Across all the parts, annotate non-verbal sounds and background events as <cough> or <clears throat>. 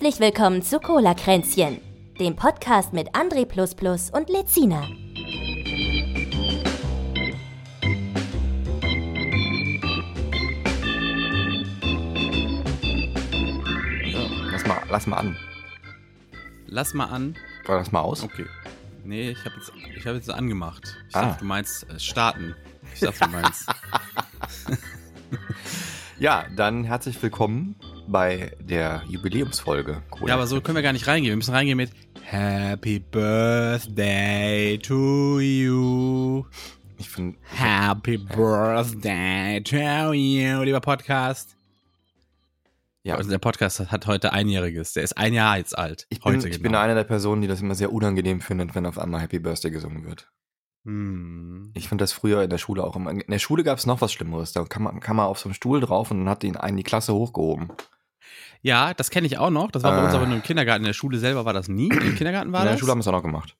Herzlich willkommen zu Cola Kränzchen, dem Podcast mit André und Lezina. Lass mal, lass mal an. Lass mal an. Oder lass mal aus. Okay. Nee, ich habe jetzt, ich hab jetzt angemacht. Ich Ah. dachte, du meinst äh, starten. Ich dachte, du meinst. <laughs> Ja, dann herzlich willkommen bei der Jubiläumsfolge. Cool. ja, aber so können wir gar nicht reingehen. Wir müssen reingehen mit Happy Birthday to you. ich finde, Happy Birthday to you, lieber Podcast. ja, Also der Podcast hat heute einjähriges. Der ist ein Jahr jetzt alt. ich bin, heute ich genau. bin einer der Personen, die das immer sehr unangenehm findet, wenn auf einmal Happy Birthday gesungen wird. Hm. Ich fand das früher in der Schule auch immer. In der Schule gab es noch was Schlimmeres. Da kam man, kam man auf so einem Stuhl drauf und dann hat ihn einen die Klasse hochgehoben. Ja, das kenne ich auch noch. Das war bei uns Ah. aber nur im Kindergarten. In der Schule selber war das nie. Im <clears throat> Kindergarten war in der das. Schule haben wir es auch noch gemacht.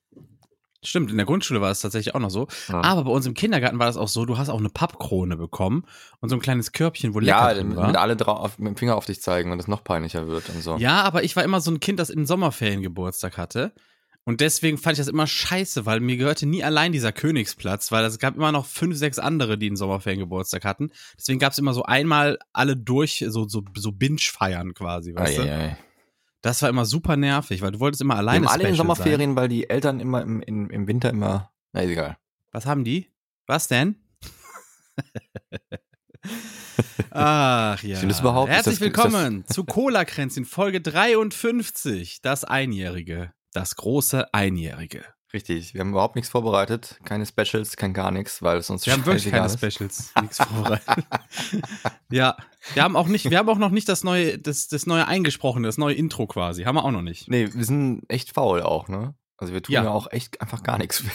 Stimmt, in der Grundschule war es tatsächlich auch noch so. Ja. Aber bei uns im Kindergarten war das auch so, du hast auch eine Pappkrone bekommen und so ein kleines Körbchen, wo ja, Lecker drin mit, war. mit alle drauf, mit dem Finger auf dich zeigen und es noch peinlicher wird und so. ja, aber ich war immer so ein Kind, das in Sommerferien Geburtstag hatte. Und deswegen fand ich das immer scheiße, weil mir gehörte nie allein dieser Königsplatz, weil es gab immer noch fünf, sechs andere, die in Sommerferien Geburtstag hatten. Deswegen gab es immer so einmal alle durch, so, so, so Binge-Feiern quasi, weißt du? Eieiei. Das war immer super nervig, weil du wolltest immer alleine haben alle in Special Sein. Sommerferien, weil die Eltern immer im, im, im Winter immer. Na, ist egal. Was haben die? Was denn? Ach ja. Stimmt das überhaupt? Herzlich das- willkommen zu Cola Kränzchen Folge 53, das Einjährige, das große Einjährige. Richtig, wir haben überhaupt nichts vorbereitet, keine Specials, kein gar nichts, weil es uns Wir haben wirklich keine ist. Specials, nichts vorbereitet. <laughs> ja, wir haben auch nicht, wir haben auch noch nicht das neue, das, das neue eingesprochene, das neue Intro quasi, haben wir auch noch nicht. Nee, wir sind echt faul auch, ne? Also wir tun ja, Ja. auch echt einfach gar nichts. <laughs>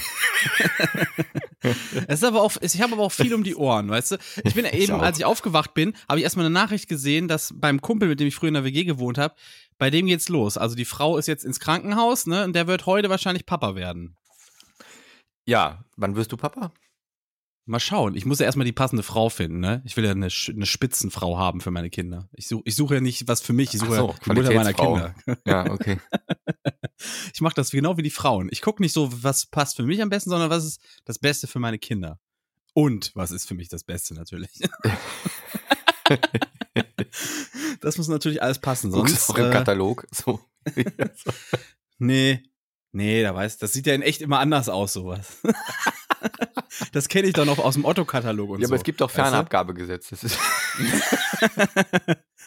<laughs> Es ist aber auch, ich habe aber auch viel um die Ohren, weißt du? Ich bin <laughs> Ich eben, auch. als ich aufgewacht bin, habe ich erstmal eine Nachricht gesehen, dass beim Kumpel, mit dem ich früher in der WG gewohnt habe, bei dem geht's los. Also die Frau ist jetzt ins Krankenhaus, ne? Und der wird heute wahrscheinlich Papa werden. ja, wann wirst du Papa? Mal schauen. Ich muss ja erstmal die passende Frau finden, ne? Ich will ja eine, eine Spitzenfrau haben für meine Kinder. Ich suche ich suche ja nicht was für mich, ich suche so, ja die Mutter meiner. Kinder. <laughs> Ja, okay. Ich mache das genau wie die Frauen. Ich gucke nicht so, was passt für mich am besten, sondern was ist das Beste für meine Kinder. Und was ist für mich das Beste natürlich. <laughs> das muss natürlich alles passen, sonst. auch im Äh, Katalog. <laughs> So. nee, nee, da weiß, das sieht ja in echt immer anders aus, sowas. <laughs> das kenne ich doch noch aus dem Otto-Katalog und ja, so. aber es gibt doch? Fernabgabegesetz. Das ist <laughs>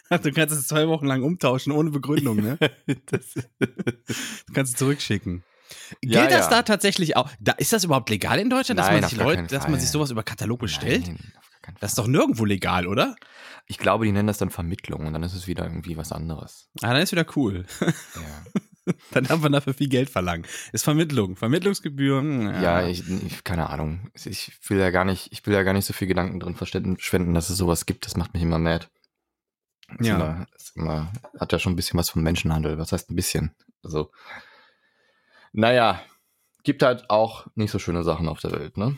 Du kannst es zwei Wochen lang umtauschen, ohne Begründung, ne? <laughs> das, Du kannst es zurückschicken. Ja, Gilt das ja. da tatsächlich auch? Da, ist das überhaupt legal in Deutschland, dass Nein, man auf sich Leute, dass man sich sowas über Katalog bestellt? Nein, Das ist doch nirgendwo legal, oder? Ich glaube, die nennen das dann Vermittlung und dann ist es wieder irgendwie was anderes. Ah, dann ist wieder cool. Ja, <laughs> dann darf man dafür viel Geld verlangen. Ist Vermittlung. Vermittlungsgebühren. ja ich, ich, keine Ahnung. Ich will ja gar nicht, ich will ja gar nicht so viel Gedanken drin verschwenden, dass es sowas gibt. Das macht mich immer mad. Ist Ja. Immer, ist immer, hat ja schon ein bisschen was vom Menschenhandel. Was heißt ein bisschen? Also, naja, gibt halt auch nicht so schöne Sachen auf der Welt, ne?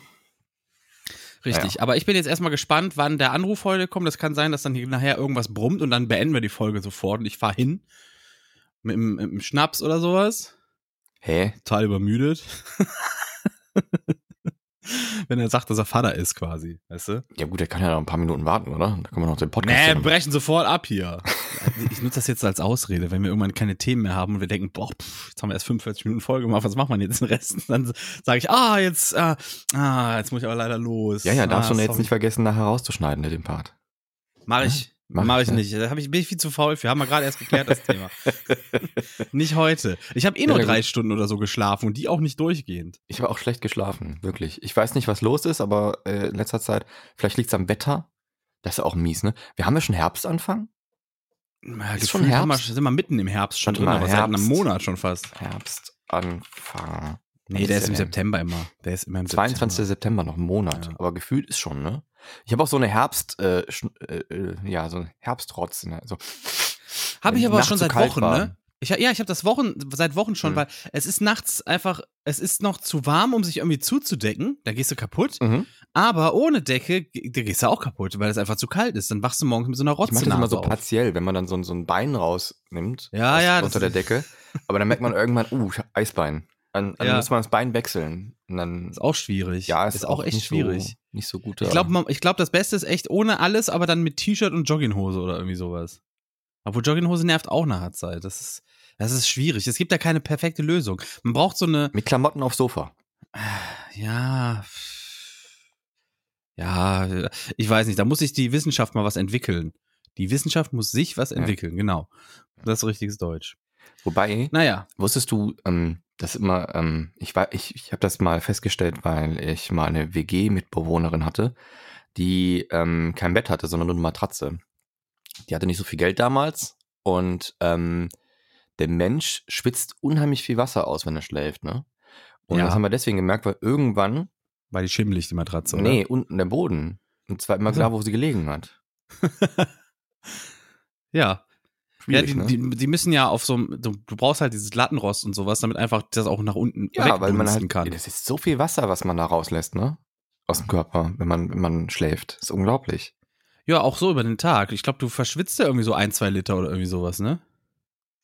Richtig. Aber ich bin jetzt erstmal gespannt, wann der Anruf heute kommt. Das kann sein, dass dann hier nachher irgendwas brummt und dann beenden wir die Folge sofort und ich fahre hin. Mit mit dem Schnaps oder sowas. Hä? Total übermüdet. <laughs> Wenn er sagt, dass er Vater ist, quasi. Weißt du? Ja gut, der kann ja noch ein paar Minuten warten, oder? Da können wir noch den Podcast Nee, wir brechen sofort ab hier. <laughs> Ich nutze das jetzt als Ausrede, wenn wir irgendwann keine Themen mehr haben und wir denken, boah, pff, jetzt haben wir erst 45 Minuten Folge gemacht, was macht man jetzt den Rest? <laughs> Dann sage ich, ah, jetzt, ah, ah, jetzt muss ich aber leider los. Ja, ja, darfst ah, du jetzt nicht vergessen, nachher rauszuschneiden, ne, den Part. Mach ich. Mach Mach, ich, nicht. Da hab ich, bin ich viel zu faul für. Haben wir gerade erst geklärt, das Thema. <laughs> nicht heute. Ich habe eh nur Ja, drei. Stunden oder so geschlafen und die auch nicht durchgehend. Ich habe auch schlecht geschlafen, wirklich. Ich weiß nicht, was los ist, aber äh, in letzter Zeit, vielleicht liegt es am Wetter. Das ist auch mies, ne? Wir haben ja schon Herbstanfang. Ja, Ist schon haben wir- Herbst? sind wir mitten im Herbst schon Warte drin, mal, aber seit einem Herbst. Monat schon fast. Herbstanfang. Nee, der ist ist im? September immer. Der ist immer im 22. September. September, noch ein Monat. Ja. Aber gefühlt ist schon, ne? Ich habe auch so eine Herbst, äh, äh, äh, ja, so ein Herbstrotz. Ne? So. Habe ich aber nachts schon seit Wochen, waren. ne? Ich, ja, ich habe das Wochen, seit Wochen schon, Hm. weil es ist nachts einfach, es ist noch zu warm, um sich irgendwie zuzudecken. Da gehst du kaputt. Mhm. Aber ohne Decke, da gehst du auch kaputt, weil es einfach zu kalt ist. Dann wachst du morgens mit so einer Ich Rotze mache das immer so partiell, wenn man dann so, ein- so ein Bein rausnimmt Ja, aus, ja, unter der Decke. Aber dann merkt man irgendwann, uh, ich Eisbein. Dann, dann Ja. muss man das Bein wechseln. Und dann, Ist auch schwierig. ja, ist, ist auch echt nicht schwierig. So, nicht so gut. Ich ja. glaube, ich glaub, das Beste ist echt ohne alles, aber dann mit T-Shirt und Jogginghose oder irgendwie sowas. Obwohl Jogginghose nervt auch nach der Zeit. Das ist, das ist schwierig. Es gibt da keine perfekte Lösung. Man braucht so eine, Mit Klamotten aufs Sofa. ja, ja, ich weiß nicht. Da muss sich die Wissenschaft mal was entwickeln. Die Wissenschaft muss sich was entwickeln, genau. Das ist richtiges Deutsch. Wobei, Naja, wusstest du, ähm, dass immer, ähm, ich war, ich, ich habe das mal festgestellt, weil ich mal eine WG-Mitbewohnerin hatte, die ähm, kein Bett hatte, sondern nur eine Matratze. Die hatte nicht so viel Geld damals und ähm, der Mensch schwitzt unheimlich viel Wasser aus, wenn er schläft, ne? Und Ja. das haben wir deswegen gemerkt, weil irgendwann, war die schimmelig, die Matratze, oder? nee, unten der Boden. Und zwar immer Ach so. klar, wo sie gelegen hat. <laughs> Ja. Ja, die, ne? die, die müssen ja auf so einem, du, brauchst halt dieses Lattenrost und sowas, damit einfach das auch nach unten Ja, weil man halt, kann. das ist so viel Wasser, was man da rauslässt, ne? Aus dem Körper, wenn man, wenn man schläft. Das ist unglaublich. Ja, auch so über den Tag. Ich glaube, du verschwitzt ja irgendwie so ein, zwei Liter oder irgendwie sowas, ne?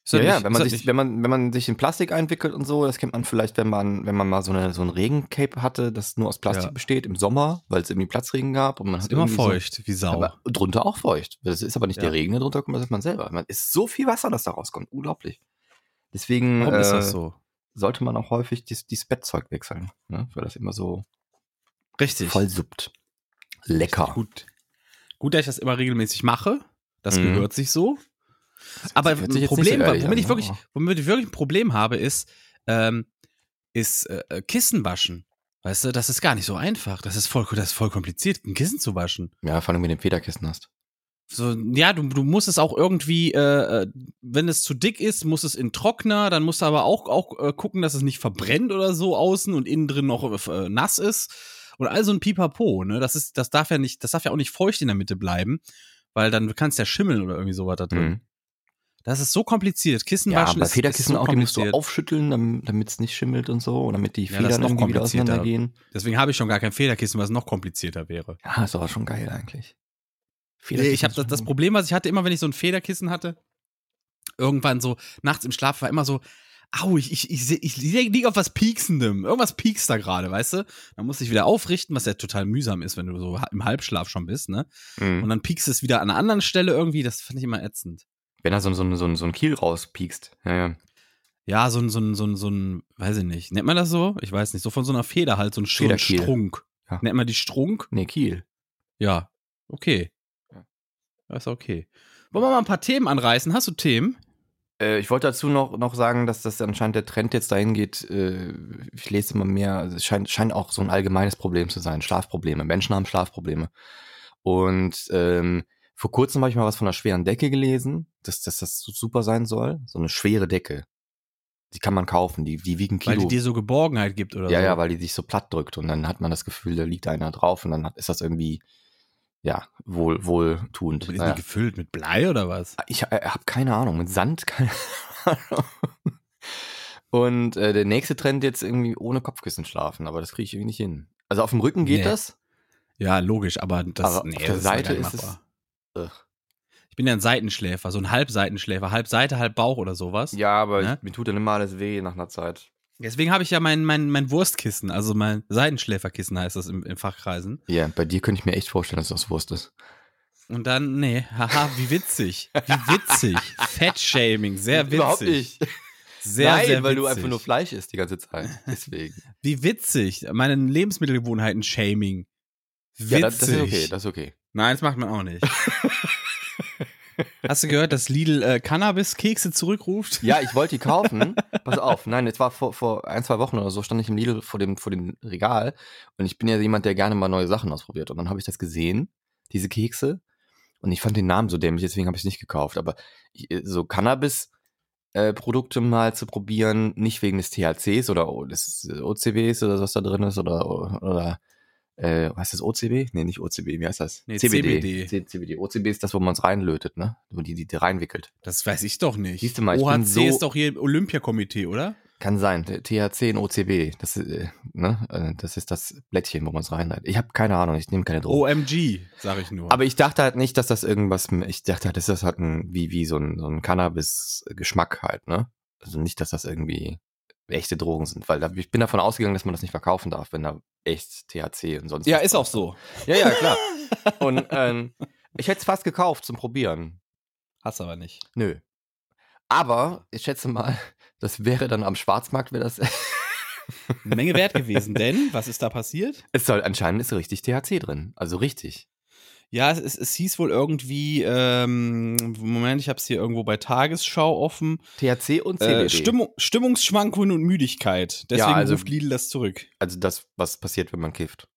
Ist Ja, das ja, nicht- wenn ist man sich, nicht- wenn man, wenn man sich in Plastik einwickelt und so, das kennt man vielleicht, wenn man, wenn man mal so eine, so ein Regencape hatte, das nur aus Plastik Ja. besteht im Sommer, weil es irgendwie Platzregen gab und man hat ist immer irgendwie feucht, wie So, Sau. aber drunter auch feucht. Das ist aber nicht Ja. der Regen, der drunter kommt, das ist man selber. Man ist so viel Wasser, das da rauskommt. Unglaublich. Deswegen Warum ist äh, das so? sollte man auch häufig dies, dieses Bettzeug wechseln, ne? weil das immer so Richtig. voll suppt. Lecker. Gut. Gut, dass ich das immer regelmäßig mache. Das Mhm. gehört sich so. Aber ein Problem, so womit ich ne? wirklich, womit ich wirklich ein Problem habe, ist, ähm, ist äh, äh, Kissen waschen. Weißt du, das ist gar nicht so einfach. Das ist voll, das ist voll kompliziert, ein Kissen zu waschen. Ja, vor allem, wenn du ein Federkissen hast. So, ja, du, du musst es auch irgendwie, äh, äh, wenn es zu dick ist, muss es in Trockner, dann musst du aber auch, auch äh, gucken, dass es nicht verbrennt oder so außen und innen drin noch äh, nass ist. Und all so ein Pipapo, ne? Das ist, das darf ja nicht, das darf ja auch nicht feucht in der Mitte bleiben, weil dann kannst du ja schimmeln oder irgendwie sowas da drin. Mhm. Das ist so kompliziert. Kissen Ja, waschen bei ist, Federkissen ist so auch, die musst du aufschütteln, damit es nicht schimmelt und so, und damit die Ja, Federn noch irgendwie wieder komplizierter. auseinandergehen. Deswegen habe ich schon gar kein Federkissen, was noch komplizierter wäre. Ja, ist aber schon geil eigentlich. Nee, ich habe das, das Problem, was ich hatte, immer wenn ich so ein Federkissen hatte, irgendwann so nachts im Schlaf war immer so, au, ich, ich, ich, ich liege auf was Pieksendem. Irgendwas piekst da gerade, weißt du? Dann musst du dich wieder aufrichten, was ja total mühsam ist, wenn du so im Halbschlaf schon bist, ne? Und Mhm. dann piekst es wieder an einer anderen Stelle irgendwie, das fand ich immer ätzend. Wenn er so, so, so, so ein Kiel rauspiekst. Ja, ja. Ja, so ein, so ein, so ein, so ein, weiß ich nicht. Nennt man das so? Ich weiß nicht. So von so einer Feder halt, so ein, so. Strunk. Ja. Nennt man die Strunk? Nee, Kiel. Ja. Okay. Das ist okay. Wollen wir mal ein paar Themen anreißen? Hast du Themen? Äh, ich wollte dazu noch, noch sagen, dass das anscheinend der Trend jetzt dahin geht. Äh, ich lese immer mehr, also es scheint, scheint auch so ein allgemeines Problem zu sein. Schlafprobleme. Menschen haben Schlafprobleme. Und ähm, vor kurzem habe ich mal was von einer schweren Decke gelesen, dass, dass das so super sein soll. So eine schwere Decke. Die kann man kaufen, die, die wiegen Weil Kilo. die dir so Geborgenheit gibt oder ja, so. ja, weil die sich so platt drückt und dann hat man das Gefühl, da liegt einer drauf und dann hat, ist das irgendwie, ja, wohl, wohltuend. Aber die sind die gefüllt mit Blei oder was? Ich äh, habe keine Ahnung, mit Sand, <laughs> keine Ahnung. Und äh, der nächste Trend jetzt irgendwie ohne Kopfkissen schlafen, aber das kriege ich irgendwie nicht hin. Also auf dem Rücken geht Nee. das. Ja, logisch, aber das, Aber auf der das ja Seite nicht ist es- Ich bin ja ein Seitenschläfer, so ein Halbseitenschläfer, halb Seite, halb Bauch oder sowas. Ja, aber Ne? ich, mir tut dann immer alles weh nach einer Zeit. Deswegen habe ich ja mein, mein, mein Wurstkissen, also mein Seitenschläferkissen heißt das im, im Fachkreisen. Ja, bei dir könnte ich mir echt vorstellen, dass das Wurst ist. Und dann, nee, haha, wie witzig. Wie witzig. <laughs> Fettshaming, sehr witzig. Überhaupt nicht. Sehr, Nein, sehr weil du einfach nur Fleisch isst die ganze Zeit. <laughs> Deswegen. Wie witzig. Meine Lebensmittelgewohnheiten Shaming. Witzig. ja, das, das ist okay, das ist okay. Nein, das macht man auch nicht. <laughs> Hast du gehört, dass Lidl äh, Cannabis-Kekse zurückruft? Ja, ich wollte die kaufen. <laughs> Pass auf, nein, jetzt war vor, vor ein, zwei Wochen oder so, stand ich im Lidl vor dem, vor dem Regal und ich bin ja jemand, der gerne mal neue Sachen ausprobiert. Und dann habe ich das gesehen, diese Kekse, und ich fand den Namen so dämlich, deswegen habe ich es nicht gekauft. Aber ich, so Cannabis-Produkte mal zu probieren, nicht wegen des THCs oder o- des OCBs oder was da drin ist oder, oder äh, was ist das OCB? Nee, nicht OCB, wie heißt das? Nee, CBD. CBD. CBD. OCB ist das, wo man es reinlötet, ne? Wo die, die, die reinwickelt. Das weiß ich doch nicht. Siehst du mal, ich OHC so- ist doch hier Olympiakomitee, oder? Kann sein. THC und OCB. Das, äh, ne? äh, das ist das Blättchen, wo man es reinleitet. Ich habe keine Ahnung, ich nehme keine Drogen. OMG, sag ich nur. Aber ich dachte halt nicht, dass das irgendwas, ich dachte halt, das ist halt ein, wie, wie so ein, so ein Cannabis-Geschmack halt, ne? Also nicht, dass das irgendwie echte Drogen sind, weil da, ich bin davon ausgegangen, dass man das nicht verkaufen darf, wenn da echt THC und sonst ja, ist auch so. Ja, ja, klar. <laughs> und ähm, ich hätte es fast gekauft zum Probieren. Hast aber nicht. Nö. Aber ich schätze mal, das wäre dann am Schwarzmarkt, wäre das. Eine Menge wert <laughs> gewesen, denn was ist da passiert? es soll anscheinend ist richtig THC drin. Also richtig. Ja, es, es, es hieß wohl irgendwie, ähm, Moment, ich habe es hier irgendwo bei Tagesschau offen. THC und CBD. Äh, Stimmung, Stimmungsschwankungen und Müdigkeit. Deswegen also- ruft Lidl das zurück. Also das, was passiert, wenn man kifft.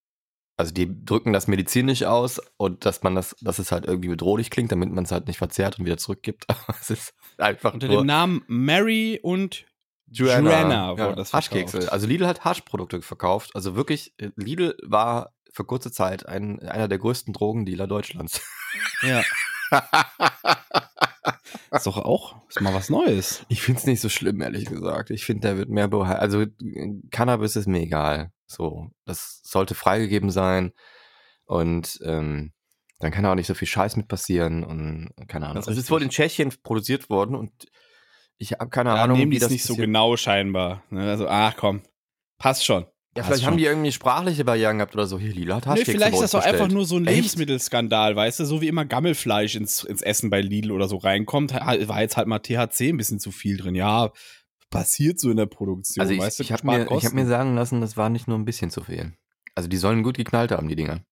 Also die drücken das medizinisch aus und dass man das, dass es halt irgendwie bedrohlich klingt, damit man es halt nicht verzehrt und wieder zurückgibt. <laughs> Aber es ist einfach Unter nur dem Namen Mary und Joanna wurde das Haschkekse. Also Lidl hat Haschprodukte verkauft. Also wirklich, äh, Lidl war für kurze Zeit ein, einer der größten Drogendealer Deutschlands. Ja. <laughs> ist doch auch ist mal was Neues. Ich finde es nicht so schlimm, ehrlich gesagt. Ich finde, der wird mehr behalten. Also Cannabis ist mir egal. So, das sollte freigegeben sein. Und ähm, dann kann auch nicht so viel Scheiß mit passieren. Und keine Ahnung. Das ist Es ist wohl in Tschechien produziert worden und ich habe keine Ja, Ahnung, nehmen wie das nicht so passiert. genau scheinbar. Ne? Also, ach komm, passt schon. Ja, vielleicht haben schon. die irgendwie sprachliche Barrieren gehabt oder so. Hier, Lila hat Nee, vielleicht ist das doch einfach nur so ein Echt? Lebensmittelskandal, weißt du, so wie immer Gammelfleisch ins, ins Essen bei Lidl oder so reinkommt, war jetzt halt mal THC ein bisschen zu viel drin. Ja, passiert so in der Produktion, Also ich, weißt du, ich habe mir, ich hab mir sagen lassen, das war nicht nur ein bisschen zu viel. Also die sollen gut geknallt haben, die Dinger.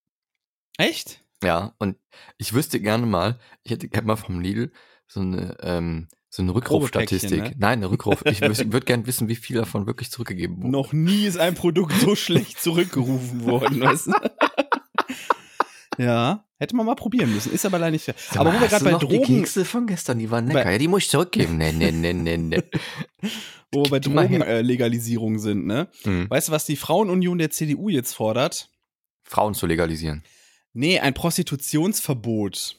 Echt? Ja, und ich wüsste gerne mal, ich hätte gerne mal vom Lidl so eine, ähm, so eine Rückrufstatistik. Ne? Nein, eine Rückruf. Ich <laughs> würde gerne wissen, wie viel davon wirklich zurückgegeben wurde. Noch nie ist ein Produkt so schlecht zurückgerufen worden, weißt du? <laughs> ja, hätte man mal probieren müssen, ist aber leider nicht. Sag Aber mal, wo wir gerade bei noch Die Drogen, Kekse von gestern, die waren lecker. Bei- ja, die muss ich zurückgeben. Nee, nee, nee, nee, nee. <laughs> wo wir bei mal. Drogenlegalisierung sind, ne? Hm. Weißt du, was die Frauenunion der CDU jetzt fordert? Frauen zu legalisieren. Nee, ein Prostitutionsverbot.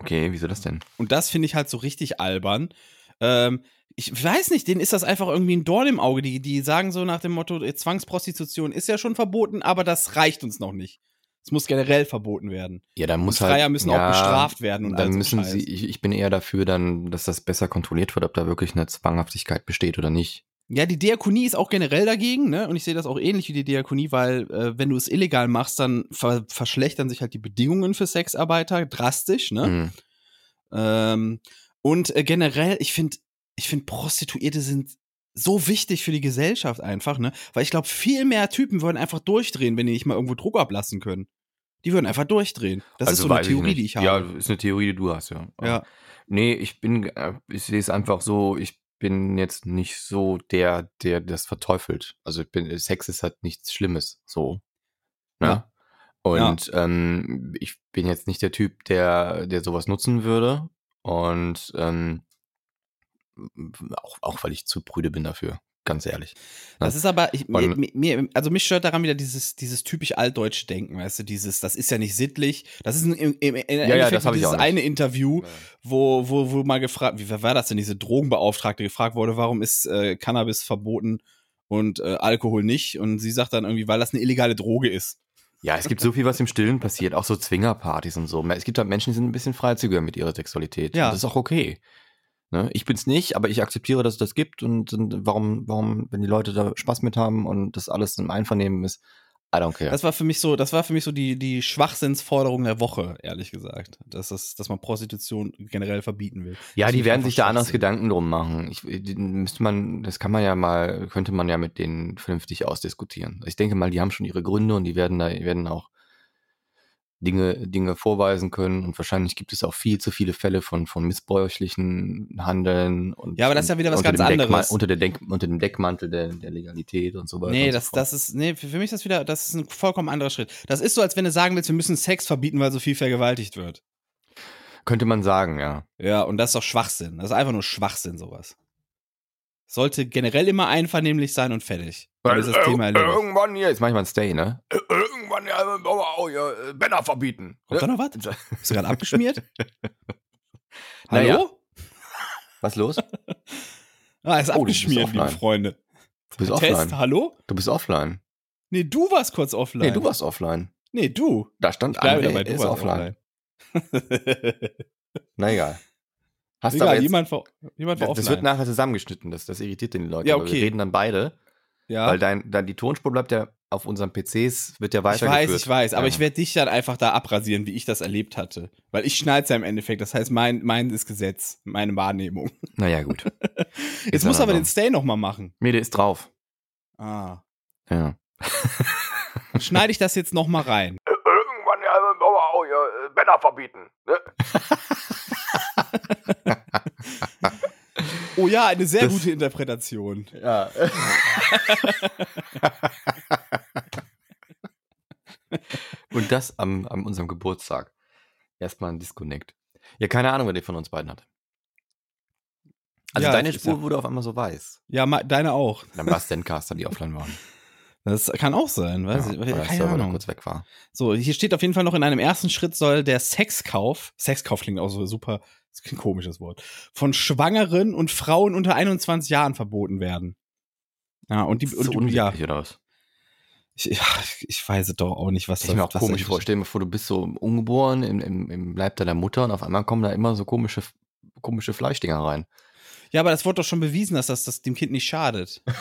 Okay, wieso das denn? Und das finde ich halt so richtig albern. Ähm, ich weiß nicht, denen ist das einfach irgendwie ein Dorn im Auge. Die, die sagen so nach dem Motto, äh, Zwangsprostitution ist ja schon verboten, aber das reicht uns noch nicht. Es muss generell verboten werden. Ja, dann muss halt. Freier müssen ja, auch bestraft werden und dann müssen Scheiß. sie, ich, ich bin eher dafür dann, dass das besser kontrolliert wird, ob da wirklich eine Zwanghaftigkeit besteht oder nicht. Ja, die Diakonie ist auch generell dagegen, ne? Und ich sehe das auch ähnlich wie die Diakonie, weil äh, wenn du es illegal machst, dann ver verschlechtern sich halt die Bedingungen für Sexarbeiter drastisch, ne? Mhm. Ähm, und äh, generell, ich finde, ich finde, Prostituierte sind so wichtig für die Gesellschaft einfach, ne? Weil ich glaube, viel mehr Typen würden einfach durchdrehen, wenn die nicht mal irgendwo Druck ablassen können. Die würden einfach durchdrehen. Das ist so eine Also ich Theorie, nicht. die ich habe. Ja, ist eine Theorie, die du hast, ja. Ja. Nee, ich bin, äh, ich sehe es einfach so, ich bin jetzt nicht so der, der das verteufelt. Also ich bin, Sex ist halt nichts Schlimmes, so. Ne? Ja. Und ähm, ich bin jetzt nicht der Typ, der, der sowas nutzen würde. Und ähm, auch, auch weil ich zu prüde bin dafür, ganz ehrlich. Das ist aber, ich, mir, mir, also mich stört daran wieder dieses, dieses typisch altdeutsche Denken, weißt du, dieses, das ist ja nicht sittlich. Das ist ein, im, im, im Endeffekt das dieses eine Interview, wo, wo, wo mal gefragt, wie war das denn, diese Drogenbeauftragte gefragt wurde, warum ist äh, Cannabis verboten und äh, Alkohol nicht? Und sie sagt dann irgendwie, weil das eine illegale Droge ist. Ja, es gibt so viel, was im Stillen passiert, auch so Zwingerpartys und so. Es gibt halt Menschen, die sind ein bisschen freizügiger mit ihrer Sexualität. Ja. Und Das ist auch okay. Ne? Ich bin's nicht, aber ich akzeptiere, dass es das gibt und, und warum, warum, wenn die Leute da Spaß mit haben und das alles im Einvernehmen ist, I don't care. Das war für mich so, das war für mich so die, die Schwachsinnsforderung der Woche, ehrlich gesagt. Dass, das, dass man Prostitution generell verbieten will. ja, Das die werden sich da anders. Gedanken drum machen. Ich, die müsste man, das kann man ja mal, könnte man ja mit denen vernünftig ausdiskutieren. Ich denke mal, die haben schon ihre Gründe und die werden da, werden auch Dinge, Dinge vorweisen können und wahrscheinlich gibt es auch viel zu viele Fälle von, von missbräuchlichen Handeln und Ja, aber das ist ja wieder was ganz anderes. unter, der Denk, unter dem Deckmantel der, der Legalität und so weiter. Nee, das, so das ist, nee, für, für mich ist das wieder, das ist ein vollkommen anderer Schritt. Das ist so, als wenn du sagen willst, wir müssen Sex verbieten, weil so viel vergewaltigt wird. könnte man sagen, ja. Ja, und das ist doch Schwachsinn. Das ist einfach nur Schwachsinn, sowas. Sollte generell immer einvernehmlich sein und fertig. Dann ist das Thema erledigt. Irgendwann hier, jetzt mach ich mal ein Stay, ne? Irgendwann ja, auch ja, Banner verbieten. Kommt da noch was? <laughs> Bist du gerade abgeschmiert? <laughs> Naja. Hallo? Was los? <laughs> Ah, ist Oh, abgeschmiert, liebe. Freunde. Du bist Test, offline. hallo? Du bist offline. Nee, du warst kurz offline. Nee, du warst offline. Nee, du. Da stand Ich André dabei, du ist warst offline. offline. Na egal. Hast du Egal, jetzt, jemand war, jemand war das, das offline. wird nachher zusammengeschnitten, das, das irritiert den Leute. Ja, okay. Wir reden dann beide, ja. weil dein, dein, die Tonspur bleibt ja auf unseren PCs, wird ja Ich weitergeführt. weiß, ich weiß, aber Ja. ich werde dich dann einfach da abrasieren, wie ich das erlebt hatte. Weil ich schneide ja im Endeffekt. Das heißt, mein, mein ist Gesetz, meine Wahrnehmung. Naja, gut. <laughs> Jetzt Ist muss aber dann den Stay nochmal machen. Nee, der ist drauf. Ah. Ja. Schneide ich das jetzt nochmal rein? Irgendwann ja, aber auch ja, Männer verbieten. Ne? <laughs> Oh ja, eine sehr Das- gute Interpretation. Ja. Und das am, am unserem Geburtstag. Erstmal ein Disconnect. Ja, keine Ahnung, wer der von uns beiden hat. Also Ja, deine Spur ja- wurde auf einmal so weiß. Ja, deine auch. Dann war es Zencaster, die offline waren. Das kann auch sein, weiß ja, ich. weil der Keine Server Ahnung. kurz weg war. So, hier steht auf jeden Fall noch in einem ersten Schritt soll der Sexkauf, Sexkauf klingt auch so super, das klingt ein komisches Wort, von Schwangeren und Frauen unter 21 Jahren verboten werden. Ja, und die, Das ist und so die ja, oder was? ich, ja, ich weiß es doch auch nicht, was Ich mir auch was komisch das- vor. Stell dir mal vor, du bist so ungeboren im, im, im Leib deiner Mutter und auf einmal kommen da immer so komische, komische Fleischdinger rein. Ja, aber das wurde doch schon bewiesen, dass das, das dem Kind nicht schadet. <laughs>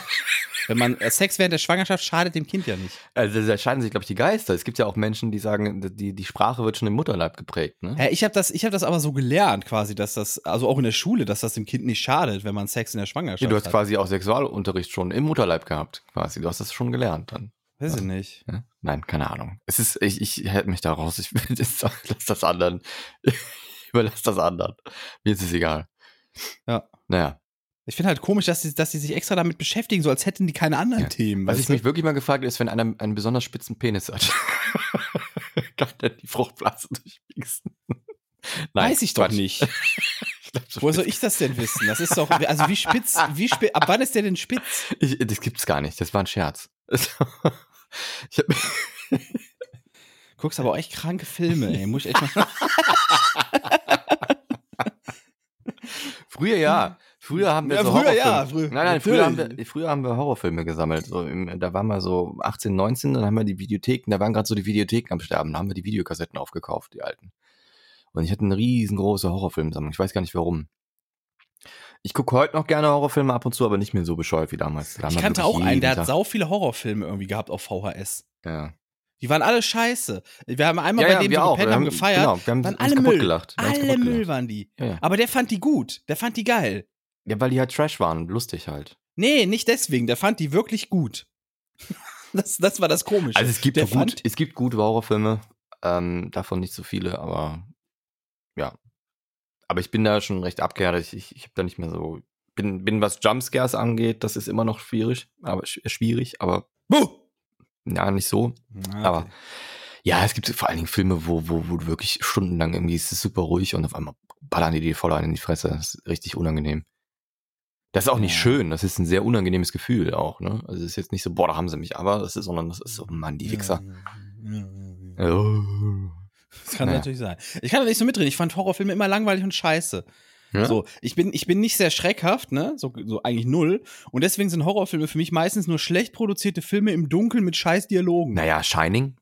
Wenn man äh, Sex während der Schwangerschaft schadet dem Kind ja nicht. Also da scheiden sich, glaube ich, die Geister. Es gibt ja auch Menschen, die sagen, die, die Sprache wird schon im Mutterleib geprägt. Ne? Ja, ich habe das, ich habe das aber so gelernt, quasi, dass das, also auch in der Schule, dass das dem Kind nicht schadet, wenn man Sex in der Schwangerschaft Ja, du hast hat. quasi auch Sexualunterricht schon im Mutterleib gehabt, quasi. Du hast das schon gelernt dann. Weiß ich nicht. Ja? Nein, keine Ahnung. Es ist, ich, ich hätte mich da raus. Ich das, <laughs> lass das anderen. <laughs> Ich überlass das anderen. Mir ist es egal. Ja. Naja. Ich finde halt komisch, dass sie, dass sie sich extra damit beschäftigen, so als hätten die keine anderen Ja. Themen. Was ich du? mich wirklich mal gefragt habe, ist, wenn einer einen besonders spitzen Penis hat. <laughs> Kann der die Fruchtblase durchpieksen? <laughs> Weiß ich doch Quatsch. nicht. <laughs> Ich glaub, so Woher soll ich das denn wissen? Das ist doch, also wie spitz, wie spitz, ab wann ist der denn spitz? Ich, das gibt's gar nicht. Das war ein Scherz. Ich hab, Guckst aber auch echt kranke Filme, ey. Muss ich echt mal. Früher ja. Früher haben wir Ja, so früher Horrorfilme. ja, früher- nein, nein, früher haben, wir, früher haben wir Horrorfilme gesammelt. So im, da waren wir so 18, 19, dann haben wir die Videotheken, da waren gerade so die Videotheken am Sterben, da haben wir die Videokassetten aufgekauft, die alten. Und ich hatte eine riesengroße Horrorfilmsammlung. Ich weiß gar nicht warum. Ich gucke heute noch gerne Horrorfilme ab und zu, aber nicht mehr so bescheuert wie damals. Da haben Ich kannte auch einen, der hat sau viele Horrorfilme irgendwie gehabt auf VHS. Ja, Die waren alle scheiße. Wir haben einmal ja, bei ja dem wir auch. Wir haben gefeiert. Genau, wir haben waren alle Müll. gelacht. Alle Müll gelacht. waren die. Ja. Aber der fand die gut. Der fand die geil. ja, weil die halt Trash waren, lustig halt. Nee, nicht deswegen. Der fand die wirklich gut. <laughs> Das, das war das Komische. Also es gibt, der gut, es gibt gute Horrorfilme, ähm, davon nicht so viele, aber ja. Aber ich bin da schon recht abgehärtet. Ich, ich, ich habe da nicht mehr so, bin, bin was Jumpscares angeht, das ist immer noch schwierig, aber sch- schwierig, aber Buh! Ja, nicht so. Ah, Aber okay. ja, es gibt vor allen Dingen Filme, wo, wo, wo du wirklich stundenlang irgendwie ist es super ruhig und auf einmal ballern die dir voll einen in die Fresse. Das ist richtig unangenehm. Das ist auch nicht Ja. schön, das ist ein sehr unangenehmes Gefühl auch, ne? Also es ist jetzt nicht so, boah, da haben sie mich, aber das ist, sondern das ist so, Mann, die Wichser. Ja, ja. Oh. Das kann Naja. natürlich sein. Ich kann da nicht so mitreden. Ich fand Horrorfilme immer langweilig und scheiße. Ja? So, ich bin, ich bin nicht sehr schreckhaft, ne? So, so eigentlich null. Und deswegen sind Horrorfilme für mich meistens nur schlecht produzierte Filme im Dunkeln mit scheiß Dialogen. Naja, Shining.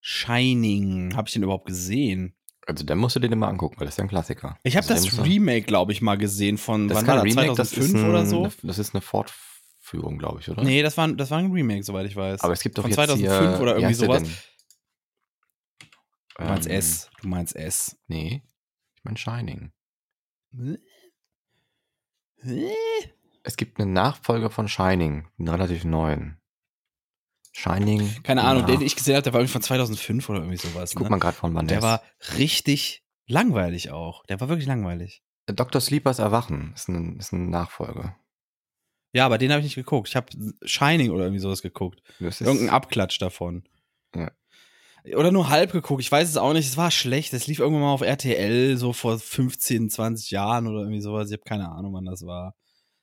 Shining. Habe ich den überhaupt gesehen? Also, dann musst du dir den mal angucken, weil das ist ja ein Klassiker. Ich habe also, das Remake, glaube ich, mal gesehen von, das wann war kein das, Remake, das 2005 ist ein, oder so? Das ist eine Fortführung, glaube ich, oder? Nee, das war, das war ein Remake, soweit ich weiß. Aber es gibt doch von jetzt 2005 hier, oder wie irgendwie sowas. Du meinst Ähm, S. Du meinst S. Nee, ich meine Shining. Es gibt einen Nachfolger von Shining, einen relativ neuen. Shining. Keine Ahnung, nach- den ich gesehen habe, der war irgendwie von 2005 oder irgendwie sowas. Ich guck Ne? mal gerade von wann Der ist. war richtig langweilig auch. Der war wirklich langweilig. Dr. Sleepers Erwachen ist ein, ist ein Nachfolger. Ja, aber den habe ich nicht geguckt. Ich habe Shining oder irgendwie sowas geguckt. Das ist, Irgendein Abklatsch davon. Ja. Oder nur halb geguckt. Ich weiß es auch nicht. Es war schlecht. Es lief irgendwann mal auf RTL so vor 15, 20 Jahren oder irgendwie sowas. Ich habe keine Ahnung, wann das war.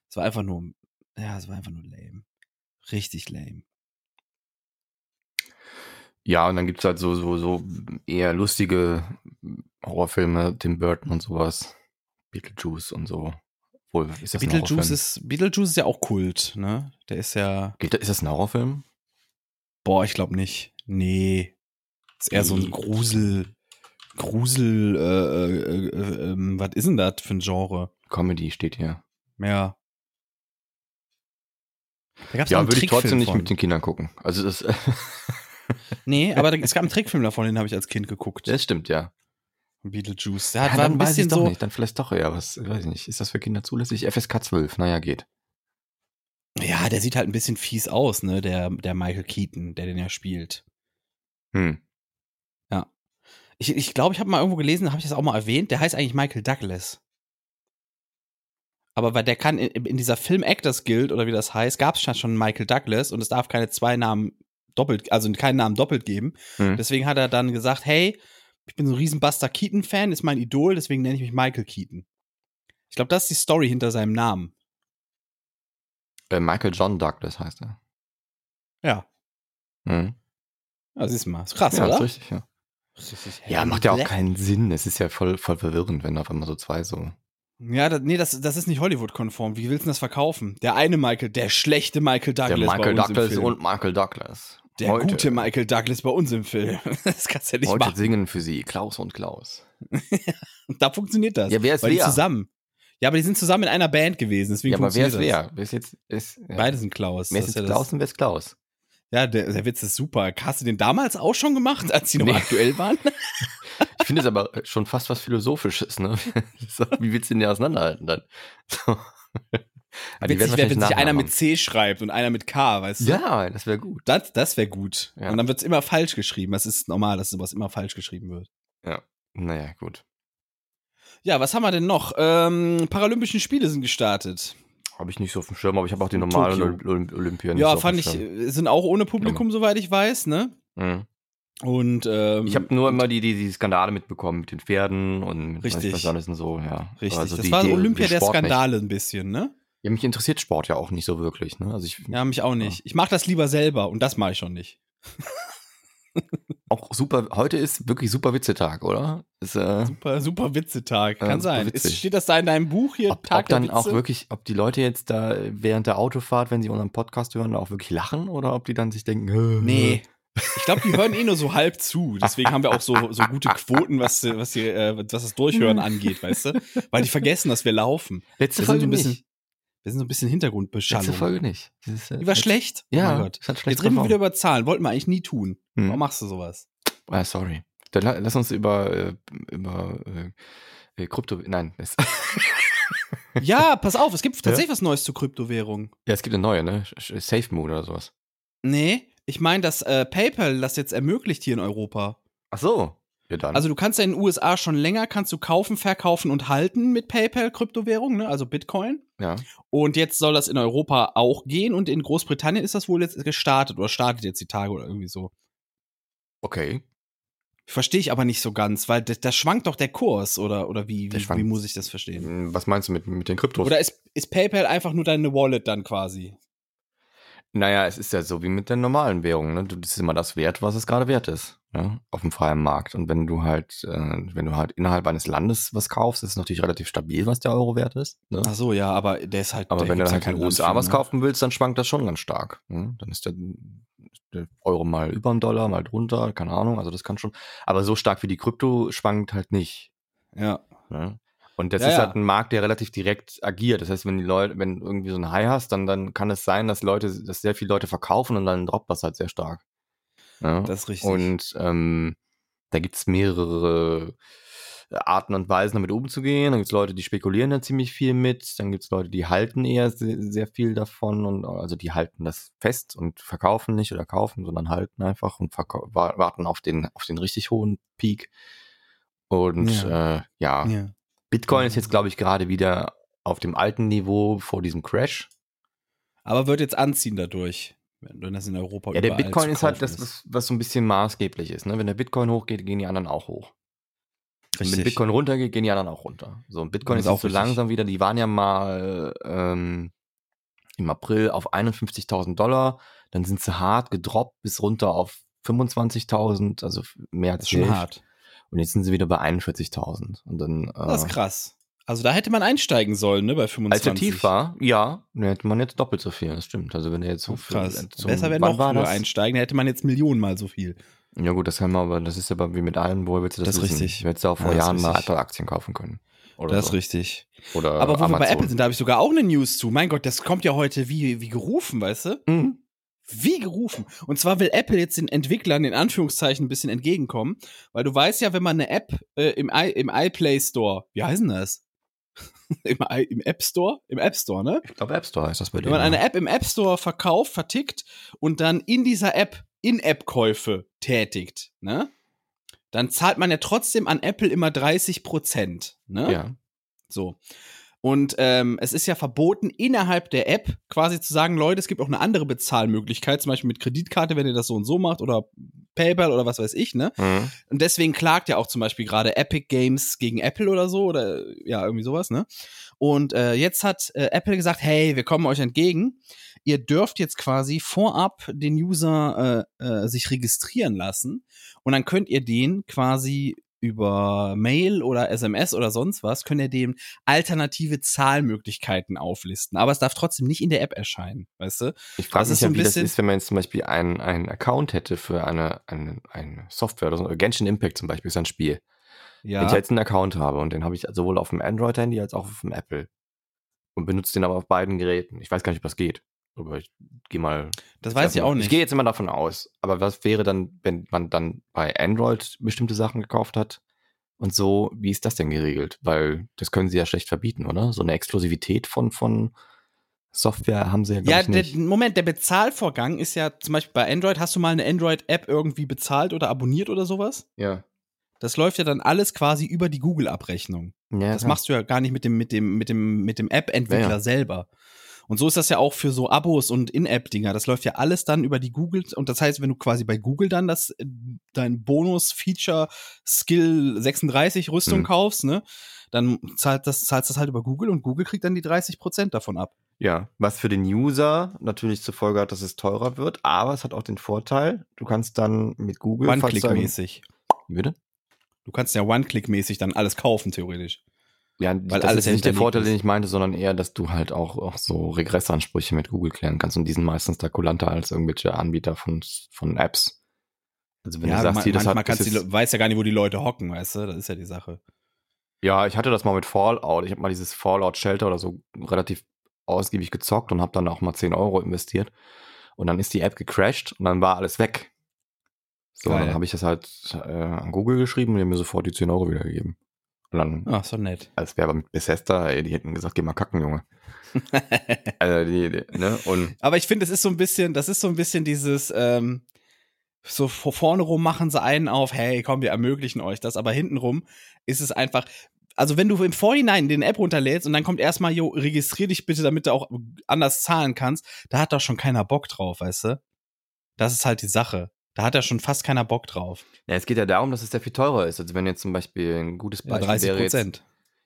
Es war einfach nur, ja, es war einfach nur lame. Richtig lame. Ja, und dann gibt's halt so, so, so eher lustige Horrorfilme, Tim Burton und sowas. Beetlejuice und so. Wohl, ist das Beetlejuice ist, Beetlejuice ist ja auch Kult, ne? Der ist ja, ist das ein Horrorfilm? boah, ich glaube nicht. Nee. Ist eher so ein Wie? Grusel, Grusel, äh, äh, äh, ähm, was ist denn das für ein Genre? Comedy steht hier. Ja. Da gab's Ja, einen würde ich trotzdem nicht von. mit den Kindern gucken. Also das, <laughs> <laughs> Nee, aber da, es gab einen Trickfilm davon, den habe ich als Kind geguckt. das stimmt, ja. Beetlejuice. Ja hat, war ein dann weiß ich bisschen doch so. nicht. Dann vielleicht doch eher was, weiß ich nicht. Ist das für Kinder zulässig? FSK 12, naja, geht. Ja, der sieht halt ein bisschen fies aus, ne? Der, der Michael Keaton, der den ja spielt. Hm. Ich glaube, ich, glaub, ich habe mal irgendwo gelesen, habe ich das auch mal erwähnt, der heißt eigentlich Michael Douglas. Aber weil der kann in, in dieser Film Actors Guild oder wie das heißt, gab es schon Michael Douglas und es darf keine zwei Namen doppelt, also keinen Namen doppelt geben. Hm. Deswegen hat er dann gesagt, hey, ich bin so ein riesen Buster Keaton-Fan, ist mein Idol, deswegen nenne ich mich Michael Keaton. Ich glaube, das ist die Story hinter seinem Namen. Äh, Michael John Douglas heißt er. Ja. Hm. Ja, siehst du mal. Ist krass, ja, oder? ist richtig, ja. Ja, macht ja auch keinen Sinn. Es ist ja voll, voll verwirrend, wenn auf einmal so zwei so. Ja, das, nee, das, das ist nicht Hollywood-konform. Wie willst du das verkaufen? Der eine Michael, der schlechte Michael Douglas. der Michael bei uns im Douglas Film. und Michael Douglas. der heute, gute Michael Douglas bei uns im Film. <laughs> Das kannst du ja nicht Heute machen. singen für sie Klaus und Klaus. Und <laughs> da funktioniert das. Ja, wer ist Weil die wer? zusammen. Ja, aber die sind zusammen in einer Band gewesen, deswegen Ja, aber wer ist funktioniert das. wer? Wer ist jetzt. Ist, ja. Beide sind Klaus. Wer ist jetzt Klaus und wer ist Klaus? Ja, der, der Witz ist super. Hast du den damals auch schon gemacht, als die noch Nee. aktuell waren? <laughs> Ich finde es aber schon fast was Philosophisches, ne? <laughs> So, Wie willst du den ja auseinanderhalten dann? <laughs> So. Ja, Witzig wäre, wenn sich einer mit C schreibt und einer mit K, weißt du? Ja, das wäre gut. Das, das wäre gut. Ja. Und dann wird's immer falsch geschrieben. Das ist normal, dass sowas immer falsch geschrieben wird. Naja, gut. Ja, was haben wir denn noch? Ähm, Paralympischen Spiele sind gestartet. Habe ich nicht so auf dem Schirm, aber ich habe auch die normalen. Olymp Olympia nicht Ja, so fand ich, äh, sind auch ohne Publikum, soweit ich weiß, ne? Mhm. Und ähm, Ich habe nur immer die, die, die Skandale mitbekommen mit den Pferden und mit Richtig. was alles und so, ja. richtig. Also das die- war die- Olympia der Sport nicht. Skandale ein bisschen, ne? Ja, mich interessiert Sport ja auch nicht so wirklich, ne? Also ich Ja, mich auch nicht. Ich mache das lieber selber und das mache ich schon nicht. <laughs> auch super, heute ist wirklich super Witzetag, oder? Ist, äh, Super, super Witzetag. Kann super sein. Ist, steht das da in deinem Buch hier? ob, Tag ob dann der auch Witze? wirklich, ob die Leute jetzt da während der Autofahrt, wenn sie unseren Podcast hören, auch wirklich lachen oder ob die dann sich denken, äh, Nee. Ich glaube, die hören eh nur so halb zu. Deswegen haben wir auch so, so gute Quoten, was, was, die, äh, was das Durchhören angeht, weißt du? Weil die vergessen, dass wir laufen. Letzte Wir Folge ein bisschen, nicht. Wir sind so ein bisschen Hintergrundbeschallung. Letzte Folge nicht. Ist, äh, Die war schlecht. Ja, Oh es hat schlecht Jetzt reden wir wieder über Zahlen. Wollten wir eigentlich nie tun. Hm. Warum machst du sowas? Ah, sorry. Dann la- lass uns über, äh, über äh, äh, Krypto. Nein. <laughs> Ja, pass auf, es gibt tatsächlich was Neues zu Kryptowährungen. ja, es gibt eine neue, ne? Safe Moon oder sowas. Nee, ich meine, dass äh, PayPal das jetzt ermöglicht hier in Europa. Ach so. Ja, dann. Also du kannst ja in den USA schon länger, kannst du kaufen, verkaufen und halten mit PayPal Kryptowährung, ne? also Bitcoin. ja. Und jetzt soll das in Europa auch gehen und in Großbritannien ist das wohl jetzt gestartet oder startet jetzt die Tage oder irgendwie so. Okay. Verstehe ich aber nicht so ganz, weil da, da schwankt doch der Kurs oder, oder wie, Der wie, wie muss ich das verstehen? Hm, Was meinst du mit, mit den Kryptos? Oder ist, ist PayPal einfach nur deine Wallet dann quasi? naja, es ist ja so wie mit den normalen Währungen. Ne? Du- Das ist immer das Wert, was es gerade wert ist. Ja? Auf dem freien Markt. Und wenn du halt, äh, wenn du halt innerhalb eines Landes was kaufst, ist es natürlich relativ stabil, was der Euro wert ist. Ne? Ach so, ja, aber der ist halt. Aber wenn du halt in den USA für, was ne? kaufen willst, dann schwankt das schon ganz stark. Ne? Dann ist der, der Euro mal über dem Dollar, mal drunter, keine Ahnung. Also das kann schon. Aber so stark wie die Krypto schwankt halt nicht. Ja. Ne? Und das Ja, ist halt ein Markt, der relativ direkt agiert. Das heißt, wenn die Leute, wenn du irgendwie so ein High hast, dann, dann kann es sein, dass Leute, dass sehr viele Leute verkaufen und dann droppt das halt sehr stark. Ja? Das ist richtig. Und ähm, da gibt's mehrere Arten und Weisen, damit umzugehen. Dann gibt's Leute, die spekulieren da ziemlich viel mit. Dann gibt's Leute, die halten eher sehr, sehr viel davon und also die halten das fest und verkaufen nicht oder kaufen, sondern halten einfach und warten auf den, auf den richtig hohen Peak. Und Ja. Äh, ja, ja. Bitcoin ist jetzt, glaube ich, gerade wieder auf dem alten Niveau vor diesem Crash. Aber wird jetzt anziehen dadurch, wenn das in Europa Ja, der Bitcoin ist halt das, was, was so ein bisschen maßgeblich ist. Ne? Wenn der Bitcoin hochgeht, gehen die anderen auch hoch. Und Richtig. wenn Bitcoin runtergeht, gehen die anderen auch runter. So, und Bitcoin Das ist ist auch so richtig. langsam wieder, die waren ja mal ähm, im April auf 51.000 Dollar, dann sind sie hart gedroppt bis runter auf 25.000, also mehr Das als ist schon hart. Und jetzt sind sie wieder bei 41.000. Und dann, äh, Das ist krass. Also da hätte man einsteigen sollen, ne, bei 25. Als er tief war, ja, dann hätte man jetzt doppelt so viel, das stimmt. Also wenn er jetzt so viel. Krass. zum- Besser wäre noch war früher einsteigen, da hätte man jetzt Millionenmal so viel. Ja gut, das kann man, aber das ist aber wie mit allem, woher willst du das, Das ist wissen? richtig. Du hättest auch vor Ja, das ist Jahren mal richtig. Apple-Aktien kaufen können. Oder das so. ist richtig. Oder Aber wo wir bei Amazon. Apple sind, da habe ich sogar auch eine News zu. Mein Gott, das kommt ja heute wie, wie gerufen, weißt du? Mhm. Wie gerufen. Und zwar will Apple jetzt den Entwicklern in Anführungszeichen ein bisschen entgegenkommen, weil du weißt ja, wenn man eine App äh, im, I, im iPlay Store, wie heißt denn das? Im, Im App Store? Im App Store, ne? Ich glaube, App Store heißt das bei Wenn dir. man eine App im App Store verkauft, vertickt und dann in dieser App In-App-Käufe tätigt, ne? Dann zahlt man ja trotzdem an Apple immer 30 Prozent, ne? Ja. So. Und ähm, es ist ja verboten, innerhalb der App quasi zu sagen, Leute, es gibt auch eine andere Bezahlmöglichkeit, zum Beispiel mit Kreditkarte, wenn ihr das so und so macht, oder PayPal oder was weiß ich, ne? Mhm. Und deswegen klagt ja auch zum Beispiel gerade Epic Games gegen Apple oder so, oder ja, irgendwie sowas, ne? Und äh, jetzt hat äh, Apple gesagt, hey, wir kommen euch entgegen. Ihr dürft jetzt quasi vorab den User äh, äh, sich registrieren lassen und dann könnt ihr den quasi über Mail oder SMS oder sonst was, könnt ihr dem alternative Zahlmöglichkeiten auflisten. Aber es darf trotzdem nicht in der App erscheinen, weißt du? Ich frage mich so ja, ein wie das ist, wenn man jetzt zum Beispiel einen, einen Account hätte für eine, eine, eine Software oder so. Genshin Impact zum Beispiel ist ein Spiel. Wenn ich Ja. jetzt einen Account habe und den habe ich sowohl auf dem Android-Handy als auch auf dem Apple und benutze den aber auf beiden Geräten. Ich weiß gar nicht, ob das geht. Aber ich gehe mal. Das weiß ich auch nicht. Ich gehe jetzt immer davon aus. Aber was wäre dann, wenn man dann bei Android bestimmte Sachen gekauft hat? Und so, wie ist das denn geregelt? Weil das können sie ja schlecht verbieten, oder? So eine Exklusivität von, von Software haben sie ja, Ja, der, nicht. Moment, der Bezahlvorgang ist ja zum Beispiel bei Android, hast du mal eine Android-App irgendwie bezahlt oder abonniert oder sowas? ja. Das läuft ja dann alles quasi über die Google-Abrechnung. ja Das klar. machst du ja gar nicht mit dem, mit dem, mit dem, mit dem App-Entwickler Ja, ja. selber. Und so ist das ja auch für so Abos und In-App-Dinger. Das läuft ja alles dann über die Google. Und das heißt, wenn du quasi bei Google dann das, äh, dein Bonus-Feature-Skill 36 Rüstung Mhm. kaufst, ne? Dann zahlt das, zahlst das halt über Google und Google kriegt dann die 30% davon ab. Ja, was für den User natürlich zur Folge hat, dass es teurer wird, aber es hat auch den Vorteil, du kannst dann mit Google One-Click-mäßig. Wie bitte? Du kannst ja One-Click-mäßig dann alles kaufen, theoretisch. Ja, Weil das alles ist nicht der Vorteil, ist. den ich meinte, sondern eher, dass du halt auch, auch so Regressansprüche mit Google klären kannst und die sind meistens da kulanter als irgendwelche Anbieter von, von Apps. Also wenn ja, du sagst, man, hier, das manchmal hat, kannst du, weiß ja gar nicht, wo die Leute hocken, weißt du? Das ist ja die Sache. ja, ich hatte das mal mit Fallout. Ich habe mal dieses Fallout Shelter oder so relativ ausgiebig gezockt und habe dann auch mal 10 Euro investiert. Und dann ist die App gecrashed und dann war alles weg. So, Geil. dann habe ich das halt äh, an Google geschrieben und die haben mir sofort die 10 Euro wiedergegeben. Und dann, Ach, so nett. als wäre aber mit Bethesda, ey, die hätten gesagt, geh mal kacken, Junge. <laughs> also die, die, ne? Und Aber ich finde, es ist so ein bisschen, das ist so ein bisschen dieses, ähm, so vor- vorne rum machen sie einen auf, hey, komm, wir ermöglichen euch das, aber hintenrum ist es einfach, also wenn du im Vorhinein den App runterlädst und dann kommt erstmal, jo, registrier dich bitte, damit du auch anders zahlen kannst, da hat doch schon keiner Bock drauf, weißt du? Das ist halt die Sache. Da hat ja schon fast keiner Bock drauf. ja, es geht ja darum, dass es sehr viel teurer ist. Also wenn jetzt zum Beispiel ein gutes Ja, Beispiel 30 wäre jetzt, Prozent.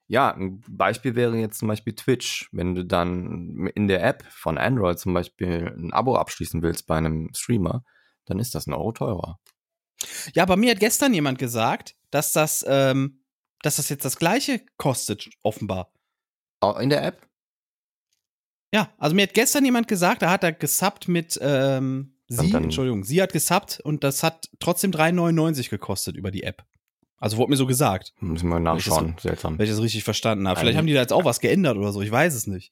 Ja, ein Beispiel wäre jetzt zum Beispiel Twitch. Wenn du dann in der App von Android zum Beispiel ein Abo abschließen willst bei einem Streamer, dann ist das ein Euro teurer. Ja, aber mir hat gestern jemand gesagt, dass das, ähm, dass das jetzt das gleiche kostet, offenbar. Auch In der App? Ja, also mir hat gestern jemand gesagt, da hat er gesubbt mit ähm, sie, dann- Entschuldigung, sie hat gesubbt und das hat trotzdem 3,99 gekostet über die App. Also wurde mir so gesagt, Müssen wir nachschauen. Seltsam. wenn ich das richtig verstanden habe. Vielleicht Eigentlich- haben die da jetzt auch was geändert oder so, ich weiß es nicht.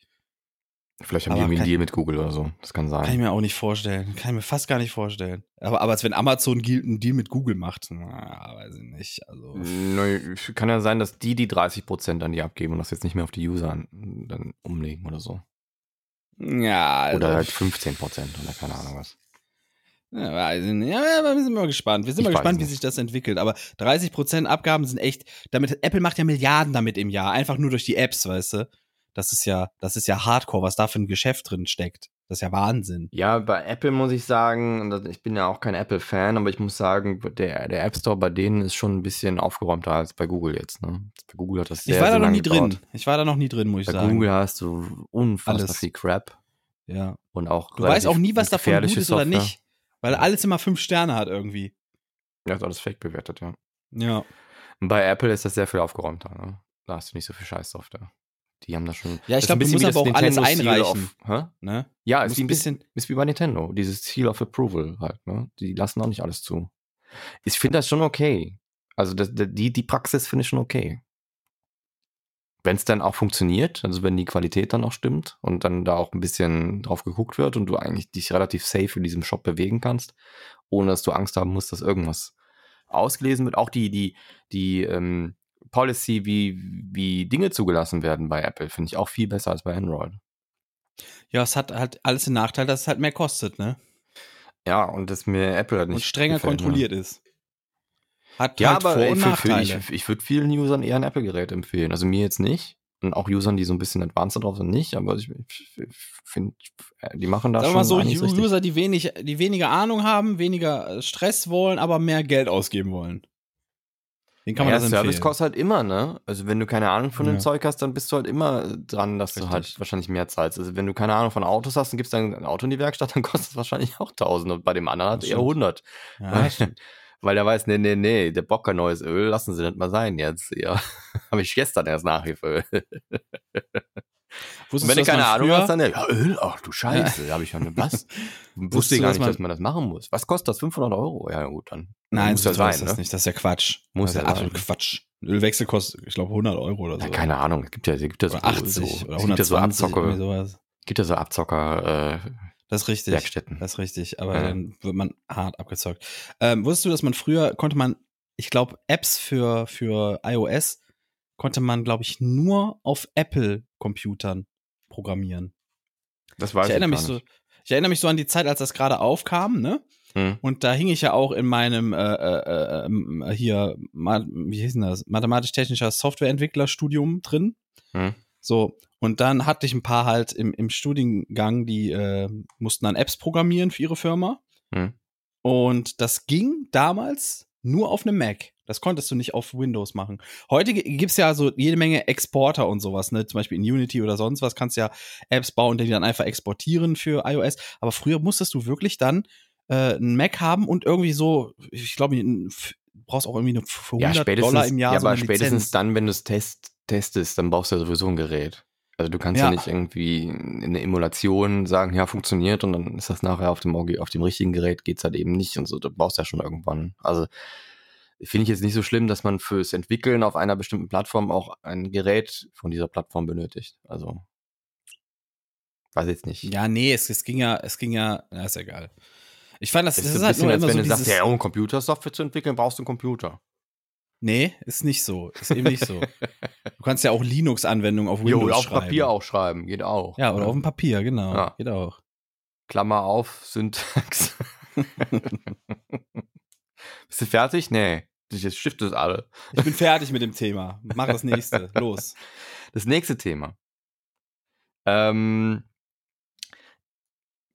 Vielleicht haben aber die irgendwie einen Deal mit Google oder so. Das kann Kann ich sein. mir auch nicht vorstellen. Kann ich mir fast gar nicht vorstellen. Aber, aber als wenn Amazon einen Deal mit Google macht, na, weiß ich nicht. Also, Nö, kann ja sein, dass die die 30% an die abgeben und das jetzt nicht mehr auf die User an, dann umlegen oder so. ja, also, Oder halt 15% oder keine Ahnung was. Ja, wir sind mal gespannt. Wir sind Ich mal gespannt, wie nicht. sich das entwickelt. Aber 30% Abgaben sind echt, damit, Apple macht ja Milliarden damit im Jahr. Einfach nur durch die Apps, weißt du? Das ist ja, das ist ja Hardcore, was da für ein Geschäft drin steckt. Das ist ja Wahnsinn. Ja, bei Apple muss ich sagen, ich bin ja auch kein Apple-Fan, aber ich muss sagen, der, der App Store bei denen ist schon ein bisschen aufgeräumter als bei Google jetzt. Ne? Bei Google hat das sehr, ich war da noch nie drin. gedauert. Ich war da noch nie drin, muss ich Bei sagen. Google hast du unfassbar Alles. viel Crap Ja. und auch Du weißt auch nie, was davon gut ist oder Software. nicht. Weil alles immer fünf Sterne hat irgendwie. Ja, ist alles fake bewertet, ja. Ja. Und bei Apple ist das sehr viel aufgeräumter. Ne? Da hast du nicht so viel Scheißsoftware. Die haben da schon. Ja, ich das glaube, du musst aber auch das alles einreichen. Of? Ne? Ja, ist wie ein bisschen, ist wie bei Nintendo, dieses Seal of Approval halt, ne? Die lassen auch nicht alles zu. Ich finde das schon okay. Also das, das- die, die Praxis finde ich schon okay. Wenn es dann auch funktioniert, also wenn die Qualität dann auch stimmt und dann da auch ein bisschen drauf geguckt wird und du eigentlich dich relativ safe in diesem Shop bewegen kannst, ohne dass du Angst haben musst, dass irgendwas ausgelesen wird. Auch die, die, die ähm, Policy, wie, wie Dinge zugelassen werden bei Apple, finde ich auch viel besser als bei Android. Ja, es hat halt alles den Nachteil, dass es halt mehr kostet, ne? Ja, und dass mir Apple halt nicht Und strenger gefällt, ne? kontrolliert ist. Hat Ja, halt aber Vor- und für, für, ich, ich würde vielen Usern eher ein Apple-Gerät empfehlen. Also mir jetzt nicht. Und auch Usern, die so ein bisschen advanced drauf sind, nicht. Aber ich, ich finde, die machen da Sagen wir schon mal so. User, die wenig, die weniger Ahnung haben, weniger äh, Stress wollen, aber mehr Geld ausgeben wollen. Den kann man ja, das Service kostet halt immer, ne? Also wenn du keine Ahnung von dem Ja. Zeug hast, dann bist du halt immer dran, dass du Richtig. halt wahrscheinlich mehr zahlst. Also wenn du keine Ahnung von Autos hast und gibst dann ein Auto in die Werkstatt, <laughs> dann kostet es wahrscheinlich auch 1000 und bei dem anderen hat eher stimmt. 100. Ja, <laughs> weil, der weiß, nee, nee, nee, der Bock kein neues Öl, lassen sie das mal sein jetzt. Ja, <laughs> habe ich gestern erst nachgefüllt. Wusstest wenn du keine Ahnung früher- hast, dann, ja, Öl, ach du Scheiße, da habe ich ja eine, was? <laughs> Wusste du, gar nicht, man- dass man das machen muss. Was kostet das? 500 Euro? Ja, gut, dann. Nein, muss ja teuer sein, ist das ne? nicht. Das ist ja Quatsch. Muss das ist ja absolut sein. Quatsch. Ein Ölwechsel kostet, ich glaube, 100 Euro oder so. Ja, keine Ahnung, es gibt ja, es gibt ja so, Oder 80 so, oder es gibt ja 120 so Abzocker, gibt ja so Abzocker, äh, Das ist richtig. Werkstätten. Das ist richtig, aber Ja. dann wird man hart abgezockt. Ähm, wusstest du, dass man früher konnte man, ich glaube, Apps für, für iOS konnte man, glaube ich, nur auf Apple-Computern programmieren. Das weiß ich erinnere mich gar so, ich erinnere mich so an die Zeit, als das gerade aufkam, ne? Hm. Und da hing ich ja auch in meinem äh, äh, äh, hier, Ma wie hieß denn das? Mathematisch-technischer Softwareentwicklerstudium drin. Hm. So, und dann hatte ich ein paar halt im, im Studiengang, die äh, mussten dann Apps programmieren für ihre Firma. Hm. Und das ging damals nur auf einem Mac. Das konntest du nicht auf Windows machen. Heute gi- gibt's ja so jede Menge Exporter und sowas, ne? Zum Beispiel in Unity oder sonst was kannst du ja Apps bauen, die dann einfach exportieren für iOS. Aber früher musstest du wirklich dann äh, einen Mac haben und irgendwie so, ich glaube, du brauchst auch irgendwie eine für Ja, 100 spätestens, Dollar im Jahr ja so aber eine spätestens dann, wenn du es test, testest, dann brauchst du ja sowieso ein Gerät. Also du kannst ja. Ja. nicht irgendwie in der Emulation sagen, ja, funktioniert und dann ist das nachher auf dem, auf dem richtigen Gerät geht's halt eben nicht und so. Du brauchst ja schon irgendwann. Also finde ich jetzt nicht so schlimm, dass man fürs Entwickeln auf einer bestimmten Plattform auch ein Gerät von dieser Plattform benötigt. Also weiß jetzt nicht. Ja, nee, es, es ging ja, es ging ja, na, ist egal. Ich fand das, Es das ist ist ein halt bisschen, nur als immer wenn so du sagst, ja, um Computersoftware zu entwickeln, brauchst du einen Computer. Nee, ist nicht so. Ist eben nicht so. <laughs> Du kannst ja auch Linux-Anwendungen auf Jo, Windows auf schreiben. Papier auch schreiben, geht auch. Ja, oder auf dem Papier, genau. Ja. Geht auch. Klammer auf, Syntax. <laughs> Bist du fertig? Nee. Jetzt Stift ist alle. Ich bin fertig mit dem Thema. Mach das nächste. <laughs> Los. Das nächste Thema. Ähm,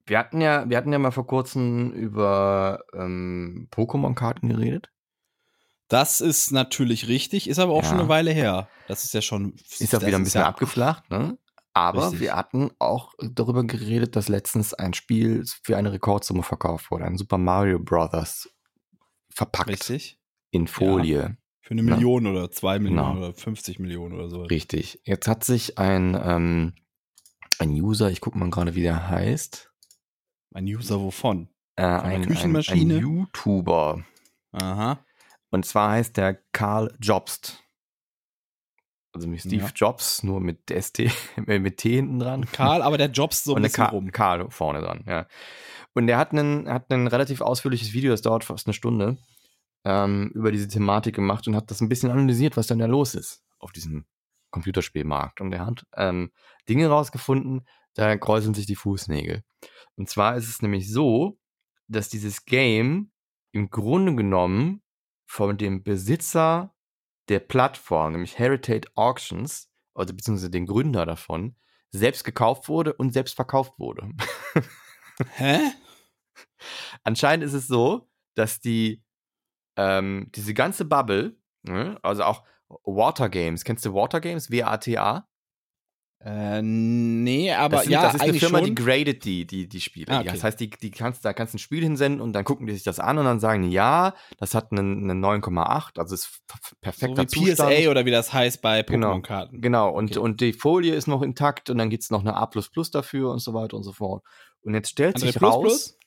wir hatten ja, wir hatten ja mal vor kurzem über ähm, Pokémon-Karten geredet. Das ist natürlich richtig, ist aber auch Ja. schon eine Weile her. Das ist ja schon. Ist auch wieder ein bisschen ja, abgeflacht, ne? Aber Richtig. wir hatten auch darüber geredet, dass letztens ein Spiel für eine Rekordsumme verkauft wurde. Ein Super Mario Brothers verpackt Richtig. in Folie. Für eine Ja. Million oder zwei Millionen Genau. oder 50 Millionen oder so. Richtig. Jetzt hat sich ein, ähm, ein User, ich gucke mal gerade, wie der heißt, Ein User wovon? äh, ein, ein, Küchenmaschine? ein YouTuber. Aha. Und zwar heißt der Karl Jobst. Also wie Steve Ja. Jobs, nur mit ST, <laughs> äh, mit T hinten dran. Karl, aber der Jobs so <laughs> ein bisschen Ka rum. Karl vorne dran, ja. Und der hat einen, hat ein relativ ausführliches Video, das dauert fast eine Stunde, ähm, über diese Thematik gemacht und hat das ein bisschen analysiert, was denn da los ist auf diesem Computerspielmarkt. Und er hat ähm, Dinge rausgefunden, da kräuseln sich die Fußnägel. Und zwar ist es nämlich so, dass dieses Game im Grunde genommen von dem Besitzer der Plattform, nämlich Heritage Auctions, also beziehungsweise den Gründer davon, selbst gekauft wurde und selbst verkauft wurde. <laughs> Hä? Anscheinend ist es so, dass die ähm, diese ganze Bubble, ne, also auch Water Games, kennst du Water Games? W-A-T-A? Äh, nee, aber das, sind, ja, das ist eine Firma, schon. die gradet die, die, die Spiele. Ah, okay. Das heißt, die, die kannst, da kannst du ein Spiel hinsenden und dann gucken die sich das an und dann sagen, die, ja, das hat einen, einen 9,8, also ist f- so perfekter wie Zustand. PSA oder wie das heißt bei Genau. Pokémon-Karten. Genau, und, Okay. und die Folie ist noch intakt und dann gibt's noch eine A dafür und so weiter und so fort. Und jetzt stellt André sich Plus raus.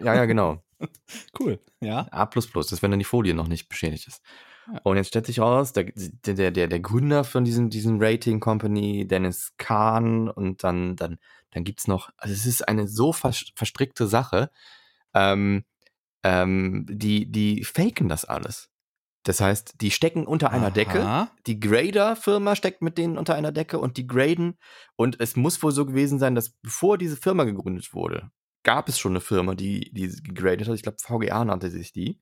Ja, ja, genau. <laughs> Cool. Ja. A, das ist, wenn dann die Folie noch nicht beschädigt ist. Und jetzt stellt sich raus, der, der, der, der Gründer von diesem, diesem Rating Company, Dennis Kahn, und dann, dann, dann gibt's noch, also es ist eine so vers- verstrickte Sache, ähm, ähm, die, die faken das alles. Das heißt, die stecken unter einer Decke Aha. die Grader-Firma steckt mit denen unter einer Decke und die graden. Und es muss wohl so gewesen sein, dass bevor diese Firma gegründet wurde, gab es schon eine Firma, die, die gegradet hat. Ich glaube, VGA nannte sich die.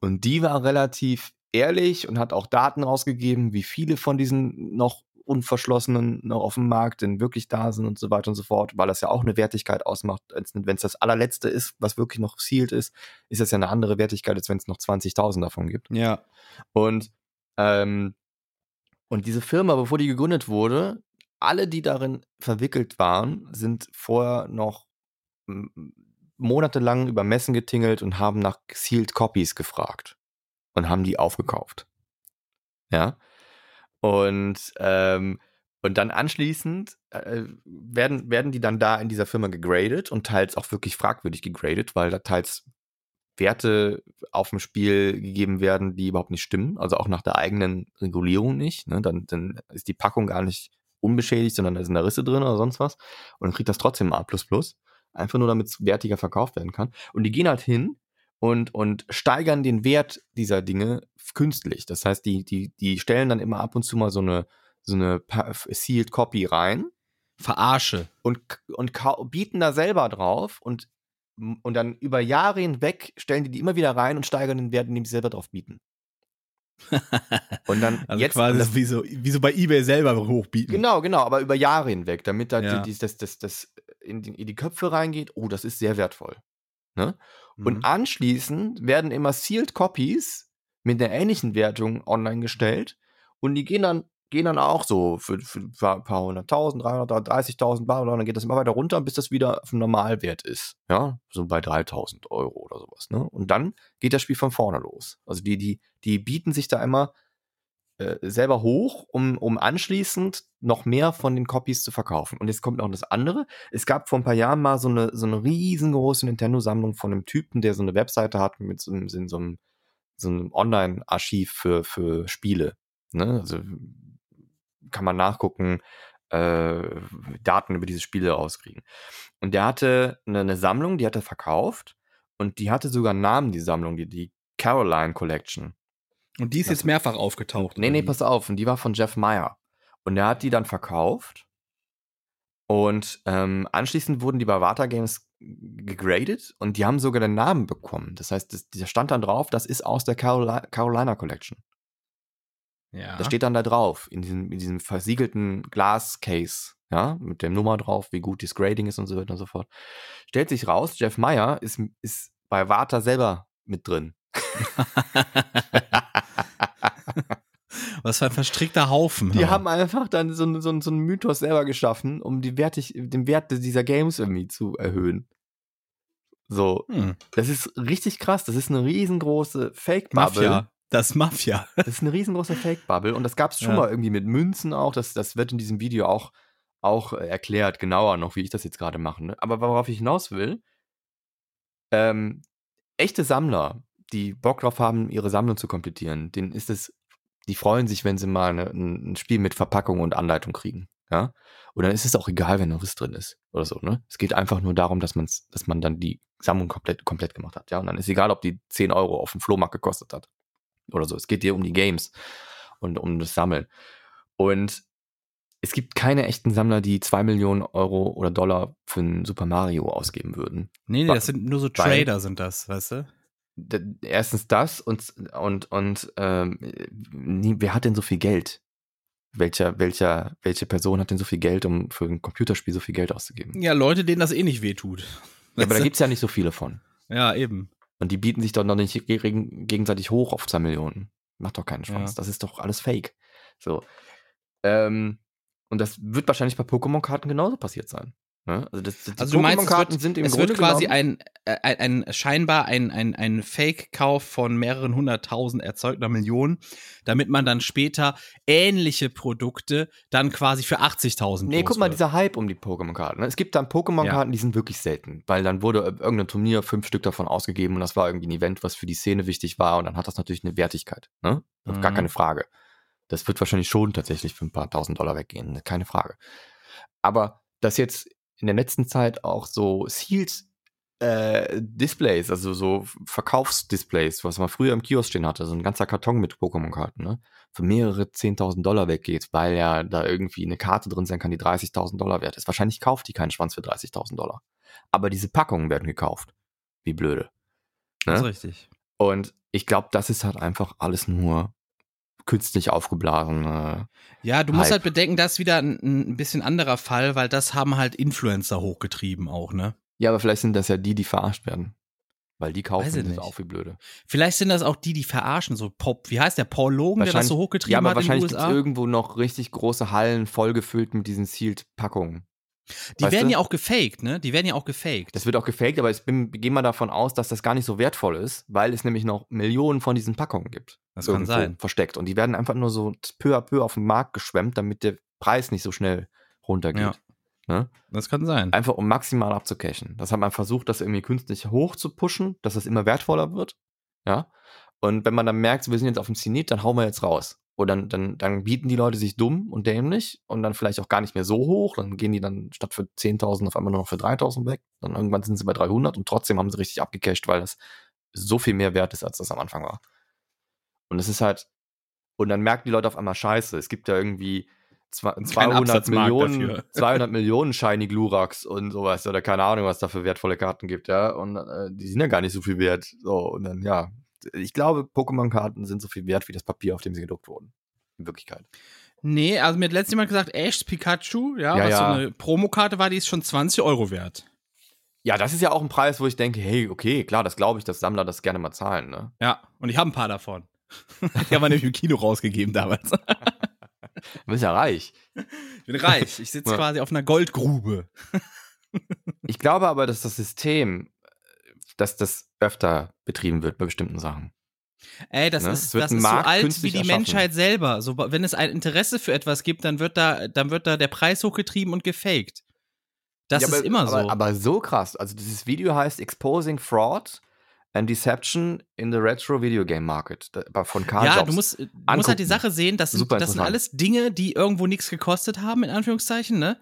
Und die war relativ ehrlich und hat auch Daten rausgegeben, wie viele von diesen noch unverschlossenen noch auf dem Markt denn wirklich da sind und so weiter und so fort, weil das ja auch eine Wertigkeit ausmacht. Wenn es das allerletzte ist, was wirklich noch sealed ist, ist das ja eine andere Wertigkeit, als wenn es noch 20.000 davon gibt. Ja. Und, ähm, und diese Firma, bevor die gegründet wurde, alle, die darin verwickelt waren, sind vorher noch monatelang über Messen getingelt und haben nach Sealed Copies gefragt und haben die aufgekauft. Ja. Und, ähm, und dann anschließend äh, werden, werden die dann da in dieser Firma gegradet und teils auch wirklich fragwürdig gegradet, weil da teils Werte auf dem Spiel gegeben werden, die überhaupt nicht stimmen, also auch nach der eigenen Regulierung nicht. Ne? Dann, dann ist die Packung gar nicht unbeschädigt, sondern da sind da Risse drin oder sonst was. Und dann kriegt das trotzdem A. Einfach nur, damit es wertiger verkauft werden kann. Und die gehen halt hin und, und steigern den Wert dieser Dinge künstlich. Das heißt, die, die, die stellen dann immer ab und zu mal so eine, so eine Sealed Copy rein Verarsche. und, und bieten da selber drauf und, und dann über Jahre hinweg stellen die die immer wieder rein und steigern den Wert, indem sie selber drauf bieten. <laughs> Und dann Also jetzt quasi das, wie, so, wie so bei Ebay selber hochbieten. genau, genau, aber über Jahre hinweg, damit da Ja. die, die, das, das, das in, die, in die Köpfe reingeht, oh, das ist sehr wertvoll. Ne? Mhm. Und anschließend werden immer Sealed Copies mit einer ähnlichen Wertung online gestellt und die gehen dann, gehen dann auch so für, für ein paar hunderttausend, 330.000, bla, bla, dann geht das immer weiter runter, bis das wieder auf dem Normalwert ist. Ja, so bei 3000 Euro oder sowas. Ne? Und dann geht das Spiel von vorne los. Also die, die, die bieten sich da immer äh, selber hoch, um, um anschließend noch mehr von den Copies zu verkaufen. Und jetzt kommt noch das andere. Es gab vor ein paar Jahren mal so eine, so eine riesengroße Nintendo-Sammlung von einem Typen, der so eine Webseite hat mit so einem, so einem, so einem Online-Archiv für, für Spiele. Ne? Also kann man nachgucken, äh, Daten über diese Spiele rauskriegen. Und der hatte eine, eine Sammlung, die hat er verkauft und die hatte sogar einen Namen, die Sammlung, die, die Caroline Collection. Und die ist jetzt mehrfach aufgetaucht. Nee, nee, pass auf. Und die war von Jeff Meyer. Und der hat die dann verkauft. Und ähm, anschließend wurden die bei Vata Games gegradet und die haben sogar den Namen bekommen. Das heißt, das, der stand dann drauf, das ist aus der Caroli Carolina Collection. Ja. Das steht dann da drauf, in diesem, in diesem versiegelten Glas-Case, ja, mit der Nummer drauf, wie gut das Grading ist und so weiter und so fort. Stellt sich raus, Jeff Meyer ist, ist bei Vata selber mit drin. <laughs> Was für ein verstrickter Haufen. Die haben einfach dann so, einen- so, so einen Mythos selber geschaffen, um die Wertig, den Wert dieser Games irgendwie zu erhöhen. So, Hm. das ist richtig krass. Das ist eine riesengroße Fake-Bubble. Mafia. Das ist Mafia. Das ist eine riesengroße Fake-Bubble. Und das gab es schon Ja. mal irgendwie mit Münzen auch. Das, das wird in diesem Video auch, auch äh, erklärt, genauer noch, wie ich das jetzt gerade mache. Ne? Aber worauf ich hinaus will, ähm, echte Sammler, die Bock drauf haben, ihre Sammlung zu komplettieren, denen ist es, die freuen sich, wenn sie mal eine, ein Spiel mit Verpackung und Anleitung kriegen. Ja? Und dann ist es auch egal, wenn ein Riss drin ist oder so. Ne? Es geht einfach nur darum, dass, man's, dass man dann die Sammlung komplett, komplett gemacht hat. Ja? Und dann ist egal, ob die 10 Euro auf dem Flohmarkt gekostet hat oder so. Es geht dir um die Games und um das Sammeln. Und es gibt keine echten Sammler, die 2 Millionen Euro oder Dollar für ein Super Mario ausgeben würden. Nee, nee, das sind nur so Weil- Trader, sind das, weißt du? Erstens das und, und, und ähm, wer hat denn so viel Geld? Welcher, welcher, welche Person hat denn so viel Geld, um für ein Computerspiel so viel Geld auszugeben? Ja, Leute, denen das eh nicht wehtut. Ja, aber da Weißt gibt's ja nicht so viele von. ja, eben. Und die bieten sich doch noch nicht geg- gegenseitig hoch auf 2 Millionen. Macht doch keinen Spaß. Ja. Das ist doch alles Fake. So. Ähm, Und das wird wahrscheinlich bei Pokémon-Karten genauso passiert sein. Ne? Also, das, die Also du meinst, es Pokémon-Karten wird, sind im es Grunde wird quasi ein, äh, ein, ein scheinbar ein, ein, ein Fake-Kauf von mehreren hunderttausend erzeugter Millionen, damit man dann später ähnliche Produkte dann quasi für 80.000 Nee, guck mal, wird. dieser Hype um die Pokémon-Karten. ne? Es gibt dann Pokémon-Karten, die sind wirklich selten, weil dann wurde irgendein Turnier fünf Stück davon ausgegeben und das war irgendwie ein Event, was für die Szene wichtig war und dann hat das natürlich eine Wertigkeit. Ne? Gar Mhm. keine Frage. Das wird wahrscheinlich schon tatsächlich für ein paar tausend Dollar weggehen, ne? keine Frage. Aber dass jetzt in der letzten Zeit auch so Sealed äh, Displays, also so Verkaufsdisplays, was man früher im Kiosk stehen hatte, so ein ganzer Karton mit Pokémon-Karten, ne? für mehrere 10.000 Dollar weggeht, weil ja da irgendwie eine Karte drin sein kann, die 30.000 Dollar wert ist. Wahrscheinlich kauft die keinen Schwanz für 30.000 Dollar. Aber diese Packungen werden gekauft. Wie blöde. Das ist Ne? richtig. Und ich glaube, das ist halt einfach alles nur künstlich aufgeblasene. Ja, du musst Hype. halt bedenken, das ist wieder ein, ein bisschen anderer Fall, weil das haben halt Influencer hochgetrieben auch, ne? Ja, aber vielleicht sind das ja die, die verarscht werden. Weil die kaufen das nicht. auch wie blöde. Vielleicht sind das auch die, die verarschen, so Pop, wie heißt der, Paul Logan, der das so ja, hochgetrieben aber hat in den wahrscheinlich gibt es USA? irgendwo noch richtig große Hallen vollgefüllt mit diesen Sealed-Packungen. Die weißt werden du? ja auch gefaked, ne? Die werden ja auch gefaked. Das wird auch gefaked, aber ich bin, gehe mal davon aus, dass das gar nicht so wertvoll ist, weil es nämlich noch Millionen von diesen Packungen gibt. Das kann sein. Versteckt. Und die werden einfach nur so peu à peu auf den Markt geschwemmt, damit der Preis nicht so schnell runtergeht. Ja. Ne? Das kann sein. Einfach um maximal abzucashen. Das hat man versucht, das irgendwie künstlich hoch zu pushen, dass das immer wertvoller wird. Ja. Und wenn man dann merkt, wir sind jetzt auf dem Zenit, dann hauen wir jetzt raus. Oder dann, dann, dann bieten die Leute sich dumm und dämlich und dann vielleicht auch gar nicht mehr so hoch. Dann gehen die dann statt für 10.000 auf einmal nur noch für 3.000 weg. Dann irgendwann sind sie bei 300 und trotzdem haben sie richtig abgecasht, weil das so viel mehr wert ist, als das am Anfang war. Und es ist halt, und dann merken die Leute auf einmal Scheiße. Es gibt ja irgendwie zwei- 200 Absatzmarkt Millionen, dafür. <laughs> 200 Millionen Shiny Glurax und sowas oder keine Ahnung, was da für wertvolle Karten gibt, ja. Und äh, die sind ja gar nicht so viel wert. So, und dann, ja. Ich glaube, Pokémon-Karten sind so viel wert wie das Papier, auf dem sie gedruckt wurden. In Wirklichkeit. Nee, also mir hat letztes Mal gesagt, Ash Pikachu, ja, Ja, was ja. so eine Promokarte war, die ist schon 20 Euro wert. Ja, das ist ja auch ein Preis, wo ich denke, hey, okay, klar, das glaube ich, dass Sammler das gerne mal zahlen, ne? Ja, und ich habe ein paar davon. die haben wir nämlich im Kino rausgegeben damals. Du bist ja reich. Ich bin reich. Ich sitze Ja. quasi auf einer Goldgrube. Ich glaube aber, dass das System, dass das öfter betrieben wird bei bestimmten Sachen. Ey, das Ne? ist, das ist so alt wie die erschaffen. Menschheit selber. So, wenn es ein Interesse für etwas gibt, dann wird da, dann wird da der Preis hochgetrieben und gefaked. Das Ja, ist aber, immer so. Aber, aber so krass. Also dieses Video heißt Exposing Fraud and Deception in the Retro Video Game Market. Von Carl ja, Jobs. du musst, du musst halt die. Sache sehen, das sind, das sind alles Dinge, die irgendwo nichts gekostet haben, in Anführungszeichen, ne?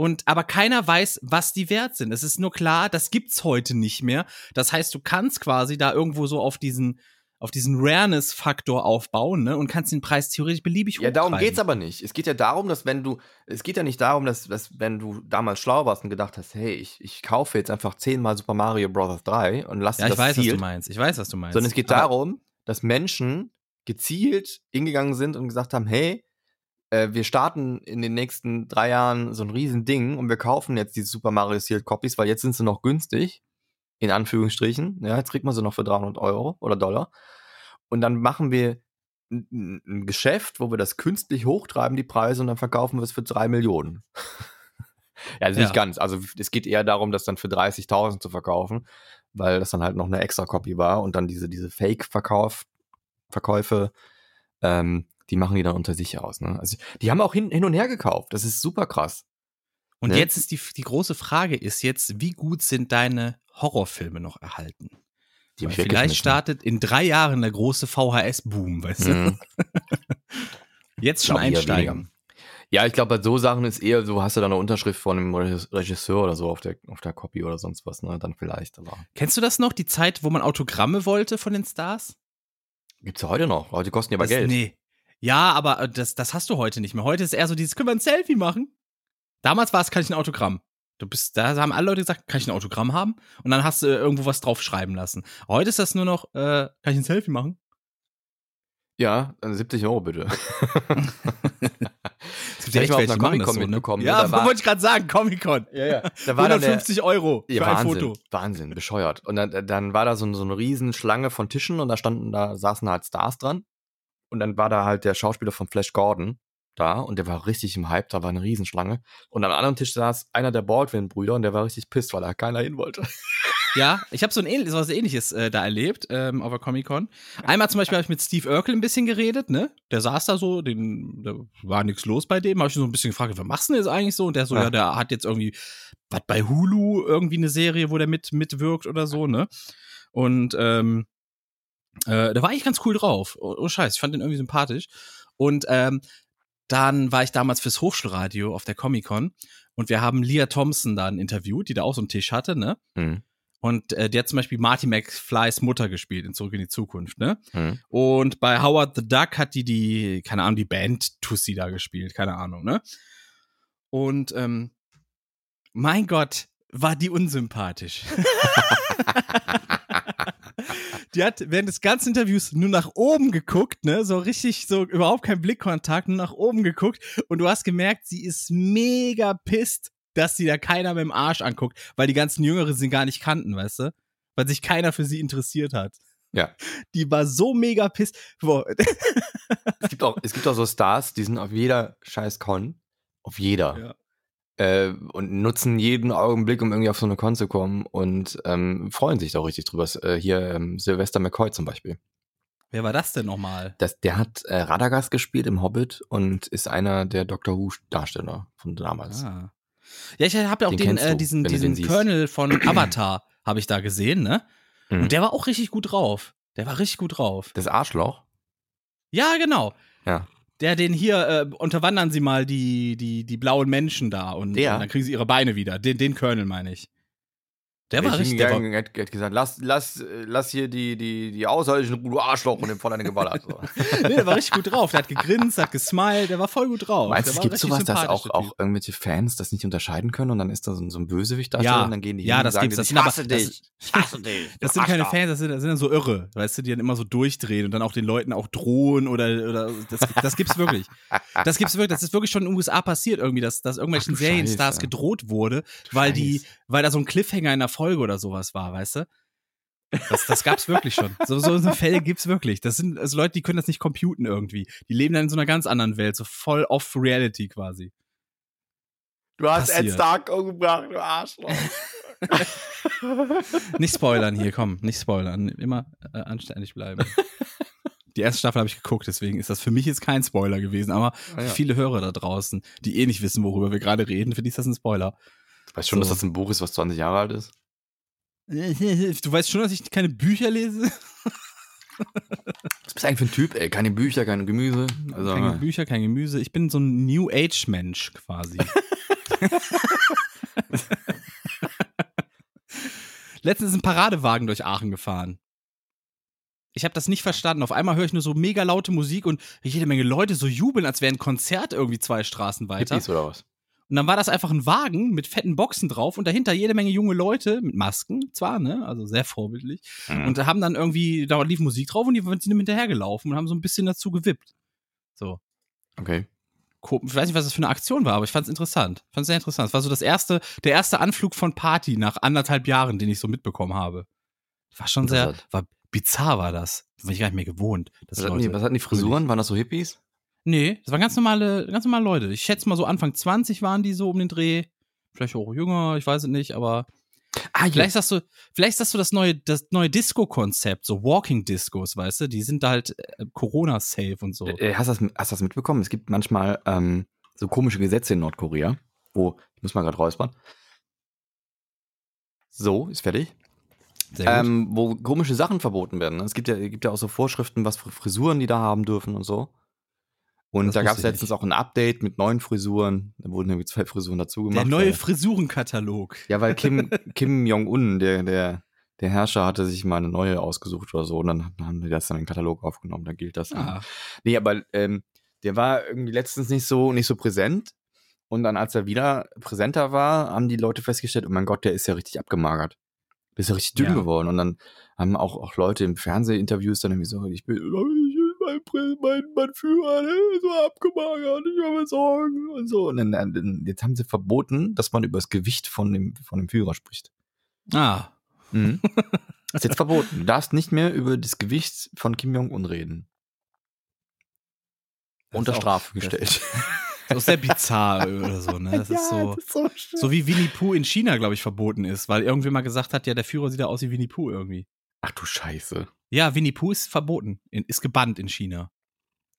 Und aber keiner weiß, was die wert sind. Es ist nur klar, das gibt's heute nicht mehr. Das heißt, du kannst quasi da irgendwo so auf diesen, auf diesen Rareness-Faktor aufbauen, ne? Und kannst den Preis theoretisch beliebig Ja, darum geht's aber nicht. Es geht ja darum, dass wenn du, es geht ja nicht darum, dass, dass wenn du damals schlau warst und gedacht hast, hey, ich, ich kaufe jetzt einfach zehnmal Super Mario Bros. 3 und lass Ja, dir ich das weiß, was sealed, du meinst. Ich weiß, was du meinst. sondern es geht Aber- darum, dass Menschen gezielt hingegangen sind und gesagt haben, hey, äh, wir starten in den nächsten drei Jahren so ein riesen Ding und wir kaufen jetzt diese Super Mario Sealed Copies, weil jetzt sind sie noch günstig, in Anführungsstrichen. Ja, jetzt kriegt man sie noch für 300 Euro oder Dollar. Und dann machen wir ein, Geschäft, wo wir das künstlich hochtreiben, die Preise, und dann verkaufen wir es für drei Millionen. <laughs> ja, also nicht Ja. ganz. Also es geht eher darum, das dann für 30.000 zu verkaufen, weil das dann halt noch eine extra Copy war und dann diese, diese Fake-Verkauf, Verkäufe, ähm, die machen die dann unter sich aus. Ne? Also die haben auch hin, hin und her gekauft. Das ist super krass. Und ne? jetzt ist die, die große Frage ist jetzt, wie gut sind deine Horrorfilme noch erhalten? Die vielleicht startet in drei Jahren der große VHS-Boom, weißt du? Mhm. <laughs> Jetzt schon einsteigen. Ja, ich glaube, bei so Sachen ist eher so, hast du da eine Unterschrift von einem Regis- Regisseur oder so auf der, auf der Copy oder sonst was, ne? Dann vielleicht. Aber Kennst du das noch, die Zeit, wo man Autogramme wollte von den Stars? gibt's ja heute noch. Heute kosten die aber Geld. Nee. Ja, aber äh, das, das hast du heute nicht mehr. Heute ist eher so dieses, können wir ein Selfie machen? Damals war es, kann ich ein Autogramm. Du bist, da haben alle Leute gesagt, kann ich ein Autogramm haben? Und dann hast du äh, irgendwo was drauf schreiben lassen. Heute ist das nur noch, äh, kann ich ein Selfie machen? Ja, dann 70 Euro bitte. <laughs> <laughs> Es Das hab ich mal auf einer die machen das Comic-Con mitbekommen, ne? Ja, Da <laughs> war- wollte ich gerade sagen, Comic-Con. Ja, ja. Da war dann der, 150 Euro für ja, ein Wahnsinn, Foto. Wahnsinn, bescheuert. Und dann, dann war da so, so eine riesen Schlange von Tischen und da standen, da saßen halt Stars dran. Und dann war da halt der Schauspieler von Flash Gordon, da und der war richtig im Hype, da war eine Riesenschlange. Und am anderen Tisch saß einer der Baldwin-Brüder und der war richtig pisst, weil da keiner hin wollte. Ja, ich habe so ein ähnliches, was ähnliches äh, da erlebt ähm, auf der Comic-Con. Einmal zum Beispiel habe ich mit Steve Urkel ein bisschen geredet, ne? Der saß da so, den, da war nichts los bei dem. Habe ich ihn so ein bisschen gefragt, was machst du denn jetzt eigentlich so? Und der so, ja, Ja. der hat jetzt irgendwie was bei Hulu, irgendwie eine Serie, wo der mit mitwirkt oder so, ne? Und ähm, äh, da war ich ganz cool drauf. Oh, oh Scheiß, ich fand den irgendwie sympathisch. Und ähm, dann war ich damals fürs Hochschulradio auf der Comic-Con und wir haben Leah Thompson dann interviewt, die da auch so einen Tisch hatte, ne? Mhm. Und äh, die hat zum Beispiel Marty McFlys Mutter gespielt in Zurück in die Zukunft, ne? Mhm. Und bei Howard the Duck hat die die, keine Ahnung, die Band Tussi da gespielt, keine Ahnung, ne? Und ähm, mein Gott, war die unsympathisch. <laughs> die hat während des ganzen Interviews nur nach oben geguckt, ne? So richtig, so überhaupt kein Blickkontakt, nur nach oben geguckt. Und du hast gemerkt, sie ist mega pisst, dass sie da keiner mit dem Arsch anguckt, weil die ganzen Jüngeren sie gar nicht kannten, weißt du? Weil sich keiner für sie interessiert hat. Ja. Die war so mega pisst. Es gibt, auch, es gibt auch so Stars, die sind auf jeder scheiß Con. Auf jeder. Ja. Äh, und nutzen jeden Augenblick, um irgendwie auf so eine Con zu kommen und ähm, freuen sich da auch richtig drüber. Äh, hier ähm, Sylvester McCoy zum Beispiel. Wer war das denn nochmal? Das, der hat äh, Radagast gespielt im Hobbit und ist einer der Doctor Who-Darsteller von damals. Ah. Ja, ich habe ja auch Den den, äh, diesen, du diesen den. Colonel von <clears throat> Avatar habe ich da gesehen, ne? Mhm. Und der war auch richtig gut drauf. Der war richtig gut drauf. das Arschloch? Ja, genau. Ja. Der, den hier, äh, unterwandern sie mal die, die, die blauen Menschen da und, und dann kriegen sie ihre Beine wieder. Den, den Colonel meine ich. Der war Ich richtig. Der war, Er hat, hat gesagt, lass, lass, lass hier die, die, die Außerirdischen, du Arschloch, und dem voll eine geballert. So. <laughs> nee, der war richtig gut drauf. Der hat gegrinst, hat gesmiled, der war voll gut drauf. Meinst du, es gibt sowas, dass auch, auch irgendwelche Fans das nicht unterscheiden können und dann ist da so, ein- so ein Bösewicht da Ja, und dann gehen die ja, hin und das sagen gibt's, das <laughs> ich hasse dich, ich hasse dich. Das sind keine. Fans, das sind, das sind dann so irre, weißt du, die dann immer so durchdrehen und dann auch den Leuten auch drohen oder, oder das, das gibt's wirklich. Das gibt's wirklich, das ist wirklich schon in den USA passiert irgendwie, dass, dass irgendwelchen Ach Serienstars Scheiße. gedroht wurde, weil die, weil da so ein Cliffhanger in der Folge oder sowas war, weißt du? Das, das gab's wirklich schon. So, so, so Fälle gibt's wirklich. Das sind also Leute, die können das nicht computen irgendwie. Die leben dann in so einer ganz anderen Welt, so voll off Reality quasi. Du hast Ed. Stark umgebracht, du Arschloch. <laughs> Nicht spoilern hier, komm, nicht spoilern. Immer äh, anständig bleiben. Die erste Staffel habe ich geguckt, deswegen ist das für mich jetzt kein Spoiler gewesen, aber Ah, ja. für viele Hörer da draußen, die eh nicht wissen, worüber wir gerade reden, für die ist das ein Spoiler. Weißt schon, So. dass das ein Buch ist, was 20 Jahre alt ist? <laughs> Du weißt schon, dass ich keine Bücher lese? Was bist du eigentlich für ein Typ, ey? Keine Bücher, keine Gemüse. Also, keine Bücher, kein Gemüse. Ich bin so ein New Age Mensch quasi. <laughs> Letztens ist ein Paradewagen durch Aachen gefahren. Ich habe das nicht verstanden. Auf einmal höre ich nur so mega laute Musik und jede Menge Leute so jubeln, als wäre ein Konzert irgendwie zwei Straßen weiter. Hippies oder was? Und dann war das einfach ein Wagen mit fetten Boxen drauf und dahinter jede Menge junge Leute mit Masken, zwar, ne? Also sehr vorbildlich. Mhm. Und da haben dann irgendwie, da lief Musik drauf und die sind ihm hinterhergelaufen und haben so ein bisschen dazu gewippt. So. Okay. Ich weiß nicht, was das für eine Aktion war, aber ich fand es interessant. Fand es sehr interessant. Es war so das erste, der erste Anflug von Party nach anderthalb Jahren, den ich so mitbekommen habe. War schon sehr, war bizarr war das. Das war ich gar nicht mehr gewohnt. Was hatten, die, was hatten die Frisuren? Waren das so Hippies? Nee, das waren ganz normale, ganz normale Leute. Ich schätze mal so Anfang 20 waren die so um den Dreh. Vielleicht auch jünger, ich weiß es nicht, aber Ah, ja. vielleicht sagst du, vielleicht sagst du das neue, das neue Disco-Konzept, so Walking Discos, weißt du, die sind da halt äh, Corona-safe und so. Äh, Hast du das, hast das mitbekommen? Es gibt manchmal ähm, so komische Gesetze in Nordkorea. Oh, ich muss mal gerade räuspern. So, ist fertig. Sehr gut. Ähm, wo komische Sachen verboten werden. ne? Es gibt ja, gibt ja auch so Vorschriften, was für Frisuren die da haben dürfen und so. Und Das da gab es letztens auch ein Update mit neuen Frisuren. Da wurden irgendwie zwei Frisuren dazu gemacht. Der neue Frisurenkatalog. ja, weil Kim, <laughs> Kim Jong-un, der, der, der Herrscher, hatte sich mal eine neue ausgesucht oder so. Und dann haben die das dann in den Katalog aufgenommen. Da gilt das. Ah, Nee, aber ähm, der war irgendwie letztens nicht so, nicht so präsent. Und dann, als er wieder präsenter war, haben die Leute festgestellt, oh mein Gott, der ist ja richtig abgemagert. Der ist ja richtig dünn Ja. geworden. Und dann haben auch, auch Leute im Fernsehinterviews dann irgendwie so, ich bin, mein, mein, mein Führer, ist so abgemagert, ich habe Sorgen und so. Und dann, dann, jetzt haben sie verboten, dass man über das Gewicht von dem, von dem Führer spricht. ah. Mhm. Das <laughs> ist jetzt verboten. Du darfst nicht mehr über das Gewicht von Kim Jong-un reden. Das unter Strafe das- gestellt. <laughs> Das ist sehr bizarr oder so, ne? Das ist <laughs> so. ist so. So wie Winnie Pooh in China, glaube ich, verboten ist, weil irgendwer mal gesagt hat, ja, der Führer sieht ja aus wie Winnie Pooh irgendwie. Ach du Scheiße. Ja, Winnie Pooh ist verboten, in, ist gebannt in China.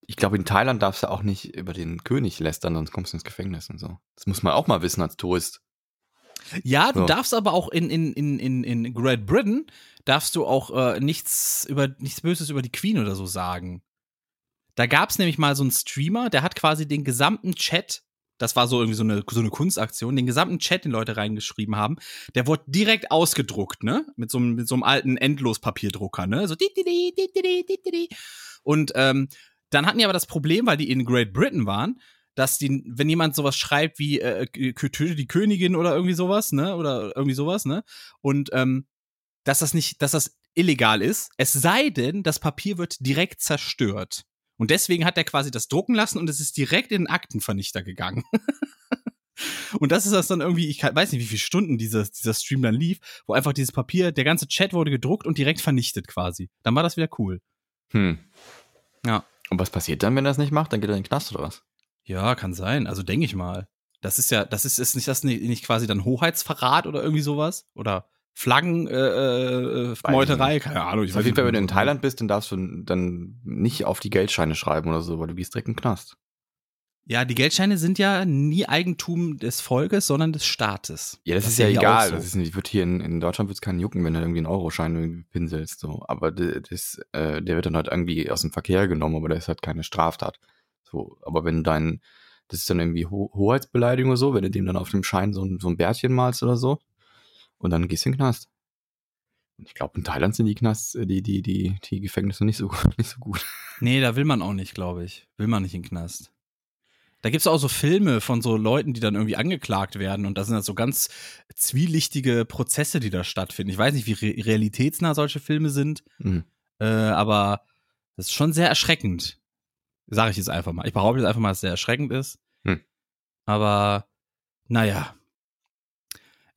Ich glaube, in Thailand darfst du auch nicht über den König lästern, sonst kommst du ins Gefängnis und so. Das muss man auch mal wissen als Tourist. Ja, du So. darfst aber auch in, in, in, in, in Great Britain, darfst du auch äh, nichts, über, nichts Böses über die Queen oder so sagen. Da gab es nämlich mal so einen Streamer, der hat quasi den gesamten Chat, das war so irgendwie so eine, so eine Kunstaktion, den gesamten Chat, den Leute reingeschrieben haben, der wurde direkt ausgedruckt, ne? Mit so, einem- mit so einem alten Endlospapierdrucker, ne? So ditidi, ditidi, ditidi. Und ähm, dann hatten die aber das Problem, weil die in Great Britain waren, dass die, wenn jemand sowas schreibt wie äh, töte die Königin oder irgendwie sowas, ne? Oder irgendwie sowas, ne? Und ähm, dass das nicht, dass das illegal ist, es sei denn, das Papier wird direkt zerstört. Und deswegen hat er quasi das drucken lassen und es ist direkt in den Aktenvernichter gegangen. <laughs> und das ist das dann irgendwie, ich weiß nicht, wie viele Stunden dieser, dieser Stream dann lief, wo einfach dieses Papier, der ganze Chat wurde gedruckt und direkt vernichtet quasi. Dann war das wieder cool. Hm. Ja. Und was passiert dann, wenn er es nicht macht? Dann geht er in den Knast oder was? Ja, kann sein. Also denke ich mal. Das ist ja, das ist, ist nicht das nicht, nicht quasi dann Hoheitsverrat oder irgendwie sowas? Oder Flaggen, äh, äh, Meuterei? Keine Ahnung. Ich Auf jeden Fall, wenn du in Thailand bist, dann darfst du dann nicht auf die Geldscheine schreiben oder so, weil du gehst direkt in den Knast. Ja, die Geldscheine sind ja nie Eigentum des Volkes, sondern des Staates. Ja, das, ist ja ja egal. so. Das ist nicht, wird hier in, in Deutschland wird es keinen jucken, wenn du irgendwie einen Euroschein pinselst. So. Aber das, äh, der wird dann halt irgendwie aus dem Verkehr genommen, aber der ist halt keine Straftat. So, aber wenn dein, das ist dann irgendwie Ho Hoheitsbeleidigung oder so, wenn du dem dann auf dem Schein so ein, so ein Bärtchen malst oder so, und dann gehst du in den Knast. Und ich glaube, in Thailand sind die Knasts, äh, die, die, die, die Gefängnisse nicht so, <laughs> nicht so gut. Nee, da will man auch nicht, glaube ich. Will man nicht in den Knast. Da gibt's auch so Filme von so Leuten, die dann irgendwie angeklagt werden und da sind das so ganz zwielichtige Prozesse, die da stattfinden. Ich weiß nicht, wie re realitätsnah solche Filme sind, Mhm. äh, aber das ist schon sehr erschreckend. Sage ich jetzt einfach mal. Ich behaupte jetzt einfach mal, dass es sehr erschreckend ist. Hm. Aber naja.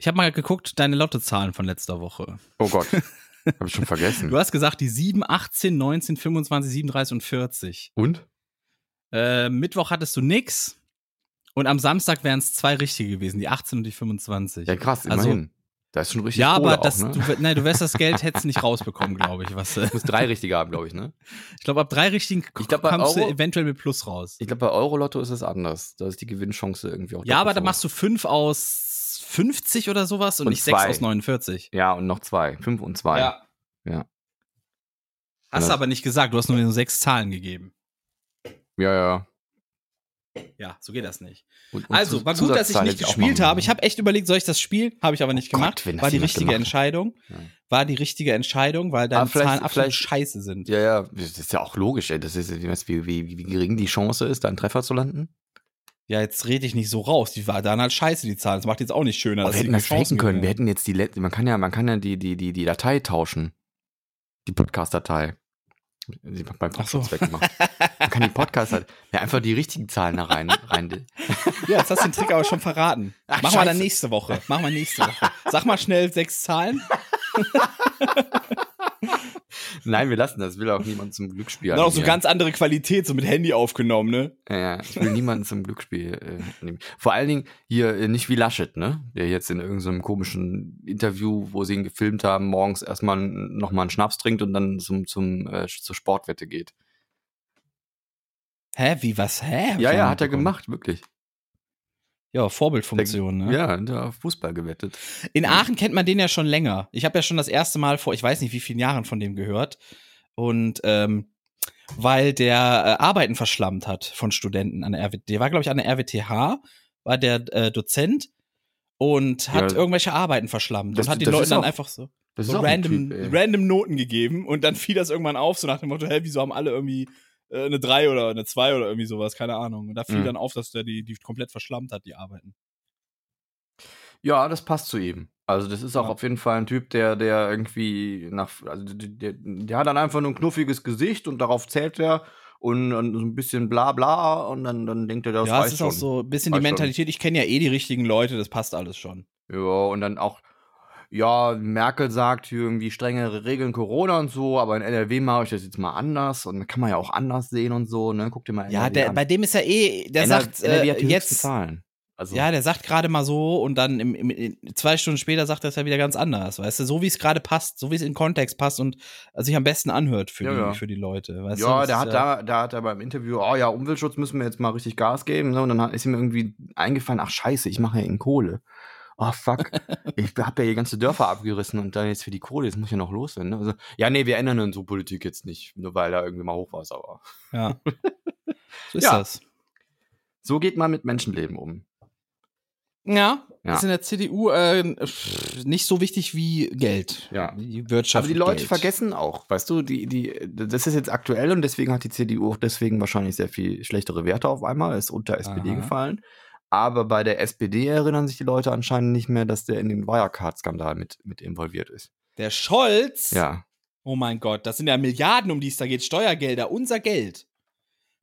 Ich habe mal geguckt, deine Lottozahlen von letzter Woche. Oh Gott. <laughs> Hab ich schon vergessen. Du hast gesagt, die 7, 18, 19, 25, 37 und 40. Und? Äh, Mittwoch hattest du nix. Und am Samstag wären es zwei richtige gewesen, die 18 und die 25. Ja, krass, Also- immerhin. da ist schon richtig ja, Kohle aber das, auch, ne? du, nein, du wirst das Geld hättest nicht rausbekommen, glaube ich. Was, äh, Du musst drei richtige haben, glaube ich, ne? ich glaube, ab drei richtigen Ich glaub, kommst du Euro- eventuell mit Plus raus. Ich glaube, bei Eurolotto ist es anders. Da ist die Gewinnchance irgendwie auch Ja, aber da machst du fünf aus 50 oder sowas und, Und nicht sechs zwei. aus 49. so. Ja, und noch zwei. Fünf und zwei. Ja. Ja. Hast du aber nicht gesagt, du hast nur sechs Zahlen gegeben. Ja, ja. Ja, so geht das nicht. Und, und Also, war gut, dass ich nicht gespielt habe. Ich habe echt überlegt, soll ich das spielen? Habe ich aber nicht Oh Gott, gemacht. das war die richtige gemacht. Entscheidung. Ja. War die richtige Entscheidung, weil deine vielleicht- Zahlen absolut scheiße sind. Ja, ja, das ist ja auch logisch, ey. Das ist, wie, wie, wie, wie gering die Chance ist, da einen Treffer zu landen. Ja, jetzt rede ich nicht so raus. Die war dann halt scheiße, die Zahlen. Das macht jetzt auch nicht schöner. Aber wir hätten das Chancen faken können. Wir hätten jetzt die letzte, man kann ja, man kann ja die, die, die, die Datei tauschen. Die Podcast-Datei. Die hat beim Ach so. Podcast weggemacht. Man kann die Podcast halt, ja, einfach die richtigen Zahlen da rein, rein. <laughs> Ja, jetzt hast du den Trick aber schon verraten. <laughs> Ach, Machen wir dann nächste Woche. Machen wir nächste Woche. Sag mal schnell sechs Zahlen. <laughs> <laughs> Nein, wir lassen das. Will auch niemand zum Glücksspiel. Dann auch so ganz andere Qualität, so mit Handy aufgenommen, ne? Ja, ja, ich will niemanden zum Glücksspiel äh, nehmen. Vor allen Dingen hier äh, nicht wie Laschet, ne? Der jetzt in irgendeinem komischen Interview, wo sie ihn gefilmt haben, morgens erstmal nochmal einen Schnaps trinkt und dann zum, zum, äh, zur Sportwette geht. Hä, wie, was, hä? Hab ja, ja, hat er gemacht, wirklich. Ja, Vorbildfunktion, ne? Ja, und auf Fußball gewettet. In Aachen kennt man den ja schon länger. Ich habe ja schon das erste Mal vor, ich weiß nicht wie vielen Jahren von dem gehört. Und ähm, weil der äh, Arbeiten verschlammt hat von Studenten an der RWTH. Der war, glaube ich, an der RWTH, war der äh, Dozent und hat Ja. irgendwelche Arbeiten verschlammt Das- und hat den Leuten dann auch- einfach so, so random, Typ, random Noten gegeben und dann fiel das irgendwann auf, so nach dem Motto, hä, wieso haben alle irgendwie äh, eine 3 oder eine 2 oder irgendwie sowas, keine Ahnung. Und da fiel Mhm. dann auf, dass der die, die komplett verschlammt hat, die Arbeiten. Ja, das passt zu ihm. Also das ist auch Ja. auf jeden Fall ein Typ, der, der irgendwie nach, also der, der hat dann einfach nur ein knuffiges Gesicht und darauf zählt er und, und so ein bisschen bla bla und dann, dann denkt er, das ja, es reicht ist schon. auch so ein bisschen die Reicht schon. Mentalität, ich kenne ja eh die richtigen Leute, das passt alles schon. Ja, und dann auch, ja, Merkel sagt hier irgendwie strengere Regeln Corona und so, aber in NRW mache ich das jetzt mal anders und kann man ja auch anders sehen und so, ne? Guck dir mal Ja, NRW der, an. bei dem ist ja eh, der NRW sagt NRW äh, hat die jetzt, Zahlen. Also, ja, der sagt gerade mal so und dann im, im, zwei Stunden später sagt er es ja wieder ganz anders, weißt du, so wie es gerade passt, so wie es in Kontext passt und sich am besten anhört für, Ja, die, ja. für die Leute, weißt du. ja, das der ist hat da, da hat er beim Interview, oh ja, Umweltschutz müssen wir jetzt mal richtig Gas geben, ne? Und dann ist ihm irgendwie eingefallen, ach scheiße, ich mache ja in Kohle. Oh fuck, <laughs> ich hab ja hier ganze Dörfer abgerissen und dann jetzt für die Kohle, jetzt muss ich ja noch loswerden. Ne? Also, ja, nee, wir ändern unsere Politik jetzt nicht, nur weil da irgendwie mal Hochwasser war. Ja. <laughs> So ist Ja. das. So geht man mit Menschenleben um. Ja, Ja. ist in der CDU äh, nicht so wichtig wie Geld. Ja. Die Wirtschaft. Aber die Leute Geld. vergessen auch, weißt du, die, die, das ist jetzt aktuell und deswegen hat die CDU auch deswegen wahrscheinlich sehr viel schlechtere Werte auf einmal, ist unter SPD Aha. gefallen. Aber bei der SPD erinnern sich die Leute anscheinend nicht mehr, dass der in den Wirecard-Skandal mit, mit involviert ist. Der Scholz. Ja. Oh mein Gott, das sind ja Milliarden, um die es da geht. Steuergelder, unser Geld.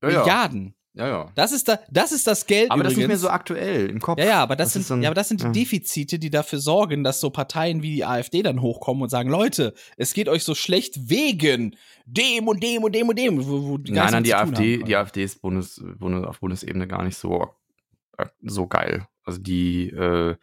Ja. Milliarden. ja, ja. Das ist, da, das ist das Geld Aber das übrigens. ist nicht mehr so aktuell im Kopf. Ja, ja, aber das, Das sind, ein- ja, aber das sind die. Defizite, die dafür sorgen, dass so Parteien wie die AfD dann hochkommen und sagen, Leute, es geht euch so schlecht wegen dem und dem und dem und dem. Wo, wo Nein, nein, die AfD, haben. die AfD ist Bundes, Bundes, auf Bundesebene gar nicht so, so geil. Also die äh,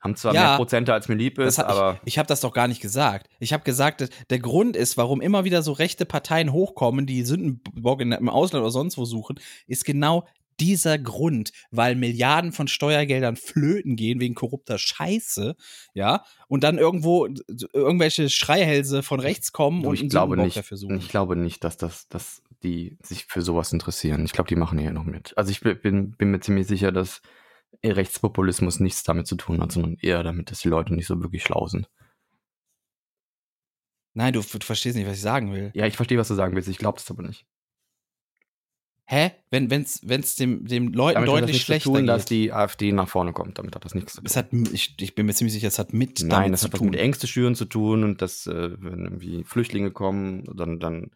haben zwar Ja. mehr Prozente, als mir lieb Das ist, aber ich ich habe das doch gar nicht gesagt. Ich habe gesagt, dass der Grund ist, warum immer wieder so rechte Parteien hochkommen, die Sündenbock im Ausland oder sonst wo suchen, ist genau dieser Grund, weil Milliarden von Steuergeldern flöten gehen wegen korrupter Scheiße, ja, und dann irgendwo irgendwelche Schreihälse von rechts kommen und ich einen glaube Sündenbock nicht. dafür suchen. Ich glaube nicht, dass das, dass die sich für sowas interessieren. Ich glaube, die machen hier noch mit. Also ich bin, bin mir ziemlich sicher, dass Rechtspopulismus nichts damit zu tun hat, sondern eher damit, dass die Leute nicht so wirklich schlau sind. Nein, du, du verstehst nicht, was ich sagen will. Ja, ich verstehe, was du sagen willst. Ich glaube das aber nicht. Hä? Wenn wenn's wenn's dem dem Leuten Damit hat das deutlich nichts zu schlechter tun, dass geht. die AfD nach vorne kommt. Damit hat das nichts zu tun. es hat ich, ich bin mir ziemlich sicher, es hat mit Nein, damit das zu hat was tun. mit Ängste schüren zu tun und dass, äh, wenn irgendwie Flüchtlinge kommen, dann, dann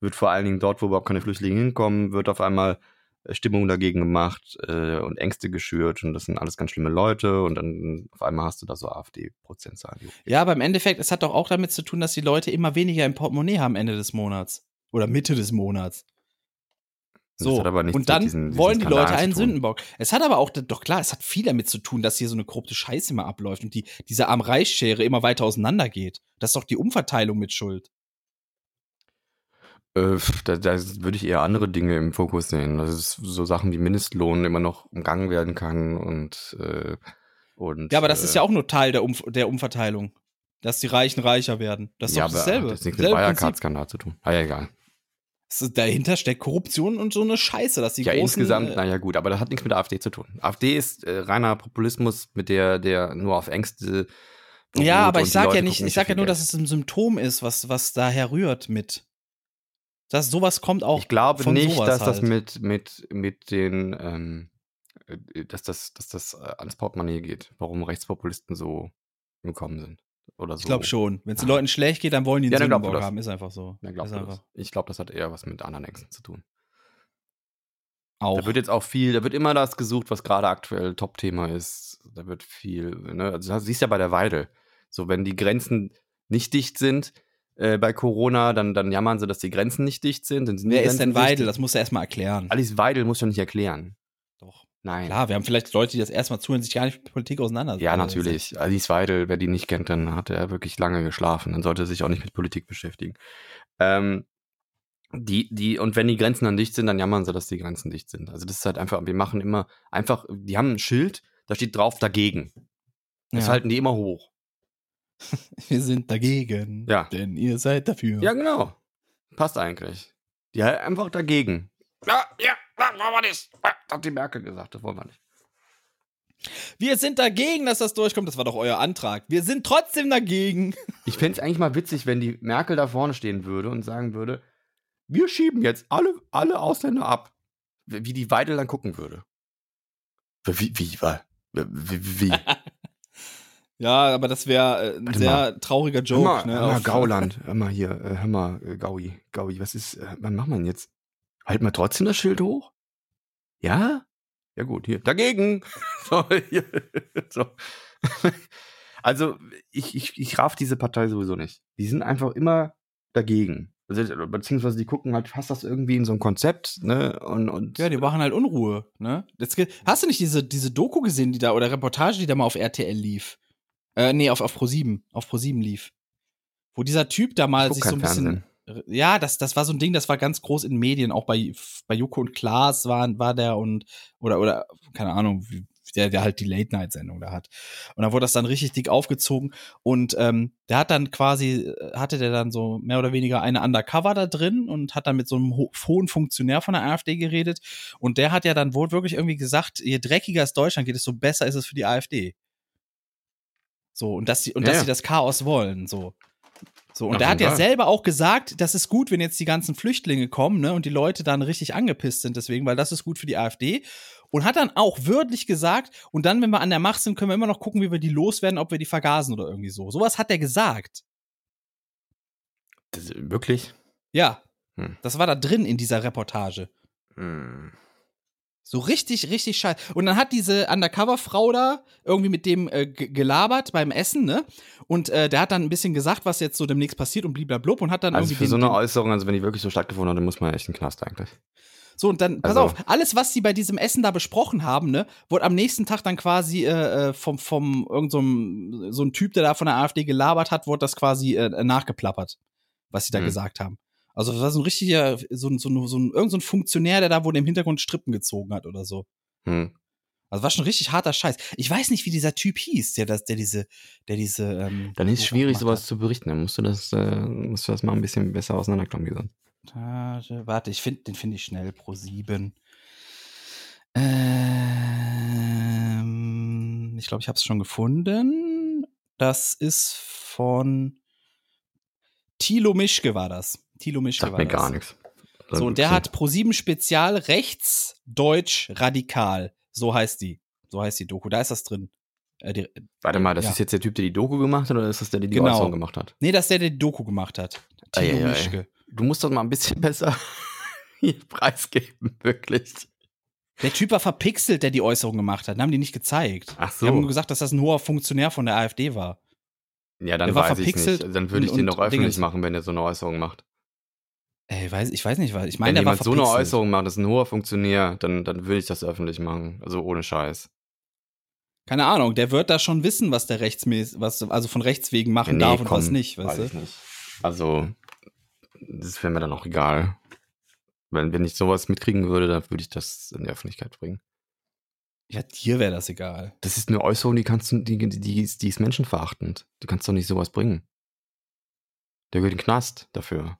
wird vor allen Dingen dort, wo überhaupt keine Flüchtlinge hinkommen, wird auf einmal äh, Stimmung dagegen gemacht äh, und Ängste geschürt und das sind alles ganz schlimme Leute und dann auf einmal hast du da so AfD-Prozentzahlen. Ja, aber im Endeffekt, es hat doch auch damit zu tun, dass die Leute immer weniger im Portemonnaie haben Ende des Monats. Oder Mitte des Monats. So, und dann diesen- diesen wollen die Leute Skandalen einen. Sündenbock. Es hat aber auch, doch klar, es hat viel damit zu tun, dass hier so eine korrupte Scheiße immer abläuft und die, diese Arm-Reich-Schere immer weiter auseinandergeht. Das ist doch die Umverteilung mit Schuld. Äh, da, da würde ich eher andere Dinge im Fokus sehen. Das ist so Sachen wie Mindestlohn immer noch umgangen werden kann und, äh, und Ja, aber das äh, ist ja auch nur Teil der, Umf der Umverteilung. Dass die Reichen reicher werden. Das ist ja, doch aber dasselbe. Das hat nichts mit. Wirecard-Skandal zu tun. Ah, ja, egal. Dahinter steckt Korruption und so eine Scheiße, dass die ja, großen, insgesamt, äh, naja, gut, aber das hat nichts mit der AfD zu tun. AfD ist äh, reiner Populismus, mit der, der nur auf Ängste. Ja, aber ich sag ja nicht, ich sag ja nur, dass es ein Symptom ist, was, was daher rührt mit. Das, sowas kommt auch. Ich glaube nicht, dass das halt. mit, mit, mit den, ähm, äh, dass das, dass das äh, ans Portemonnaie geht, warum Rechtspopulisten so gekommen sind. Oder so. Ich glaube schon. Wenn es den. Leuten schlecht geht, dann wollen die einen Ja, dann Sündenbock das. haben. Ist einfach so. Ja, glaubst ist du das? einfach Ich glaube, das hat eher was mit anderen Ängsten zu tun. auch. Da wird jetzt auch viel, da wird immer das gesucht, was gerade aktuell Top-Thema ist. Da wird viel, ne, also du siehst ja bei der Weide, so wenn die Grenzen nicht dicht sind äh, bei Corona, dann, dann jammern sie, dass die Grenzen nicht dicht sind. Sind Wer ist denn Weidel? Das musst du erstmal erklären. Alice Weidel muss ich doch nicht erklären. Doch. Nein. Klar, wir haben vielleicht Leute, die das erstmal zuhören, sich gar nicht mit Politik auseinandersetzen. Ja, natürlich. Alice Weidel, wer die nicht kennt, dann hat er wirklich lange geschlafen. Dann sollte er sich auch nicht mit Politik beschäftigen. Ähm, die, die, und wenn die Grenzen dann dicht sind, dann jammern sie, dass die Grenzen dicht sind. Also das ist halt einfach, wir machen immer einfach, die haben ein Schild, da steht drauf dagegen. Das Ja. halten die immer hoch. <laughs> Wir sind dagegen. Ja. Denn ihr seid dafür. Ja, genau. Passt eigentlich. Die halt einfach dagegen. Ja, ja, das wollen wir nicht. Das hat die Merkel gesagt, das wollen wir nicht. Wir sind dagegen, dass das durchkommt. Das war doch euer Antrag. Wir sind trotzdem dagegen. <laughs> Ich fände es eigentlich mal witzig, wenn die Merkel da vorne stehen würde und sagen würde, wir schieben jetzt alle, alle Ausländer ab. Wie die Weidel dann gucken würde. Wie, wie, wie, wie, wie? Ja, aber das wäre äh, ein Warte sehr mal. trauriger Hör Joke. mal, ne, hör mal auf- Gauland, hör mal hier, äh, hör mal, äh, Gaui, Gaui, was ist, äh, was wir denn jetzt? Halten wir trotzdem das Schild hoch? Ja? Ja gut, hier, dagegen. <laughs> so, hier, so. <laughs> Also, ich, ich, ich raff diese Partei sowieso nicht. Die sind einfach immer dagegen. Also, beziehungsweise die gucken halt, passt das irgendwie in so ein Konzept, ne? Und, und Ja, die machen halt Unruhe, ne? Jetzt, hast du nicht diese, diese Doku gesehen, die da, oder Reportage, die da mal auf RTL lief? Äh, nee, auf, auf Pro7, auf Pro7 lief. Wo dieser Typ da mal sich so ein bisschen. Ja, das, das war so ein Ding, das war ganz groß in Medien, auch bei, bei Joko und Klaas war, war der und, oder, oder, keine Ahnung, wie- der, der halt die Late-Night-Sendung da hat. Und da wurde das dann richtig dick aufgezogen und ähm, der hat dann quasi, äh, hatte der dann so mehr oder weniger eine Undercover da drin und hat dann mit so einem ho hohen Funktionär von der AfD geredet und der hat ja dann wohl wirklich irgendwie gesagt, je dreckiger es Deutschland geht, desto besser ist es für die AfD. So, und dass sie, und Ja, dass sie das Chaos wollen, so. So, und der hat ja selber auch gesagt, das ist gut, wenn jetzt die ganzen Flüchtlinge kommen, ne, und die Leute dann richtig angepisst sind deswegen, weil das ist gut für die AfD. Und hat dann auch wörtlich gesagt, und dann, wenn wir an der Macht sind, können wir immer noch gucken, wie wir die loswerden, ob wir die vergasen oder irgendwie so. Sowas hat er gesagt. das, wirklich? Ja. Hm. Das war da drin in dieser Reportage. Hm. So richtig, richtig scheiße. Und dann hat diese Undercover-Frau da irgendwie mit dem äh, ge- gelabert beim Essen, ne? Und äh, der hat dann ein bisschen gesagt, was jetzt so demnächst passiert und bliblablub und hat dann Also irgendwie für so eine Äußerung, also wenn die wirklich so stattgefunden hat, dann muss man echt in den Knast eigentlich. So, und dann, pass Also- auf, alles, was sie bei diesem Essen da besprochen haben, ne, wurde am nächsten Tag dann quasi äh, äh, vom, vom irgend so einem, so ein Typ, der da von der AfD gelabert hat, wurde das quasi äh, nachgeplappert, was sie da Hm. gesagt haben. Also das war so ein richtiger, so, ein- so, ein- so ein, irgend so ein Funktionär, der da wohl im Hintergrund Strippen gezogen hat oder so. Hm. Also war schon richtig harter Scheiß. Ich weiß nicht, wie dieser Typ hieß, der das, der diese, der diese. Ähm, Dann ist es schwierig, sowas hat. zu berichten. Dann musst du das, äh, musst du das mal ein bisschen besser auseinanderklamüsern. Montage. Warte, ich finde, den finde ich schnell pro 7. Ähm, ich glaube, ich habe es schon gefunden. Das ist von Thilo Mischke war das. Thilo Mischke Sagt mir das. gar nichts. So, und der hat pro 7 Spezial rechts, deutsch, radikal. So heißt die. So heißt die Doku. Da ist das drin. Äh, die, Warte mal, das Ja. ist jetzt der Typ, der die Doku gemacht hat, oder ist das der, der die Genau. Äußerung gemacht hat? nee, das ist der, der die Doku gemacht hat. Thilo Eieiei. Mischke. Du musst doch mal ein bisschen <laughs> besser hier preisgeben, wirklich. Der Typ war verpixelt, der die Äußerung gemacht hat. Den haben die nicht gezeigt. Ach Die haben so. nur gesagt, dass das ein hoher Funktionär von der AfD war. Ja, dann der war weiß ich nicht. Dann würde ich den doch öffentlich machen, wenn er so eine Äußerung macht. Ey, weiß, ich weiß nicht, was. Ich Wenn meine, der war jemand so eine. Äußerung macht, das ist ein hoher Funktionär, dann, dann würde ich das öffentlich machen. Also ohne Scheiß. Keine Ahnung, der wird da schon wissen, was der rechtsmäßig, was also von Rechts wegen machen Nee, darf und komm, was nicht, weißt Weiß du? ich nicht. Also, das wäre mir dann auch egal. Wenn, wenn ich sowas mitkriegen würde, dann würde ich das in die Öffentlichkeit bringen. Ja, dir wäre das egal. Das ist eine Äußerung, die kannst du, die, die, die, ist, die ist menschenverachtend. Du kannst doch nicht sowas bringen. Der gehört in den Knast dafür.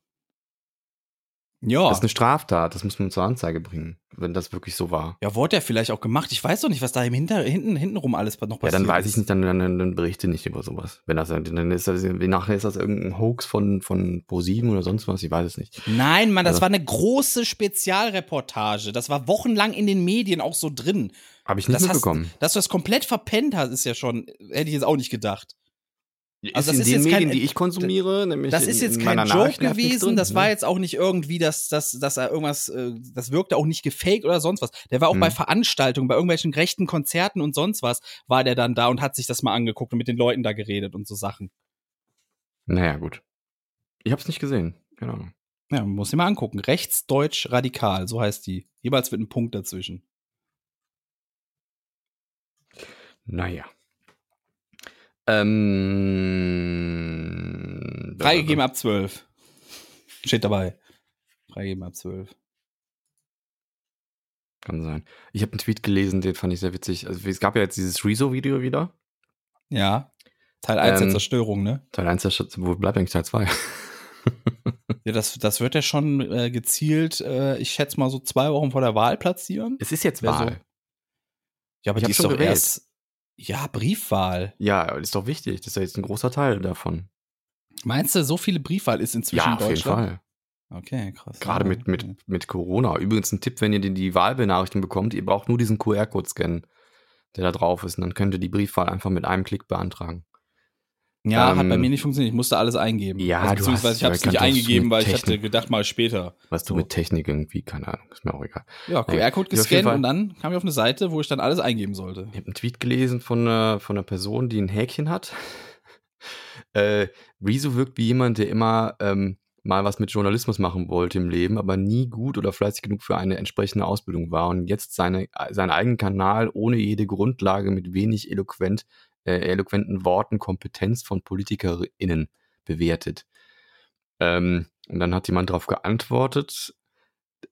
Ja. Das ist eine Straftat, das muss man zur Anzeige bringen, wenn das wirklich so war. Ja, wurde er vielleicht auch gemacht. Ich weiß doch nicht, was da im Hinter, hinten, hintenrum alles noch Ja, passiert dann weiß ich nicht, dann, dann, dann berichte nicht über sowas. Wenn das, dann ist das, wie nachher ist das irgendein Hoax von, von Pro7 oder sonst was, ich weiß es nicht. Nein, Mann, das Also- war eine große Spezialreportage. Das war wochenlang in den Medien auch so drin. Habe ich nicht Das hast- mitbekommen. Dass du das komplett verpennt hast, ist ja schon, hätte ich jetzt auch nicht gedacht. Also ist das in ist den jetzt kein- Medien, die ich konsumiere, nämlich Das ist jetzt in kein Joke gewesen, das ne? war jetzt auch nicht irgendwie, dass, dass, dass er irgendwas, äh, das wirkte auch nicht gefaked oder sonst was. Der war auch Mhm. bei Veranstaltungen, bei irgendwelchen rechten Konzerten und sonst was, war der dann da und hat sich das mal angeguckt und mit den Leuten da geredet und so Sachen. Naja, gut. Ich habe es nicht gesehen. Ahnung. Ja, man muss sich mal angucken. Rechts, Deutsch, radikal, so heißt die. Jeweils wird ein Punkt dazwischen. Naja. Ähm, Freigegeben ab 12. Steht dabei. Freigegeben ab 12. Kann sein. Ich habe einen Tweet gelesen, den fand ich sehr witzig. Also es gab ja jetzt dieses Rezo-Video wieder. Ja. Teil 1 der Ähm, Zerstörung, ne? Teil 1 der Stadt, wo bleibt eigentlich Teil 2? <laughs> Ja, das, das wird ja schon äh, gezielt, äh, ich schätze mal so zwei Wochen vor der Wahl platzieren. es ist jetzt Wär so- Wahl. Ja, aber Ich die ist doch gewählt. erst. Ja, Briefwahl. Ja, ist doch wichtig. Das ist ja jetzt ein großer Teil davon. Meinst du, so viele Briefwahl ist inzwischen Ja, in auf jeden Deutschland? Fall. Okay, krass. Gerade Ja, mit, mit, mit Corona. Übrigens ein Tipp, wenn ihr die, die Wahlbenachrichtigung bekommt, ihr braucht nur diesen QR-Code scannen, der da drauf ist. Und dann könnt ihr die Briefwahl einfach mit einem Klick beantragen. Ja, hat bei Ähm, mir nicht funktioniert. Ich musste alles eingeben. Ja, also, du beziehungsweise hast- ich habe es nicht eingegeben, weil ich hatte gedacht, mal später. Was du So. mit Technik irgendwie, keine Ahnung, ist mir auch egal. Ja, QR-Code Ja, gescannt und dann kam ich auf eine Seite, wo ich dann alles eingeben sollte. Ich habe einen Tweet gelesen von einer, von einer Person, die ein Häkchen hat. <laughs> äh, Rezo wirkt wie jemand, der immer ähm, mal was mit Journalismus machen wollte im Leben, aber nie gut oder fleißig genug für eine entsprechende Ausbildung war und jetzt seine, seinen eigenen Kanal ohne jede Grundlage mit wenig eloquent, äh, eloquenten Worten Kompetenz von PolitikerInnen bewertet. Ähm, und dann hat jemand darauf geantwortet,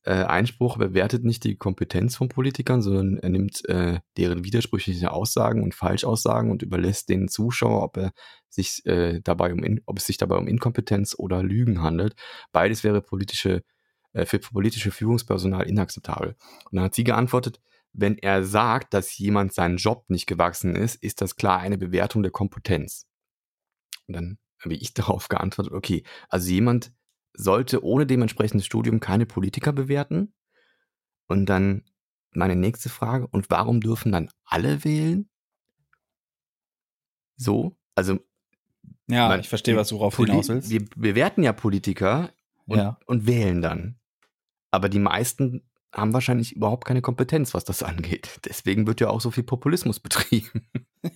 äh, Einspruch bewertet nicht die Kompetenz von Politikern, sondern er nimmt äh, deren widersprüchliche Aussagen und Falschaussagen und überlässt den Zuschauer, ob er sich äh, dabei um in, ob es sich dabei um Inkompetenz oder Lügen handelt. Beides wäre politische äh, für politische Führungspersonal inakzeptabel. Und dann hat sie geantwortet, wenn er sagt, dass jemand seinen Job nicht gewachsen ist, ist das klar eine Bewertung der Kompetenz. Und dann habe ich <laughs> darauf geantwortet, okay, also jemand sollte ohne dementsprechendes Studium keine Politiker bewerten. Und dann meine nächste Frage, und warum dürfen dann alle wählen? So, also Ja, Man- ich verstehe, was du darauf hinaus willst. wir bewerten ja Politiker und, Ja. und wählen dann. Aber die meisten haben wahrscheinlich überhaupt keine Kompetenz, was das <laughs> angeht. Deswegen wird ja auch so viel Populismus betrieben. <laughs>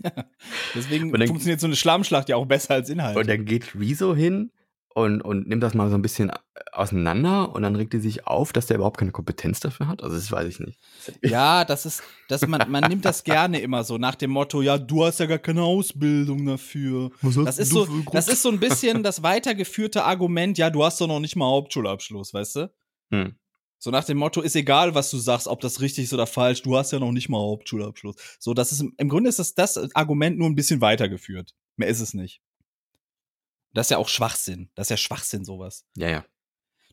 Deswegen Und dann- funktioniert so eine Schlammschlacht ja auch besser als Inhalt. Und dann geht Rezo hin und, und nimmt das mal so ein bisschen auseinander und dann regt er sich auf, dass der überhaupt keine Kompetenz dafür hat. Also das weiß ich nicht. ja, das ist, das man, man nimmt das gerne immer so nach dem Motto, ja, du hast ja gar keine Ausbildung dafür. Das ist so, das ist so ein bisschen das weitergeführte Argument, ja, du hast doch noch nicht mal Hauptschulabschluss, weißt du? Hm. So nach dem Motto, ist egal, was du sagst, ob das richtig ist oder falsch, du hast ja noch nicht mal Hauptschulabschluss. So, das ist, im Grunde ist das, das Argument nur ein bisschen weitergeführt. Mehr ist es nicht. Das ist ja auch Schwachsinn. Das ist ja Schwachsinn, sowas. Ja, ja.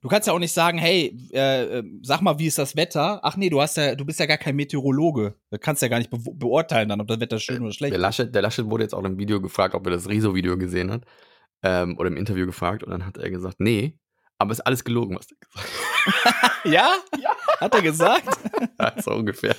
Du kannst ja auch nicht sagen, hey, äh, äh, sag mal, wie ist das Wetter? Ach nee, du hast ja, du bist ja gar kein Meteorologe. Du kannst ja gar nicht be beurteilen dann, ob das Wetter schön oder schlecht Der ist. Laschet, der Laschet wurde jetzt auch im Video gefragt, ob er das Rezo-Video gesehen hat. Ähm, oder im Interview gefragt. Und dann hat er gesagt, nee, aber ist alles gelogen, was er gesagt <laughs> Ja? ja? Hat er gesagt? <laughs> hat. so ungefähr.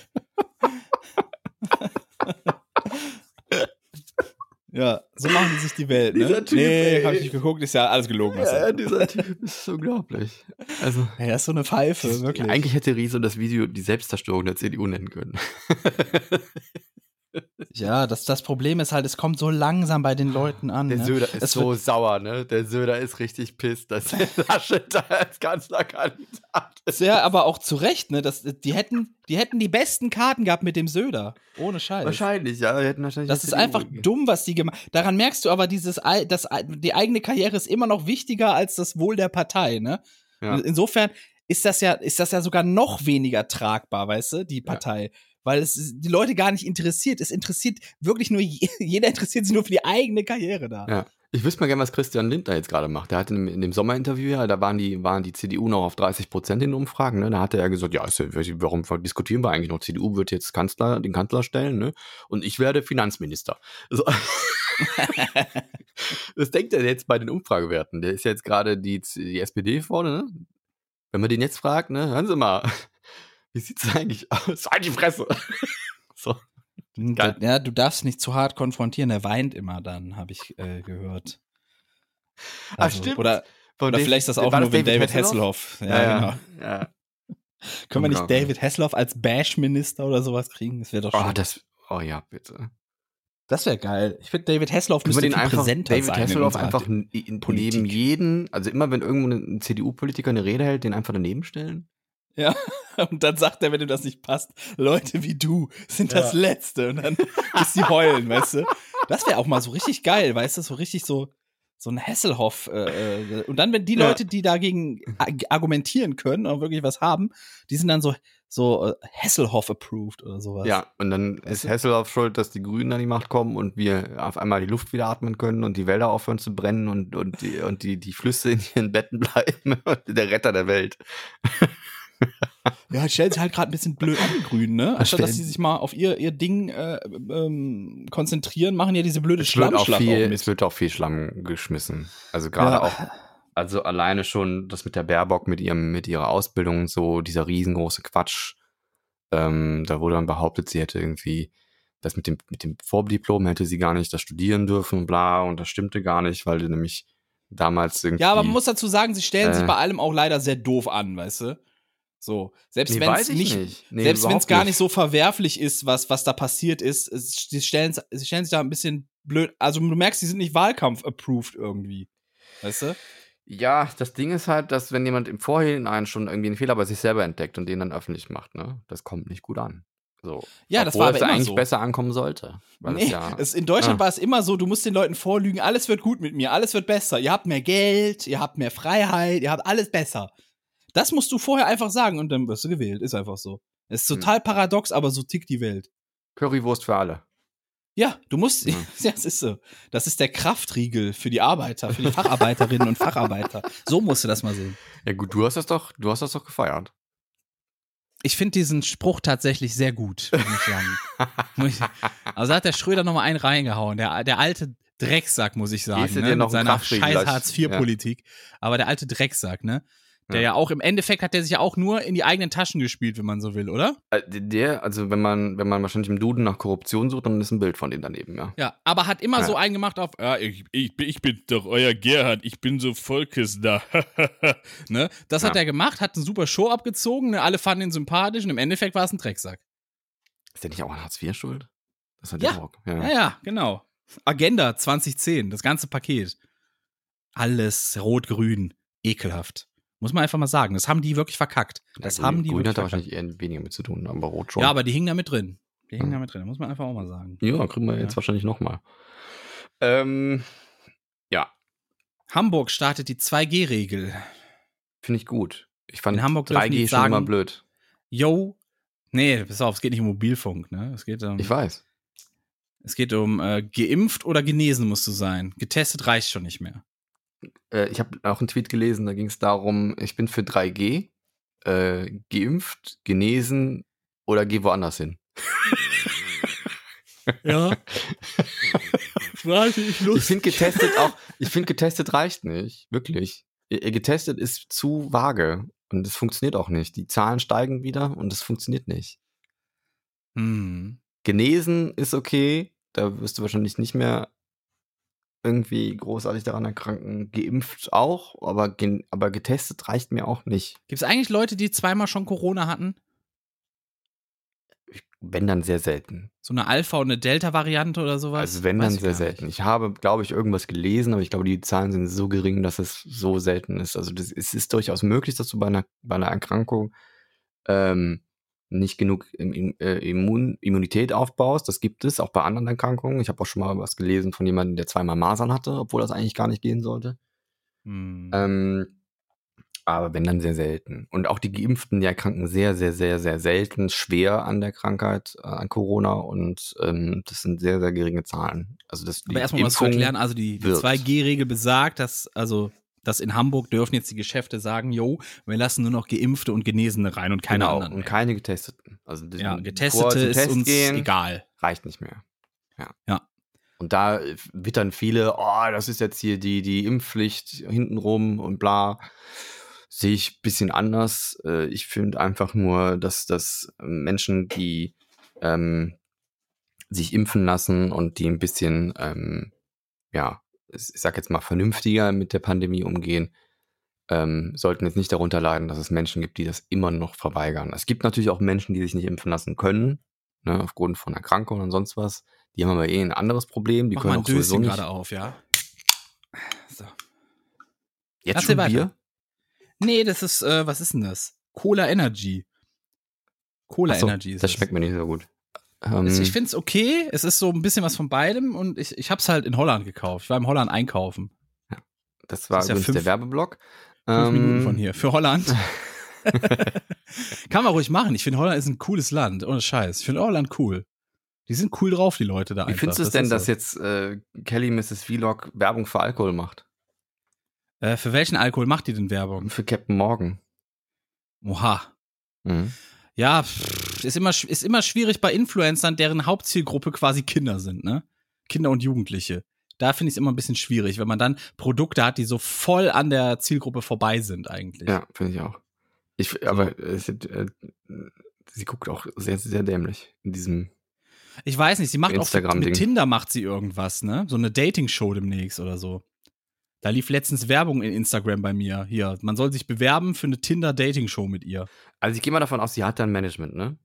ja, so machen die sich die Welt, ne? Dieser Typ, nee, hab ich nicht geguckt, ist ja alles gelogen. Was Ja, er. dieser Typ ist unglaublich. Also, Hey, das ist so eine Pfeife, wirklich. eigentlich hätte Rezo das Video die Selbstzerstörung der CDU nennen können. Ja, das, das Problem ist halt, es kommt so langsam bei den Leuten an. Der ne? Söder ist Es so sauer, ne? Der Söder ist richtig pisst, dass der <laughs> Laschet da als Kanzlerkandidat ist. Ja, aber auch zu Recht, ne? Das, die, hätten, die hätten die besten Karten gehabt mit dem Söder. Ohne Scheiß. Wahrscheinlich, ja. Hätten wahrscheinlich Das ist einfach gegeben. dumm, was die gemacht Daran merkst du aber, dieses, das, die eigene Karriere ist immer noch wichtiger als das Wohl der Partei, ne? Ja. Insofern ist das ja, ist das ja sogar noch weniger tragbar, weißt du, die Partei. Weil es die Leute gar nicht interessiert. Es interessiert wirklich nur, je- <laughs> jeder interessiert sich nur für die eigene Karriere da. Ja. Ich wüsste mal gerne, was Christian Lindner jetzt gerade macht. Der hat in, dem Sommerinterview ja, da waren die, waren die CDU noch auf 30 Prozent in den Umfragen. Ne? Da hat er ja gesagt, ja, ist, warum diskutieren wir eigentlich noch? CDU wird jetzt Kanzler, den Kanzler stellen, ne? Und ich werde Finanzminister. So. <laughs> Was denkt er jetzt bei den Umfragewerten? Der ist jetzt gerade die, die SPD vorne, ne? Wenn man den jetzt fragt, ne, hören Sie mal, wie sieht's eigentlich aus? Halt die Fresse! <laughs> so. Geil. Ja, du darfst nicht zu hart konfrontieren. Er weint immer dann, habe ich äh, gehört. Also, stimmt. Oder, oder Dave- vielleicht ist das auch nur, wenn David Hasselhoff. Ja, Ja, ja. genau. ja. Können wir nicht. David Hasselhoff als Bash-Minister oder sowas kriegen? Das wäre doch Oh, schön. das, oh ja, bitte. Das wäre geil. Ich finde, David Hasselhoff müsste den einfach, präsenter David sein. in Hasselhoff einfach in, Politik. neben jeden, also immer wenn irgendwo ein CDU-Politiker eine Rede hält, den einfach daneben stellen? Ja, <laughs> und dann sagt er, wenn ihm das nicht passt, Leute wie du sind das Ja. Letzte. Und dann <laughs> bis sie heulen, weißt du? Das wäre auch mal so richtig geil, weißt du? So richtig so, so ein Hasselhoff. Äh, äh, und dann, wenn die. Leute, die dagegen ag- argumentieren können und wirklich was haben, die sind dann so, so äh, Hasselhoff-approved oder sowas. Ja, und dann Weißt ist? Hasselhoff schuld, dass die Grünen an die Macht kommen und wir auf einmal die Luft wieder atmen können und die Wälder aufhören zu brennen und, und, die, und die, die Flüsse in ihren Betten <laughs> bleiben. der Retter der Welt. <laughs> Ja, stellen sich halt gerade ein bisschen blöd an, Grünen, ne? Anstatt dass sie sich mal auf ihr, ihr Ding äh, ähm, konzentrieren, machen ja diese blöde Es wird, auch Schlammschlacht viel, auch es wird auch viel Schlamm geschmissen. Also gerade Ja. auch, also alleine schon das mit der Baerbock, mit ihrem, mit ihrer Ausbildung und so, dieser riesengroße Quatsch. Ähm, da wurde dann behauptet, sie hätte irgendwie das mit dem, mit dem Vordiplom hätte sie gar nicht das studieren dürfen, bla, und das stimmte gar nicht, weil die nämlich damals irgendwie. Ja, aber man muss dazu sagen, sie stellen sich Äh. bei allem auch leider sehr doof an, weißt du? So, selbst Nee, wenn es nicht, nicht. Nee, selbst wenn es gar nicht. so verwerflich ist, was, was da passiert ist, sie, stellen, sie stellen sich da ein bisschen blöd. Also du merkst, sie sind nicht Wahlkampf-approved irgendwie. Weißt du? Ja, das Ding ist halt, dass wenn jemand im Vorhinein schon irgendwie einen Fehler bei sich selber entdeckt und den dann öffentlich macht, ne, das kommt nicht gut an. So. Ja, das Obwohl war aber es eigentlich so. besser ankommen sollte. Nee, ja, es, in Deutschland Ah. war es immer so, du musst den Leuten vorlügen, alles wird gut mit mir, alles wird besser. Ihr habt mehr Geld, ihr habt mehr Freiheit, ihr habt alles besser. Das musst du vorher einfach sagen und dann wirst du gewählt. Ist einfach so. Es ist Hm. total paradox, aber so tickt die Welt. Currywurst für alle. Ja, du musst, <laughs> Ja. ja, es ist so. Das ist der Kraftriegel für die Arbeiter, für die Facharbeiterinnen und Facharbeiter. So musst du das mal sehen. Ja gut, du hast das doch, du hast das doch gefeiert. Ich finde diesen Spruch tatsächlich sehr gut, muss ich sagen. <laughs> Also da hat der Schröder noch mal einen reingehauen. Der, der alte Drecksack, muss ich sagen, ne? mit seiner scheiß Hartz-IV-Politik. Aber der alte Drecksack, ne? Der Ja. ja. auch im Endeffekt hat der sich ja auch nur in die eigenen Taschen gespielt, wenn man so will, oder? Äh, Der, also wenn man, wenn man wahrscheinlich im Duden nach Korruption sucht, dann ist ein Bild von dem daneben, ja. Ja, aber hat immer Ja. so einen gemacht auf, Ja, ich, ich, bin- ich bin doch euer Gerhard, ich bin so Volkesda. <laughs> ne? Das hat er gemacht, hat eine super Show abgezogen, ne? alle fanden ihn sympathisch und im Endeffekt war es ein Drecksack. Ist der nicht auch an Hartz IV schuld? Das hat Ja. ja auch. Ja, ja, genau. Agenda 2010, das ganze Paket. Alles rot-grün, ekelhaft. Muss man einfach mal sagen. Das haben die wirklich verkackt. Das Grün- haben die Grün wirklich hat da wahrscheinlich eher weniger mit zu tun, aber Rot schon. Ja, aber die hingen da mit drin. Die hingen Ja. da mit drin. Muss man einfach auch mal sagen. Ja, kriegen wir Ja. jetzt wahrscheinlich nochmal. Ähm, ja, Hamburg startet die 2G-Regel. finde ich gut. Ich fand In Hamburg dürfen 3G die schon immer sagen- blöd. Yo. Nee, pass auf, es geht nicht um Mobilfunk, ne? Es geht um, Ich weiß. es geht um äh, geimpft oder genesen musst du sein. Getestet reicht schon nicht mehr. Äh, ich habe auch einen Tweet gelesen, da ging es darum, ich bin für 3G, äh, geimpft, genesen oder geh woanders hin. Ja. <laughs> Ich Ich finde getestet auch, ich finde getestet reicht nicht, wirklich. Äh, Getestet ist zu vage und es funktioniert auch nicht. Die Zahlen steigen wieder und es funktioniert nicht. Hm. Genesen ist okay, da wirst du wahrscheinlich nicht mehr irgendwie großartig daran erkranken. Geimpft auch, aber, gen aber getestet reicht mir auch nicht. Gibt es eigentlich Leute, die zweimal schon Corona hatten? Wenn dann sehr selten. So eine Alpha- und eine Delta-Variante oder sowas? Also wenn Weiß dann sehr selten. nicht. Ich habe, glaube ich, irgendwas gelesen, aber ich glaube, die Zahlen sind so gering, dass es so selten ist. Also das, es ist durchaus möglich, dass du bei einer, bei einer Erkrankung ähm, nicht genug äh, Immun, Immunität aufbaust. Das gibt es auch bei anderen Erkrankungen. Ich habe auch schon mal was gelesen von jemandem, der zweimal Masern hatte, obwohl das eigentlich gar nicht gehen sollte. Hm. Ähm, aber wenn dann sehr selten. Und auch die Geimpften, die erkranken sehr, sehr, sehr, sehr selten schwer an der Krankheit, äh, an Corona. Und ähm, das sind sehr, sehr geringe Zahlen. Also das, Aber erstmal was zu erklären, also die, die wirkt. 2G-Regel besagt, dass, also, dass in Hamburg dürfen jetzt die Geschäfte sagen, yo, wir lassen nur noch Geimpfte und Genesene rein und keine genau, anderen. und mehr. keine Getesteten. Also ja, Getestete ist Test uns gehen, egal. reicht nicht mehr. Ja. Ja. Und da äh, wittern viele, oh, das ist jetzt hier die, die Impfpflicht hintenrum und bla. Sehe ich ein bisschen anders. Äh, Ich finde einfach nur, dass, dass Menschen, die ähm, sich impfen lassen und die ein bisschen, ähm, ja, ich sag jetzt mal, vernünftiger mit der Pandemie umgehen, ähm, sollten jetzt nicht darunter leiden, dass es Menschen gibt, die das immer noch verweigern. Es gibt natürlich auch Menschen, die sich nicht impfen lassen können, ne, aufgrund von Erkrankungen und sonst was. Die haben aber eh ein anderes Problem. Die Mach können mal ein auch sowieso Döschen nicht. gerade auf, ja. So. Jetzt Erzähl schon weiter. Bier? Nee, das ist, äh, was ist denn das? Cola Energy. Cola so, Energy ist das es. schmeckt mir nicht so gut. Ähm, Es- Ich finde es okay. Es ist so ein bisschen was von beidem und ich, ich habe es halt in Holland gekauft. Ich war im Holland einkaufen. das war das ja fünf- der Werbeblock. Fünf Ähm, Minuten von hier. Für Holland. <laughs> <laughs> Kann man ruhig machen. Ich finde, Holland ist ein cooles Land. Ohne Scheiß. Ich finde Holland cool. Die sind cool drauf, die Leute da Wie einfach. findest du es Das denn, dass so. jetzt äh, Kelly Mrs. Vlog Werbung für Alkohol macht? Äh, für welchen Alkohol macht die denn Werbung? Für Captain Morgan. Oha. Mhm. Ja, ist immer, ist immer schwierig bei Influencern, deren Hauptzielgruppe quasi Kinder sind, ne? Kinder und Jugendliche. Da finde ich es immer ein bisschen schwierig, wenn man dann Produkte hat, die so voll an der Zielgruppe vorbei sind eigentlich. Ja, finde ich auch. Ich, aber äh, sie, äh, sie guckt auch sehr, sehr dämlich in diesem. Ich weiß nicht, sie macht auch mit Tinder macht sie irgendwas, ne? So eine Dating-Show demnächst oder so. Da lief letztens Werbung in Instagram bei mir. Hier, man soll sich bewerben für eine Tinder-Dating-Show mit ihr. Also ich gehe mal davon aus, sie hat dann Management, ne?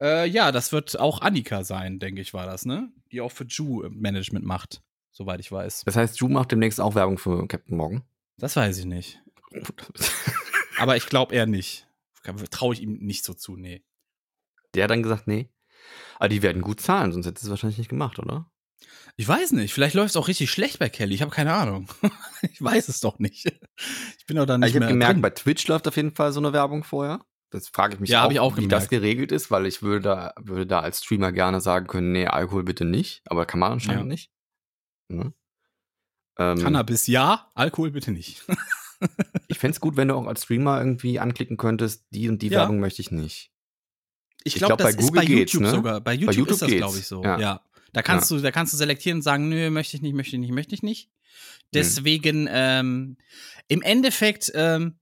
Äh, ja, das wird auch Annika sein, denke ich, war das, ne? Die auch für Ju äh, Management macht, soweit ich weiß. Das heißt, Ju macht demnächst auch Werbung für Captain Morgan. Das weiß ich nicht. <laughs> Aber ich glaube eher nicht. Traue ich ihm nicht so zu, nee. Der hat dann gesagt, nee. Aber die werden gut zahlen, sonst hätte es wahrscheinlich nicht gemacht, oder? Ich weiß nicht. Vielleicht läuft es auch richtig schlecht bei Kelly. Ich habe keine Ahnung. <laughs> ich weiß es doch nicht. Ich bin doch da nicht Also ich habe gemerkt, drin. bei Twitch läuft auf jeden Fall so eine Werbung vorher. Das frage ich mich Ja, auch, ich auch wie das gemerkt. geregelt ist, weil ich würde da, würde da als Streamer gerne sagen können, nee, Alkohol bitte nicht, aber kann man anscheinend Ja. nicht. Ne? Ähm, Cannabis ja, Alkohol bitte nicht. <laughs> ich fände es gut, wenn du auch als Streamer irgendwie anklicken könntest, die und die Ja. Werbung möchte ich nicht. Ich glaube, glaub, das bei ist Google bei geht's, YouTube ne? sogar. Bei YouTube, YouTube ist das, geht's. glaube ich, so. Ja. Ja. Da kannst du, da kannst du selektieren und sagen, nö, möchte ich nicht, möchte ich nicht, möchte ich nicht. Deswegen, ähm, im Endeffekt, ähm,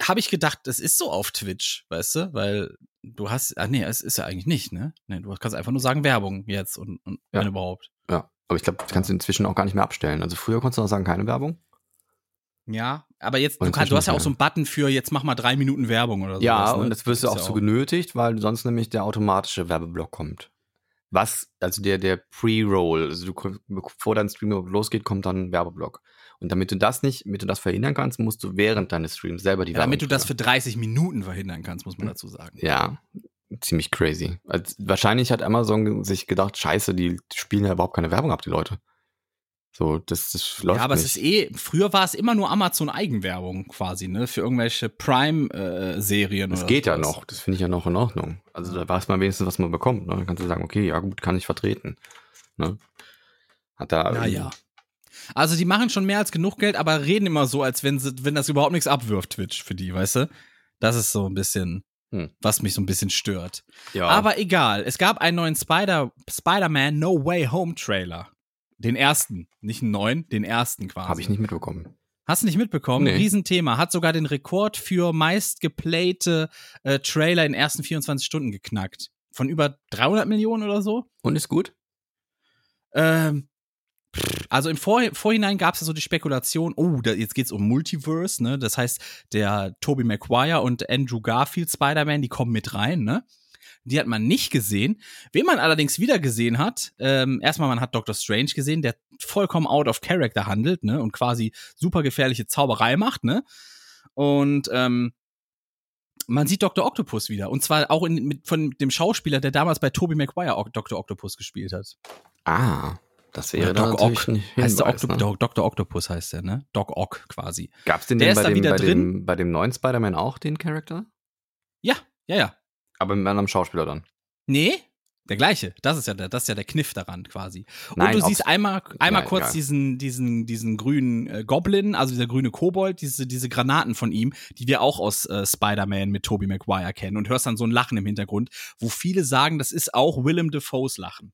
habe ich gedacht, das ist so auf Twitch, weißt du, weil du hast, ah nee, es ist ja eigentlich nicht, ne? Nee, du kannst einfach nur sagen Werbung jetzt und, und Ja. wenn überhaupt. Ja, aber ich glaube, das kannst du inzwischen auch gar nicht mehr abstellen. Also früher konntest du noch sagen, keine Werbung. Ja, aber jetzt, du, kannst, du hast ja auch so einen Button für, jetzt mach mal drei Minuten Werbung oder so. Ja, und das wirst du auch ja so genötigt, weil sonst nämlich der automatische Werbeblock kommt. Was, also der, der Pre-Roll, also du, bevor dein Stream überhaupt losgeht, kommt dann ein Werbeblock. Und damit du das nicht, damit du das verhindern kannst, musst du während deines Streams selber die Ja, Werbung damit du das für 30 Minuten verhindern kannst, muss man dazu sagen. Ja, ziemlich crazy. Also, wahrscheinlich hat Amazon sich gedacht, scheiße, die spielen ja überhaupt keine Werbung ab, die Leute. So, das, das läuft ja, aber nicht. es ist eh, früher war es immer nur Amazon-Eigenwerbung quasi, ne? Für irgendwelche Prime-Serien Das oder geht ja sowas. noch, das finde ich ja noch in Ordnung. Also da weiß man wenigstens, was man bekommt. Ne? Dann kannst du sagen, okay, ja gut, kann ich vertreten. Ne? Hat da. Naja. Also die machen schon mehr als genug Geld, aber reden immer so, als wenn, sie, wenn das überhaupt nichts abwirft, Twitch, für die, weißt du? Das ist so ein bisschen, Hm. was mich so ein bisschen stört. Ja. Aber egal, es gab einen neuen Spider- Spider-Man No Way Home Trailer. Den ersten, nicht einen neuen, den ersten quasi. habe ich nicht mitbekommen. Hast du nicht mitbekommen? Nee. Riesenthema. Hat sogar den Rekord für meist geplayte äh, Trailer in den ersten 24 Stunden geknackt. Von über 300 Millionen oder so. Und ist gut? Ähm, also im Vor Vorhinein gab es ja so die Spekulation, oh, da, jetzt geht's um Multiverse, ne? Das heißt, der Tobey Maguire und Andrew Garfield Spider-Man, die kommen mit rein, ne? Die hat man nicht gesehen. Wen man allerdings wieder gesehen hat, ähm, erstmal man hat Doctor Strange gesehen, der vollkommen out of character handelt, ne? Und quasi super gefährliche Zauberei macht, ne? Und ähm, man sieht Dr. Octopus wieder. Und zwar auch in, mit, von dem Schauspieler, der damals bei Tobey Maguire Dr. Octopus gespielt hat. Ah, das wäre Doc Ock. Heißt der Octo ne? Doc- Dr. Octopus heißt der, ne? Doc Ock quasi. Gab's den Der denn ist bei dem, dem, bei dem neuen Spider-Man auch, den Charakter? Ja, ja, ja. Aber mit einem anderen Schauspieler dann. Nee, der gleiche. Das ist ja der, das ist ja der Kniff daran quasi. Und Nein, du siehst einmal, einmal Nein, kurz egal. diesen, diesen, diesen grünen äh, Goblin, also dieser grüne Kobold, diese, diese Granaten von ihm, die wir auch aus äh, Spider-Man mit Tobey Maguire kennen und hörst dann so ein Lachen im Hintergrund, wo viele sagen, das ist auch Willem Dafoes Lachen.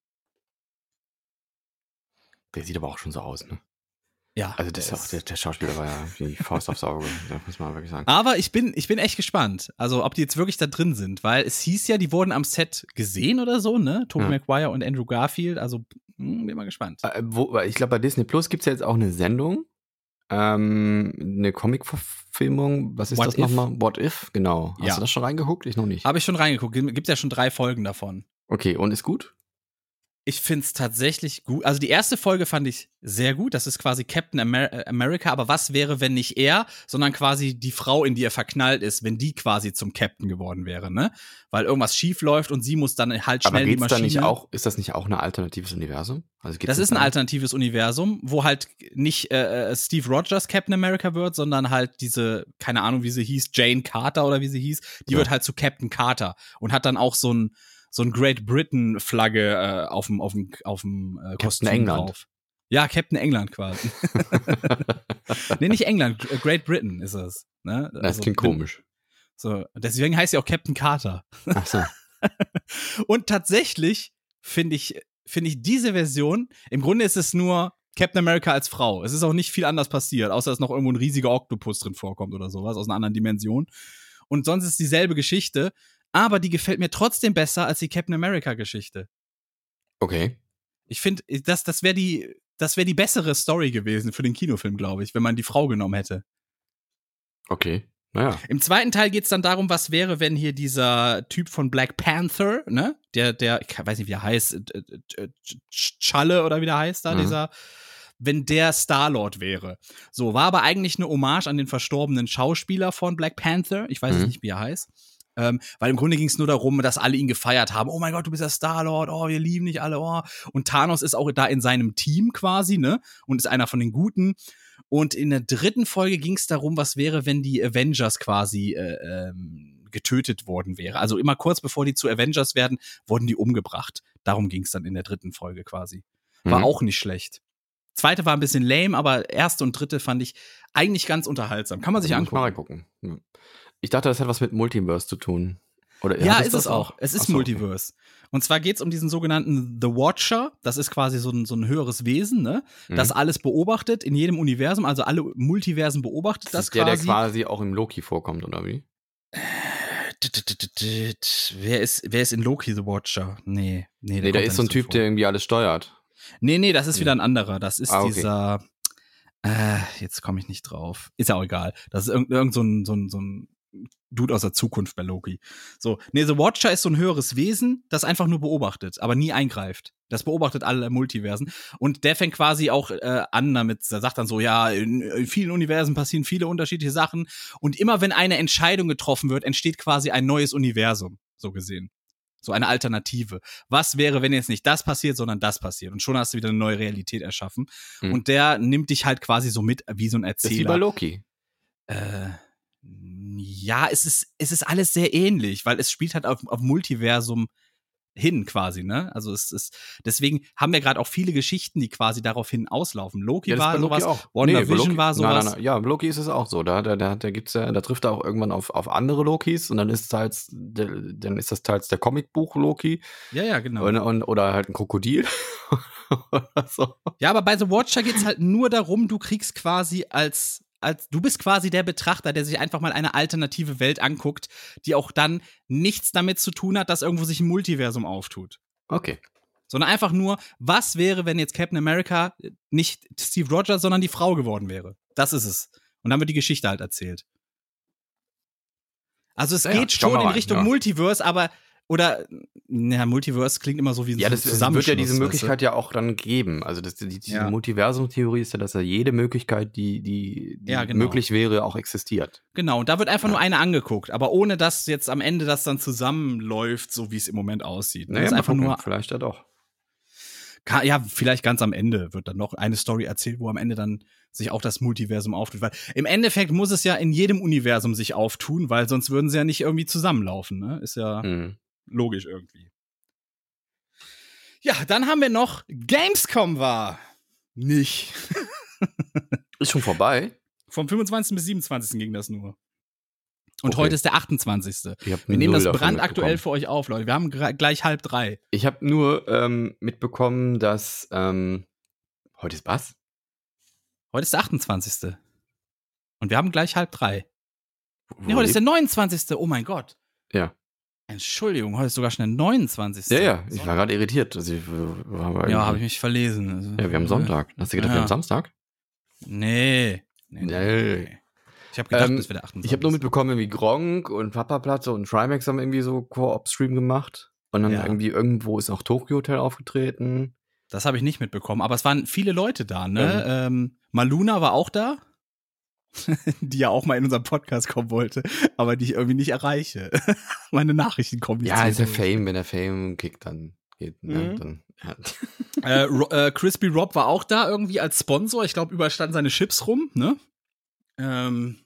Der sieht aber auch schon so aus, ne? Ja. Also das auch, der, der Schauspieler war ja wie Faust aufs Auge, <laughs> muss man wirklich sagen. Aber ich bin, ich bin echt gespannt. Also, ob die jetzt wirklich da drin sind, weil es hieß ja, die wurden am Set gesehen oder so, ne? Tobey Ja. Maguire und Andrew Garfield. Also, hm, bin mal gespannt. Äh, wo, ich glaube, bei Disney Plus gibt es ja jetzt auch eine Sendung, ähm, eine Comic-Verfilmung. Was ist What das If? nochmal? What If, genau. Hast Ja. du das schon reingeguckt? Ich noch nicht. Habe ich schon reingeguckt. Gibt ja schon drei Folgen davon. Okay, und ist gut? Ich finde es tatsächlich gut. Also die erste Folge fand ich sehr gut. Das ist quasi Captain Amer äh, America. Aber was wäre, wenn nicht er, sondern quasi die Frau, in die er verknallt ist, wenn die quasi zum Captain geworden wäre, ne? Weil irgendwas schief läuft und sie muss dann halt Aber schnell die geht's da Maschine. nicht auch, ist das nicht auch ein alternatives Universum? Also Das ist ein da- alternatives Universum, wo halt nicht äh, äh, Steve Rogers Captain America wird, sondern halt diese, keine Ahnung, wie sie hieß, Jane Carter oder wie sie hieß, die Ja. wird halt zu Captain Carter und hat dann auch so ein so ein Great Britain Flagge äh, auf dem auf dem auf dem äh, Kostüm England. drauf. Ja, Captain England quasi. <laughs> nee, nicht England, G- Great Britain ist es. Ne? Das Also, klingt komisch. So, deswegen heißt sie auch Captain Carter. Ach so. <laughs> Und tatsächlich finde ich, finde ich diese Version, im Grunde ist es nur Captain America als Frau. Es ist auch nicht viel anders passiert, außer dass noch irgendwo ein riesiger Oktopus drin vorkommt oder sowas aus einer anderen Dimension. Und sonst ist dieselbe Geschichte, aber die gefällt mir trotzdem besser als die Captain America Geschichte. Okay. Ich finde, das, das wäre die, das wäre die bessere Story gewesen für den Kinofilm, glaube ich, wenn man die Frau genommen hätte. Okay. Naja. Im zweiten Teil geht's dann darum, was wäre, wenn hier dieser Typ von Black Panther, ne, der, der, ich weiß nicht, wie er heißt, äh, äh, äh, Challe oder wie der heißt da, Mhm. dieser, wenn der Star-Lord wäre. So, war aber eigentlich eine Hommage an den verstorbenen Schauspieler von Black Panther. Ich weiß Mhm. nicht, wie er heißt. Ähm, weil im Grunde ging es nur darum, dass alle ihn gefeiert haben. Oh mein Gott, du bist der Star-Lord, oh, wir lieben dich alle, oh. Und Thanos ist auch da in seinem Team quasi, ne? Und ist einer von den Guten. Und in der dritten Folge ging es darum, was wäre, wenn die Avengers quasi äh, ähm, getötet worden wäre. Also immer kurz bevor die zu Avengers werden, wurden die umgebracht. Darum ging es dann in der dritten Folge quasi. War Mhm. auch nicht schlecht. Zweite war ein bisschen lame, aber erste und dritte fand ich eigentlich ganz unterhaltsam. Kann man sich Muss ich mal angucken. reingucken. Ich dachte, das hat was mit Multiverse zu tun. Oder Ja, ist das es auch. Es ist so, okay. Multiverse. Und zwar geht's um diesen sogenannten The Watcher. Das ist quasi so ein, so ein höheres Wesen, ne? Das Mhm. alles beobachtet in jedem Universum, also alle Multiversen beobachtet Das das ist der, der quasi. quasi auch im Loki vorkommt, oder wie? Wer ist, wer ist in Loki The Watcher? Nee, nee, Nee, da ist so ein Typ, vor. der irgendwie alles steuert. Nee, nee, das ist wieder ein anderer. Das ist Ah, okay. dieser. Äh, jetzt komme ich nicht drauf. Ist ja auch egal. Das ist irgend, irgend so, ein, so, ein, so ein Dude aus der Zukunft bei Loki. So, nee, The Watcher ist so ein höheres Wesen, das einfach nur beobachtet, aber nie eingreift. Das beobachtet alle Multiversen. Und der fängt quasi auch äh, an damit, der sagt dann so, ja, in, in vielen Universen passieren viele unterschiedliche Sachen. Und immer wenn eine Entscheidung getroffen wird, entsteht quasi ein neues Universum, so gesehen. So eine Alternative. Was wäre, wenn jetzt nicht das passiert, sondern das passiert? Und schon hast du wieder eine neue Realität erschaffen. Hm. Und der nimmt dich halt quasi so mit wie so ein Das ist wie bei Erzähler. Loki. Äh, ja, es ist, es ist alles sehr ähnlich, weil es spielt halt auf, auf Multiversum hin quasi, ne? Also es ist, deswegen haben wir gerade auch viele Geschichten, die quasi darauf hin auslaufen. Loki ist war Loki sowas, auch. WandaVision bei Loki- war sowas. Nein, nein, nein. Ja, Loki ist es auch so. Da, da, da, da gibt's ja, da trifft er auch irgendwann auf, auf andere Lokis und dann ist teils, der, dann ist das teils der Comicbuch Loki Ja, ja, genau. und, und, oder halt ein Krokodil. <laughs> so. Ja, aber bei The Watcher geht's halt nur darum, du kriegst quasi als, als, du bist quasi der Betrachter, der sich einfach mal eine alternative Welt anguckt, die auch dann nichts damit zu tun hat, dass irgendwo sich ein Multiversum auftut. Okay. Sondern einfach nur, was wäre, wenn jetzt Captain America nicht Steve Rogers, sondern die Frau geworden wäre? Das ist es. Und dann wird die Geschichte halt erzählt. Also es Ja, geht schon in rein, Richtung ja. Multiverse, aber oder ja, Multiverse klingt immer so wie Ja, so das wird Zusammenschluss, ja diese weißt du? Möglichkeit ja auch dann geben. Also das, die, diese Ja. Multiversum-Theorie ist ja, dass ja jede Möglichkeit, die, die, die Ja, genau. möglich wäre, auch existiert. Genau, und da wird einfach nur eine angeguckt, aber ohne dass jetzt am Ende das dann zusammenläuft, so wie es im Moment aussieht. das ist mal einfach nur, vielleicht ja doch. ja, vielleicht ganz am Ende wird dann noch eine Story erzählt, wo am Ende dann sich auch das Multiversum auftut. Weil im Endeffekt muss es ja in jedem Universum sich auftun, weil sonst würden sie ja nicht irgendwie zusammenlaufen, ne? Ist ja Hm. Logisch irgendwie. Ja, dann haben wir noch Gamescom war. Nicht. Ist schon vorbei. Vom 25. bis 27. ging das nur. Und Okay. heute ist der 28. Ich hab Wir nehmen das brandaktuell für euch auf, Leute. Wir haben gleich halb drei. Ich habe nur ähm, mitbekommen, dass ähm, heute ist was? Heute ist der 28. Und wir haben gleich halb drei. Wo Nee, heute ist der lebt- 29. Oh mein Gott. Ja. Entschuldigung, heute ist sogar schon der 29. Ja, ja, ich war gerade irritiert. Also, ich, aber Ja, habe ich irgendwie- mich verlesen. Also, ja, wir haben Sonntag. Hast du gedacht, wir Ja. haben Samstag? Nee. Nee. nee, Nee. Ich habe gedacht, Ähm, das wäre der 28. Ich habe nur mitbekommen, wie Gronk und Papa Platte und Trimax haben irgendwie so Co-op-Stream gemacht. Und dann Ja. irgendwie irgendwo ist auch Tokyo Hotel aufgetreten. Das habe ich nicht mitbekommen, aber es waren viele Leute da, ne? Ähm, Maluna war auch da, <laughs> die ja auch mal in unserem Podcast kommen wollte, aber die ich irgendwie nicht erreiche. <laughs> Meine Nachrichten kommen nicht Ja, ist der. Fame. Wenn der Fame kickt, dann geht. Ne? Mhm. Dann, ja. <laughs> Äh, Ro äh, Crispy Rob war auch da irgendwie als Sponsor. Ich glaube, überall standen seine Chips rum, ne? Ähm,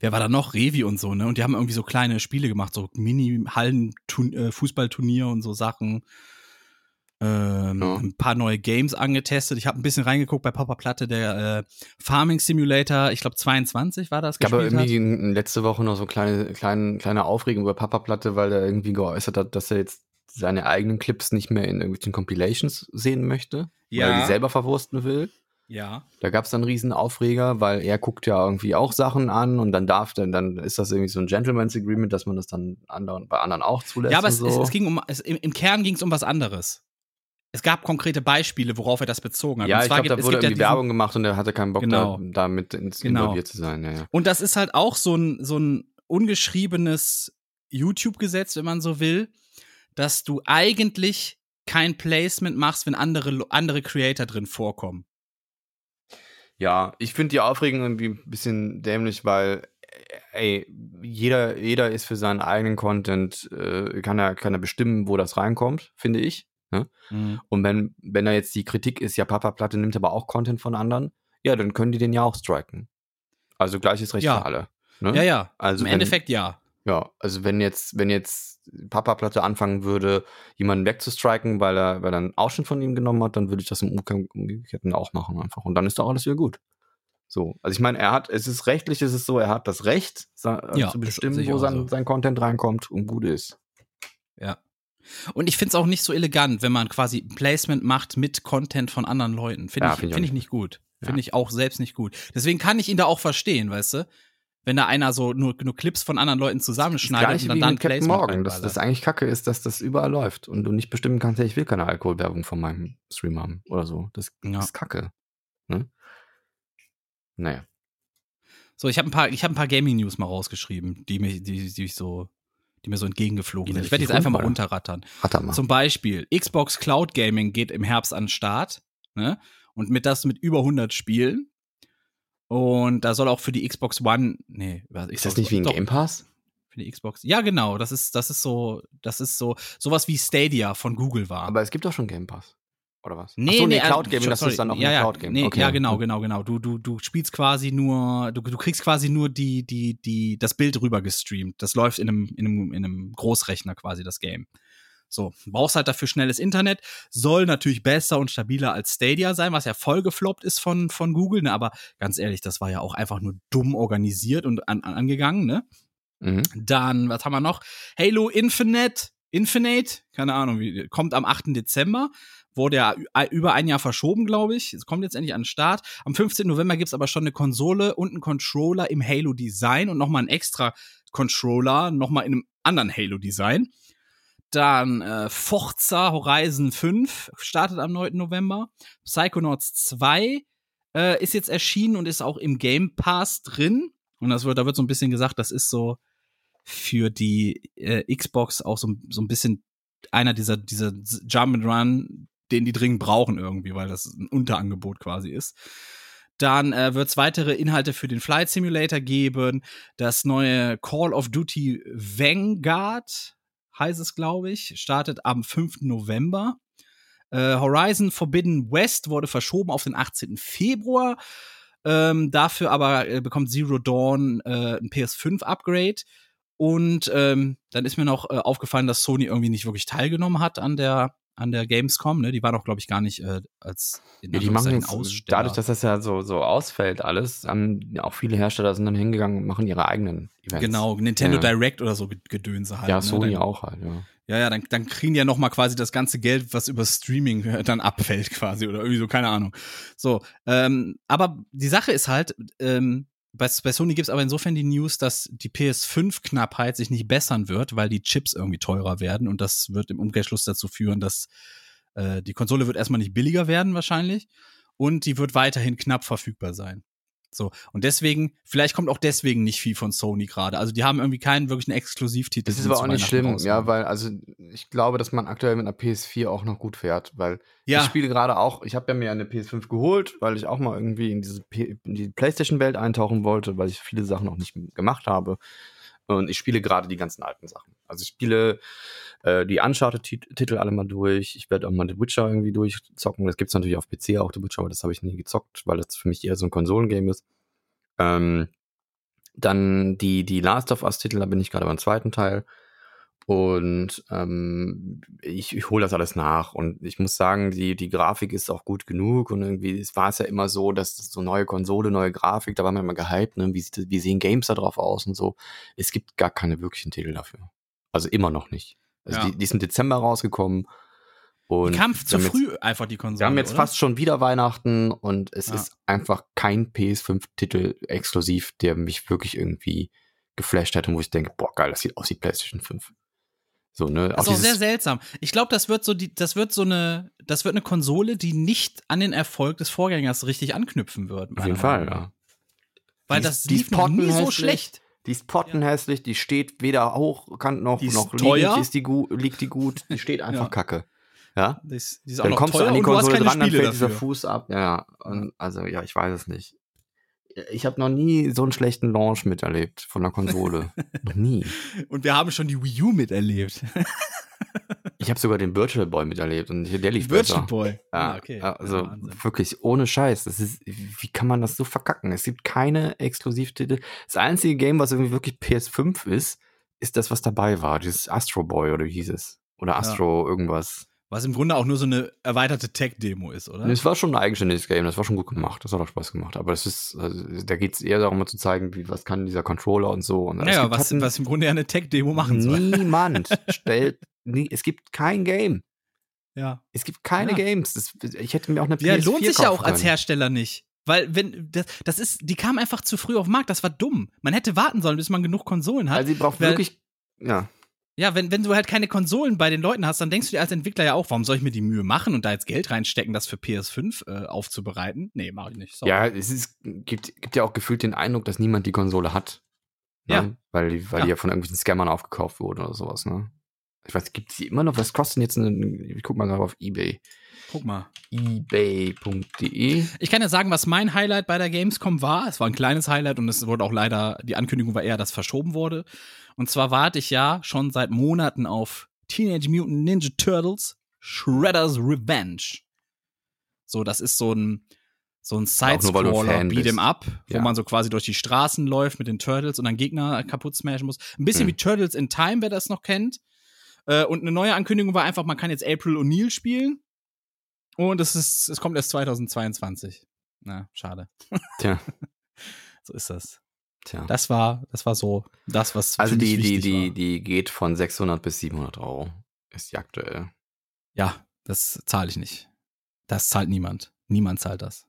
wer war da noch? Revi und so, ne? Und die haben irgendwie so kleine Spiele gemacht, so Mini-Hallen-Fußballturnier und so Sachen. Ähm, Ja. Ein paar neue Games angetestet. Ich habe ein bisschen reingeguckt bei Papa Platte, der äh, Farming Simulator, ich glaube 22 war das, gespielt hat. irgendwie in- letzte Woche noch so kleine, kleine, kleine Aufregung über Papa Platte, weil er irgendwie geäußert hat, dass er jetzt seine eigenen Clips nicht mehr in irgendwelchen Compilations sehen möchte. Weil er die selber verwursten will. Ja. Da gab es dann einen riesen Aufreger, weil er guckt ja irgendwie auch Sachen an und dann darf dann, dann ist das irgendwie so ein Gentleman's Agreement, dass man das dann anderen, bei anderen auch zulässt. Ja, aber es, so. es, es ging um, es, im, im Kern ging es um was anderes. Es gab konkrete Beispiele, worauf er das bezogen hat. ja, ich glaube, da wurde ja irgendwie diesen- Werbung gemacht und er hatte keinen Bock, Genau. da, damit ins Genau. involviert zu sein. Ja, ja. Und das ist halt auch so ein, so ein ungeschriebenes YouTube-Gesetz, wenn man so will, dass du eigentlich kein Placement machst, wenn andere, andere Creator drin vorkommen. Ja, ich finde die Aufregung irgendwie ein bisschen dämlich, weil ey, jeder, jeder ist für seinen eigenen Content, äh, kann, er, kann er bestimmen, wo das reinkommt, finde ich. Ne? Und wenn, wenn da jetzt die Kritik ist, ja, Papa Platte nimmt aber auch Content von anderen, ja, dann können die den ja auch striken. Also gleiches Recht Ja. für alle. Ne? Ja, ja. Also Im wenn- Endeffekt ja. Ja, also wenn jetzt, wenn jetzt Papa Platte anfangen würde, jemanden wegzustriken, weil er, weil er einen Ausschnitt von ihm genommen hat, dann würde ich das im Umgekehrten auch machen einfach. Und dann ist doch alles wieder gut. So, also ich meine, er hat, es ist rechtlich, ist es so, er hat das Recht, äh, Ja, zu bestimmen, wo sein, so. sein Content reinkommt und gut ist. Ja. Und ich finde es auch nicht so elegant, wenn man quasi Placement macht mit Content von anderen Leuten. Finde Ja, ich, find find ich nicht. gut. Ja. Finde ich auch selbst nicht gut. Deswegen kann ich ihn da auch verstehen, weißt du? Wenn da einer so nur, nur Clips von anderen Leuten zusammenschneidet und dann, dann Captain Placement Morgan, dass das eigentlich kacke ist, dass das überall läuft und du nicht bestimmen kannst, ja, ich will keine Alkoholwerbung von meinem Stream haben oder so. Das, Ja. das ist kacke. Ne? Naja. So, ich habe ein paar, ich ein paar Gaming News mal rausgeschrieben, die mir, die, die ich so, die mir so entgegengeflogen sind. Ich werde jetzt einfach mal runterrattern. Hat er mal. Zum Beispiel Xbox Cloud Gaming geht im Herbst an den Start, ne? Und mit das mit über 100 Spielen. Und da soll auch für die Xbox One, nee, was- ist das Xbox- nicht wie ein Game Pass? Für die Xbox. Ja, genau. Das ist, das ist so, das ist so, sowas wie Stadia von Google war. Aber es gibt doch schon Game Pass. Oder was? Nee, Ach so, nee, nee, Cloud äh, Gaming, das sorry. ist dann auch ja, ein ja, Cloud Gaming. Nee, okay. Ja, genau, genau, genau. Du, du, du spielst quasi nur, du, du kriegst quasi nur die, die, die, das Bild rüber gestreamt. Das läuft in einem, in einem, in einem Großrechner quasi, das Game. So, brauchst halt dafür schnelles Internet, soll natürlich besser und stabiler als Stadia sein, was ja voll gefloppt ist von, von Google, ne? aber ganz ehrlich, das war ja auch einfach nur dumm organisiert und an, an, angegangen, ne? Mhm. Dann, was haben wir noch? Halo Infinite, Infinite, keine Ahnung, wie, kommt am 8. Dezember. Wurde ja über ein Jahr verschoben, glaube ich. Es kommt jetzt endlich an den Start. Am 15. November gibt's aber schon eine Konsole und einen Controller im Halo-Design und nochmal einen extra Controller, nochmal in einem anderen Halo-Design. Dann äh, Forza Horizon 5 startet am 9. November. Psychonauts 2 äh, ist jetzt erschienen und ist auch im Game Pass drin. Und das wird, da wird so ein bisschen gesagt, das ist so für die äh, Xbox auch so, so ein bisschen einer dieser, dieser Jump and Run, den die dringend brauchen irgendwie, weil das ein Unterangebot quasi ist. Dann äh, wird es weitere Inhalte für den Flight Simulator geben. Das neue Call of Duty Vanguard heißt es, glaube ich, startet am 5. November. Äh, Horizon Forbidden West wurde verschoben auf den 18. Februar. Ähm, dafür aber äh, bekommt Zero Dawn äh, ein PS5-Upgrade. Und ähm, dann ist mir noch äh, aufgefallen, dass Sony irgendwie nicht wirklich teilgenommen hat an der an der Gamescom. Ne? Die war doch, glaube ich, gar nicht äh, als in Ja, die machen jetzt, Aussteller. dadurch, dass das ja so, so ausfällt alles, haben auch viele Hersteller sind dann hingegangen und machen ihre eigenen Events. Genau, Nintendo Ja. Direct oder so Gedönse halt. Ja, ne? Sony dann, auch halt, ja. Ja, ja, dann, dann kriegen die ja noch mal quasi das ganze Geld, was über Streaming äh, dann abfällt quasi oder irgendwie so, keine Ahnung. So, ähm, aber die Sache ist halt, ähm, bei, bei Sony gibt's aber insofern die News, dass die PS5-Knappheit sich nicht bessern wird, weil die Chips irgendwie teurer werden und das wird im Umkehrschluss dazu führen, dass äh, die Konsole wird erstmal nicht billiger werden wahrscheinlich und die wird weiterhin knapp verfügbar sein. So, und deswegen, vielleicht kommt auch deswegen nicht viel von Sony gerade. Also die haben irgendwie keinen wirklichen Exklusivtitel. Das ist aber auch nicht schlimm, ja, weil, also ich glaube, dass man aktuell mit einer PS4 auch noch gut fährt, weil Ja. ich spiele gerade auch, ich habe ja mir eine PS5 geholt, weil ich auch mal irgendwie in diese P in die Playstation-Welt eintauchen wollte, weil ich viele Sachen noch nicht gemacht habe. Und ich spiele gerade die ganzen alten Sachen. Also ich spiele äh, die Uncharted-Titel alle mal durch. Ich werde auch mal The Witcher irgendwie durchzocken. Das gibt's natürlich auf PC auch, The Witcher, aber das habe ich nie gezockt, weil das für mich eher so ein Konsolengame ist. Ähm, dann die, die Last of Us-Titel, da bin ich gerade beim zweiten Teil. Und ähm, ich, ich hole das alles nach. Und ich muss sagen, die, die Grafik ist auch gut genug. Und irgendwie es war es ja immer so, dass das so neue Konsole, neue Grafik, da war man immer gehypt, ne? wie, sieht, wie sehen Games da drauf aus und so. Es gibt gar keine wirklichen Titel dafür. Also immer noch nicht. Also Ja. die, die ist im Dezember rausgekommen. Und Die kam wir zu früh einfach die Konsole. Jetzt, wir haben jetzt oder? fast schon wieder Weihnachten und es Ja. ist einfach kein PS5-Titel exklusiv, der mich wirklich irgendwie geflasht hat und wo ich denke, boah, geil, das sieht aus wie PlayStation 5. So, ne? Das ist auch sehr seltsam. Ich glaube, das wird so die, das wird so eine, das wird eine Konsole, die nicht an den Erfolg des Vorgängers richtig anknüpfen wird. Auf jeden Fall, ja. Weil Die das ist- die lief ist noch nie so schlecht. Die ist pottenhässlich, die steht weder hochkant noch, Die ist noch teuer. liegend ist die gut, liegt die gut, die steht <laughs> einfach Ja. kacke. Ja? Die ist, die ist Dann kommst du an die Konsole dran, dann fällt dieser. Fuß ab. Ja, ja. Und, also, ja, ich weiß es nicht. Ich habe noch nie so einen schlechten Launch miterlebt von einer Konsole. <laughs> noch nie. Und wir haben schon die Wii U miterlebt. <laughs> Ich habe sogar den Virtual Boy miterlebt und der lief besser. Boy. Ja, Ah, okay. also Ja, wirklich ohne Scheiß. Das ist, wie kann man das so verkacken? Es gibt keine Exklusivtitel. Das einzige Game, was irgendwie wirklich PS5 ist, ist das, was dabei war. Dieses Astro Boy oder wie hieß es? Oder Astro irgendwas. Was im Grunde auch nur so eine erweiterte Tech-Demo ist, oder? Es war schon ein eigenständiges Game, das war schon gut gemacht. Das hat auch Spaß gemacht. Aber es ist, also, da geht es eher darum, mal zu zeigen, wie, was kann dieser Controller und so. Und naja, was, was im Grunde ja eine Tech-Demo machen soll. Niemand <laughs> stellt, nie, es gibt kein Game. Ja. Es gibt keine Ja. Games. Das, ich hätte mir auch eine Ja, PS4 lohnt sich ja auch als können. Hersteller nicht. Weil, wenn, das, das ist, die kam einfach zu früh auf den Markt, das war dumm. Man hätte warten sollen, bis man genug Konsolen hat. Also, sie braucht wirklich, ja. Ja, wenn, wenn du halt keine Konsolen bei den Leuten hast, dann denkst du dir als Entwickler ja auch, warum soll ich mir die Mühe machen und da jetzt Geld reinstecken, das für PS5 äh, aufzubereiten? Nee, mach ich nicht. Sorry. Ja, es ist, gibt, gibt ja auch gefühlt den Eindruck, dass niemand die Konsole hat. Ja. Ne? Weil, die, weil Ja. die ja von irgendwelchen Scammern aufgekauft wurde oder sowas, ne? Ich weiß, gibt sie immer noch, was kostet denn jetzt ein, ich guck mal gerade auf Ebay. Guck mal. ebay.de. Ich kann ja sagen, was mein Highlight bei der Gamescom war. Es war ein kleines Highlight und es wurde auch leider, die Ankündigung war eher, dass verschoben wurde. Und zwar warte ich ja schon seit Monaten auf Teenage Mutant Ninja Turtles Shredder's Revenge. So, das ist so ein, so ein Side-Scroller. Beat'em Up, wo Ja. man so quasi durch die Straßen läuft mit den Turtles und dann Gegner kaputt smashen muss. Ein bisschen Hm. wie Turtles in Time, wer das noch kennt. Äh, und eine neue Ankündigung war einfach, man kann jetzt April O'Neil spielen. Und es ist, es kommt erst 2022. Na, schade. Tja, <laughs> So ist das. tja. Das war, das war so das, was also die, die, die, war. die geht von 600 bis 700 Euro. Ist die aktuell. Ja, das zahle ich nicht. Das zahlt niemand. Niemand zahlt das.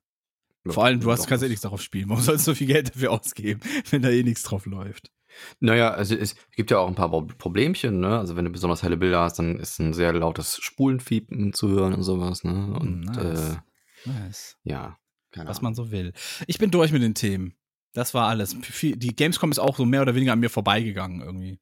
Ja, Vor allem, du hast, kannst eh nichts darauf spielen. Warum sollst du so viel Geld dafür ausgeben, <laughs> wenn da eh nichts drauf läuft? Naja, also es gibt ja auch ein paar Pro- Problemchen, ne? Also wenn du besonders helle Bilder hast, dann ist ein sehr lautes Spulenfiepen zu hören und sowas, ne? Und nice. äh, Nice. ja, Was man so will. Ich bin durch mit den Themen. Das war alles. Die Gamescom ist auch so mehr oder weniger an mir vorbeigegangen irgendwie.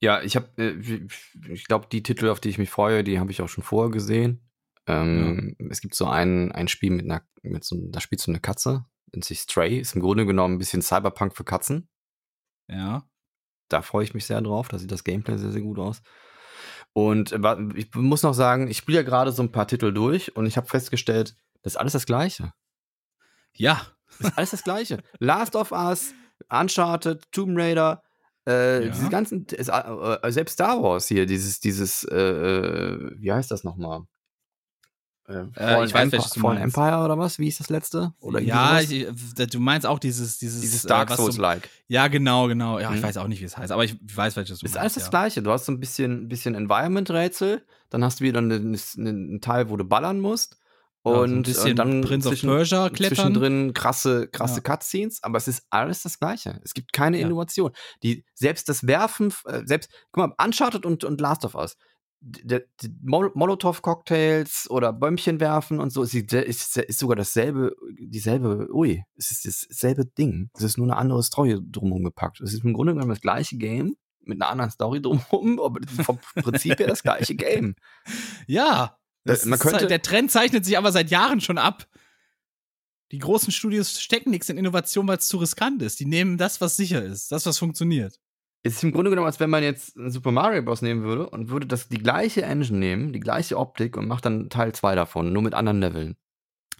Ja, ich habe, äh, ich glaube, die Titel, auf die ich mich freue, die habe ich auch schon vorher gesehen. Ähm, Es gibt so ein, ein Spiel mit einer, mit so, da spielt so eine Katze, nennt sich Stray, ist im Grunde genommen ein bisschen Cyberpunk für Katzen. Ja. Da freue ich mich sehr drauf, da sieht das Gameplay sehr, sehr gut aus. Und äh, ich muss noch sagen, ich spiele ja gerade so ein paar Titel durch und ich habe festgestellt, das ist alles das Gleiche. Ja. Das ist alles das Gleiche. Last of Us, Uncharted, Tomb Raider, äh, Ja. diese ganzen, äh, äh, selbst Star Wars hier, dieses, dieses, äh, wie heißt das nochmal? Äh, Fallen, ich weiß, Empire, welches Fallen. Empire oder was? Wie ist das letzte? Oder ja, ich, äh, du meinst auch dieses, dieses, dieses äh, Dark so- Souls-like. Ja, genau, genau. Ja, ich Mhm. weiß auch nicht, wie es heißt, aber ich weiß, welches du Ist meinst. alles das ja. Gleiche. Du hast so ein bisschen, bisschen Environment-Rätsel, dann hast du wieder einen, einen Teil, wo du ballern musst. Ja, so Und, und dann Prince of zwischen- Persia klettern. Zwischendrin krasse, krasse Ja. Cutscenes, aber es ist alles das Gleiche. Es gibt keine Ja. Innovation. Die, selbst das Werfen, äh, selbst, guck mal, Uncharted und, und Last of Us. Molotow-Cocktails oder Bäumchen werfen und so, ist, die- ist, ist sogar dasselbe, dieselbe, ui, es ist dasselbe Ding. Es ist nur eine andere Story drumherum gepackt. Es ist im Grunde genommen das gleiche Game mit einer anderen Story drumherum, <laughs> aber das vom Prinzip her das gleiche Game. Ja. Das Äh, man ist könnte- halt, der Trend zeichnet sich aber seit Jahren schon ab. Die großen Studios stecken nichts in Innovation, weil es zu riskant ist. Die nehmen das, was sicher ist, das, was funktioniert. Es ist im Grunde genommen, als wenn man jetzt einen Super Mario Bros. nehmen würde und würde das die gleiche Engine nehmen, die gleiche Optik und macht dann Teil 2 davon, nur mit anderen Leveln.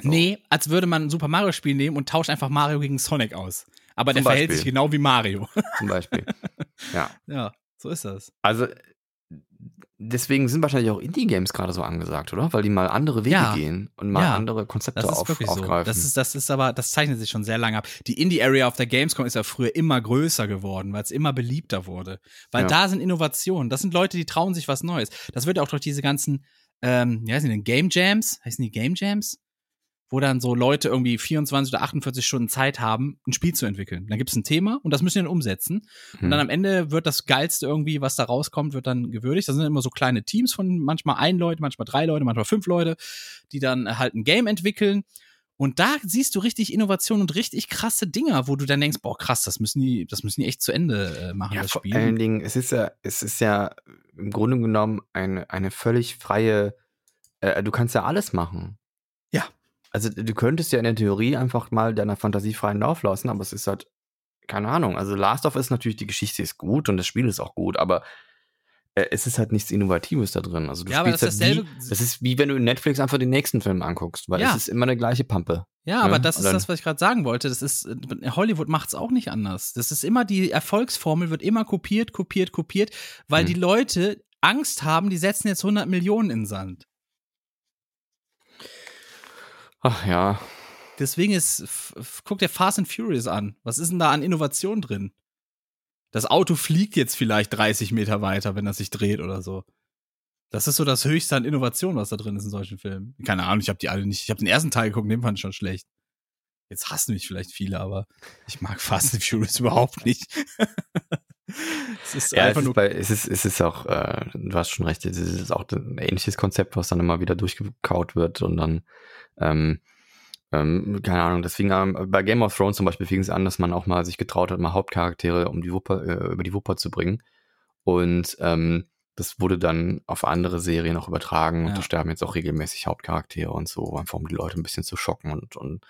So. Nee, als würde man ein Super Mario Spiel nehmen und tauscht einfach Mario gegen Sonic aus. Aber Zum der verhält Beispiel. sich genau wie Mario. Zum Beispiel. <laughs> ja. ja, so ist das. Also, deswegen sind wahrscheinlich auch Indie-Games gerade so angesagt, oder? Weil die mal andere Wege Ja. gehen und mal Ja. andere Konzepte Das ist auf, wirklich so. aufgreifen. Das ist, das ist aber, das zeichnet sich schon sehr lange ab. Die Indie-Area auf der Gamescom ist ja früher immer größer geworden, weil es immer beliebter wurde. Weil Ja. da sind Innovationen. Das sind Leute, die trauen sich was Neues. Das wird auch durch diese ganzen ähm, wie heißen die denn? Game Jams? Heißen die Game Jams? Wo dann so Leute irgendwie 24 oder 48 Stunden Zeit haben, ein Spiel zu entwickeln. Dann gibt es ein Thema und das müssen die dann umsetzen. Und dann am Ende wird das Geilste irgendwie, was da rauskommt, wird dann gewürdigt. Das sind immer so kleine Teams von manchmal ein Leute, manchmal drei Leute, manchmal fünf Leute, die dann halt ein Game entwickeln. Und da siehst du richtig Innovation und richtig krasse Dinger, wo du dann denkst, boah, krass, das müssen die, das müssen die echt zu Ende äh, machen, Ja, das vor Spiel. allen Dingen, es ist ja, es ist ja im Grunde genommen eine, eine völlig freie, äh, du kannst ja alles machen. Also du könntest ja in der Theorie einfach mal deiner Fantasie freien Lauf lassen, aber es ist halt, keine Ahnung. Also Last of Us natürlich, die Geschichte ist gut und das Spiel ist auch gut, aber äh, es ist halt nichts Innovatives da drin. Also du Ja, aber spielst das ist halt dasselbe- wie, das ist wie wenn du in Netflix einfach den nächsten Film anguckst, weil Ja. es ist immer eine gleiche Pampe. Ja, aber Ja, das ist das, was ich gerade sagen wollte. Das ist äh, Hollywood macht's auch nicht anders. Das ist immer die Erfolgsformel wird immer kopiert, kopiert, kopiert, weil Hm. die Leute Angst haben, die setzen jetzt 100 Millionen in Sand. Ach ja, Deswegen ist guck dir Fast and Furious an. Was ist denn da an Innovation drin? Das Auto fliegt jetzt vielleicht 30 Meter weiter, wenn das sich dreht oder so. Das ist so das Höchste an Innovation, was da drin ist in solchen Filmen. Keine Ahnung, ich habe die alle nicht. Ich habe den ersten Teil geguckt, den fand ich schon schlecht. Jetzt hassen mich vielleicht viele, aber ich mag Fast and Furious <laughs> überhaupt nicht. Es ist Ja, es einfach ist, nur. bei, es ist, es ist auch, äh, du hast schon recht, es ist auch ein ähnliches Konzept, was dann immer wieder durchgekaut wird und dann, ähm, ähm, keine Ahnung, deswegen ähm, bei Game of Thrones zum Beispiel fing es an, dass man auch mal sich getraut hat, mal Hauptcharaktere um die Wupper, äh, über die Wupper zu bringen. Und ähm, das wurde dann auf andere Serien auch übertragen und Ja. da sterben jetzt auch regelmäßig Hauptcharaktere und so, einfach um die Leute ein bisschen zu schocken und, und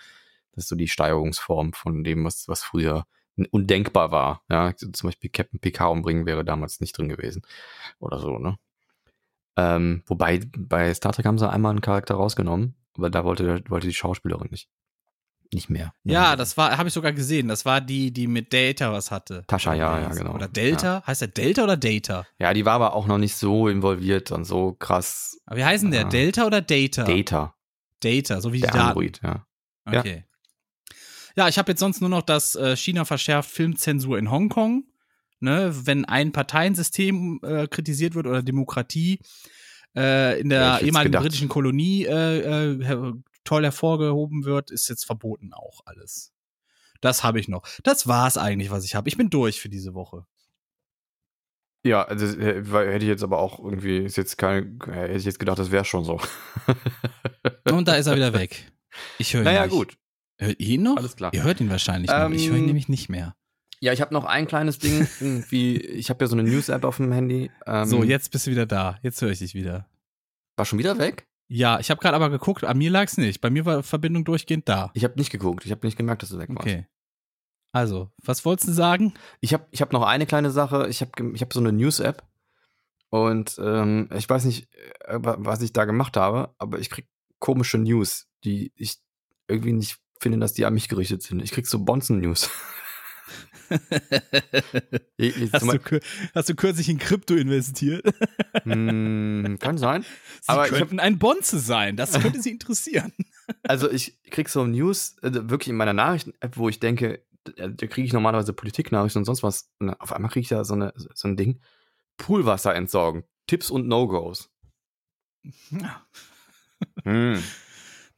das ist so die Steigerungsform von dem, was, was früher undenkbar war. Ja, zum Beispiel Captain Picard umbringen wäre damals nicht drin gewesen. Oder so, ne? Ähm, wobei bei Star Trek haben sie einmal einen Charakter rausgenommen, aber da wollte, wollte die Schauspielerin nicht. Nicht mehr. Ja, das war, habe ich sogar gesehen. Das war die, die mit Data was hatte. Tascha, ja, ja, genau. Oder Delta? Heißt der Delta oder Data? Ja, die war aber auch noch nicht so involviert und so krass. Aber wie heißen der? Ah. Delta oder Data? Data, Data, so wie die der Daten. Android, ja. ja. Okay. Ja, ich habe jetzt sonst nur noch, dass äh, China verschärft Filmzensur in Hongkong. Ne, wenn ein Parteiensystem äh, kritisiert wird oder Demokratie äh, in Ja, der hätt's ehemaligen gedacht. britischen Kolonie äh, äh, her- toll hervorgehoben wird, ist jetzt verboten auch alles. Das habe ich noch. Das war's eigentlich, was ich habe. Ich bin durch für diese Woche. Ja, also äh, hätte ich jetzt aber auch irgendwie, ist jetzt keine, hätte ich jetzt gedacht, das wäre schon so. Und da ist er wieder <laughs> weg. Ich höre ihn naja, gut. Hört ihr ihn noch? Alles klar. Ihr hört ihn wahrscheinlich noch. Ich höre ihn Ähm, nämlich nicht mehr. Ja, ich habe noch ein kleines Ding, <laughs> irgendwie, ich habe ja so eine News-App auf dem Handy. Ähm, so, jetzt bist du wieder da. Jetzt höre ich dich wieder. War schon wieder weg? Ja, ich habe gerade aber geguckt, an mir lag's nicht. Bei mir war Verbindung durchgehend da. Ich habe nicht geguckt, ich habe nicht gemerkt, dass du weg warst. Okay. Also, was wolltest du sagen? Ich habe ich hab noch eine kleine Sache. Ich habe ich hab so eine News-App und ähm, ich weiß nicht, äh, was ich da gemacht habe, aber ich krieg komische News, die ich irgendwie nicht finde, dass die an mich gerichtet sind. Ich krieg so Bonzen-News. <laughs> Hast, du, hast du kürzlich in Krypto investiert? <laughs> Hm, kann sein. Sie Aber ich hab- könnten ein Bonze sein. Das könnte Sie interessieren. <laughs> Also ich krieg so News, also wirklich in meiner Nachrichten-App, wo ich denke, da da kriege ich normalerweise Politiknachrichten und sonst was. Und auf einmal kriege ich da so, eine, so ein Ding. Poolwasser entsorgen. Tipps und No-Gos. Hm.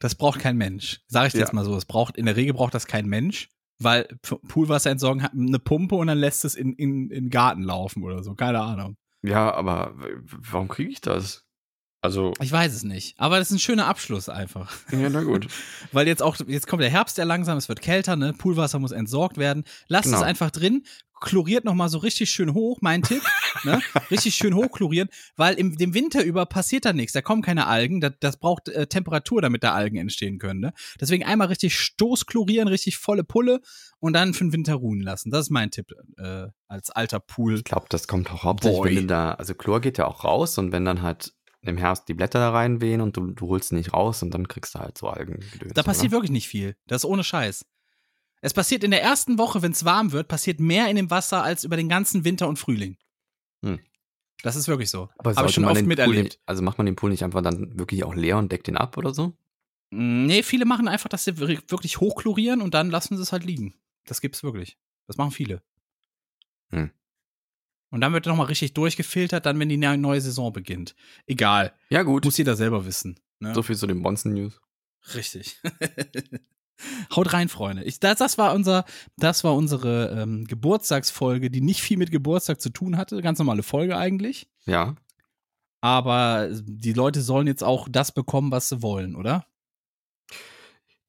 Das braucht kein Mensch. Sag ich dir Ja. jetzt mal so. Es braucht, in der Regel braucht das kein Mensch, weil Poolwasser entsorgen hat eine Pumpe und dann lässt es in, in, in den Garten laufen oder so. Keine Ahnung. Ja, aber warum kriege ich das? Also, Ich weiß es nicht. Aber das ist ein schöner Abschluss einfach. ja, na gut. <laughs> Weil jetzt auch, jetzt kommt der Herbst ja langsam, es wird kälter, ne? Poolwasser muss entsorgt werden. Lasst Genau. es einfach drin, chloriert nochmal so richtig schön hoch, mein Tipp, ne? Richtig schön hoch chlorieren, weil im dem Winter über passiert da nichts, da kommen keine Algen, das, das braucht äh, Temperatur, damit da Algen entstehen können, ne? Deswegen einmal richtig Stoß chlorieren, richtig volle Pulle und dann für den Winter ruhen lassen. Das ist mein Tipp äh, als alter Pool. Ich glaube, das kommt auch hauptsächlich, Boy. wenn da, also Chlor geht ja auch raus und wenn dann halt im Herbst die Blätter da reinwehen und du, du holst sie nicht raus und dann kriegst du halt so Algen. Da passiert wirklich nicht viel. Das ist ohne Scheiß. Es passiert in der ersten Woche, wenn es warm wird, passiert mehr in dem Wasser als über den ganzen Winter und Frühling. Hm. Das ist wirklich so. Aber Habe ich schon oft miterlebt. nicht, also macht man den Pool nicht einfach dann wirklich auch leer und deckt den ab oder so? Mm, Nee, viele machen einfach, dass sie wir- wirklich hochchlorieren und dann lassen sie es halt liegen. Das gibt's wirklich. Das machen viele. Und dann wird nochmal richtig durchgefiltert, dann, wenn die ne- neue Saison beginnt. Egal. Ja, gut. Muss jeder selber wissen. Ne? So viel zu den Bonzen-News. Richtig. <laughs> Haut rein, Freunde. Ich, das, das war unser, das war unsere ähm, Geburtstagsfolge, die nicht viel mit Geburtstag zu tun hatte. Ganz normale Folge eigentlich. Ja. Aber die Leute sollen jetzt auch das bekommen, was sie wollen, oder?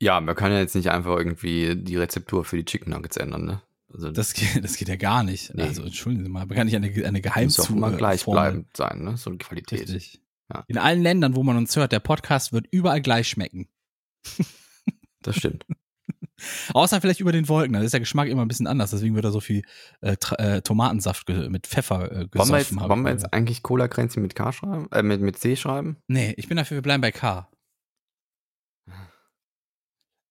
Ja, man kann ja jetzt nicht einfach irgendwie die Rezeptur für die Chicken Nuggets ändern, ne? Also Das geht, das geht ja gar nicht. Nee. Also, entschuldigen Sie mal, man kann nicht eine, eine muss Geheimzu auch immer gleich Formel- bleibend sein, ne? So eine Qualität. Richtig. Ja. In allen Ländern, wo man uns hört, der Podcast wird überall gleich schmecken. Das stimmt. <laughs> Außer vielleicht über den Wolken. Da ist der Geschmack immer ein bisschen anders. Deswegen wird da so viel äh, äh, Tomatensaft mit Pfeffer äh, gesoffen. wollen wir jetzt, wollen wir jetzt eigentlich Cola-Kränzchen mit K schreiben? Äh, mit, mit C schreiben? Nee, ich bin dafür, wir bleiben bei K.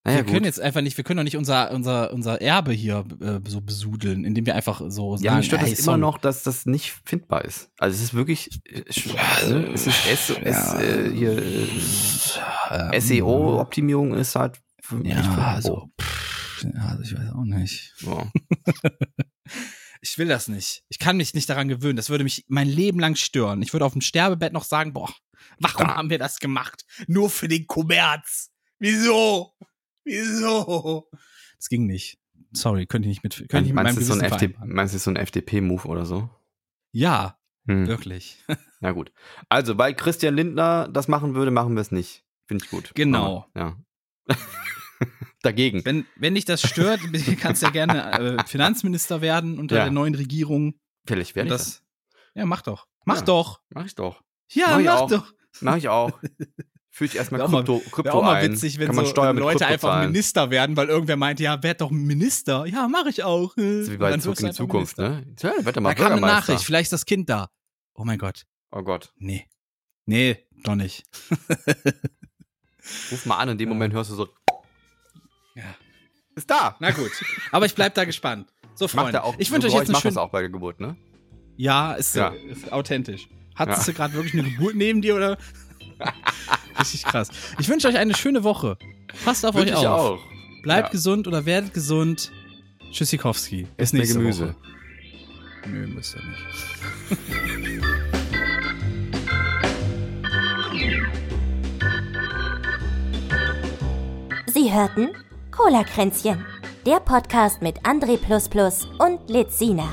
Naja, wir können jetzt einfach nicht, wir können doch nicht unser, unser, unser Erbe hier äh, so besudeln, indem wir einfach so sagen, Ja, mich stört ey, das immer sorry. noch, dass das nicht findbar ist. Also es ist wirklich, äh, ne? es ist S, S, äh, hier, äh, SEO-Optimierung ist halt Ja, für- also, pff, ja, also ich weiß auch nicht. oh. <laughs> Ich will das nicht. Ich kann mich nicht daran gewöhnen. Das würde mich mein Leben lang stören. Ich würde auf dem Sterbebett noch sagen, boah, warum haben wir das gemacht? Nur für den Kommerz. Wieso? Wieso? Das ging nicht. Sorry, könnte ich nicht mit, könnte ich mit Meinst du, so FD, meinst du, so ein FDP-Move oder so? Ja, Hm. wirklich. <laughs> Na gut. Also, weil Christian Lindner das machen würde, machen wir es nicht. Finde ich gut. Genau. Ja. <laughs> Dagegen. Wenn, wenn dich das stört, <laughs> kannst du ja gerne äh, Finanzminister werden unter Ja. der neuen Regierung. Vielleicht werde ich das. das, ja, mach doch. Mach Ja. doch. Mach ich doch. Ja, Mach mach doch. Mach ich auch. <laughs> Führe ich erstmal Krypto, Krypto auch mal ein. witzig, wenn Kann man so Steuern mit Leute einfach zahlen. Minister werden, weil irgendwer meint, ja, werd doch Minister. Ja, mache ich auch. Das ist wie bei dann Zurück in die Zukunft, Minister. ne? Tja, wird er mal Da kam eine. Nachricht, vielleicht das Kind da. Oh mein Gott. Oh Gott. Nee. Nee, doch nicht. Ruf mal an, in dem Ja. Moment hörst du so, Ja. Ist da. Na gut. Aber ich bleib da gespannt. So, Freunde. auch. ich wünsche so euch jetzt Geräusch eine macht das schöne... auch bei der Geburt, ne? Ja, ist, Ja. ist authentisch. Hattest Ja. du gerade wirklich eine Geburt neben dir oder? <laughs> Richtig krass. Ich wünsche euch eine schöne Woche. Passt auf Wünsche euch ich auf. auch. Bleibt Ja. gesund oder werdet gesund. Tschüssikowski. Bis nächste Gemüse. Woche. Nö, müsst ihr nicht. Sie hörten Cola Kränzchen, der Podcast mit André und Lizina.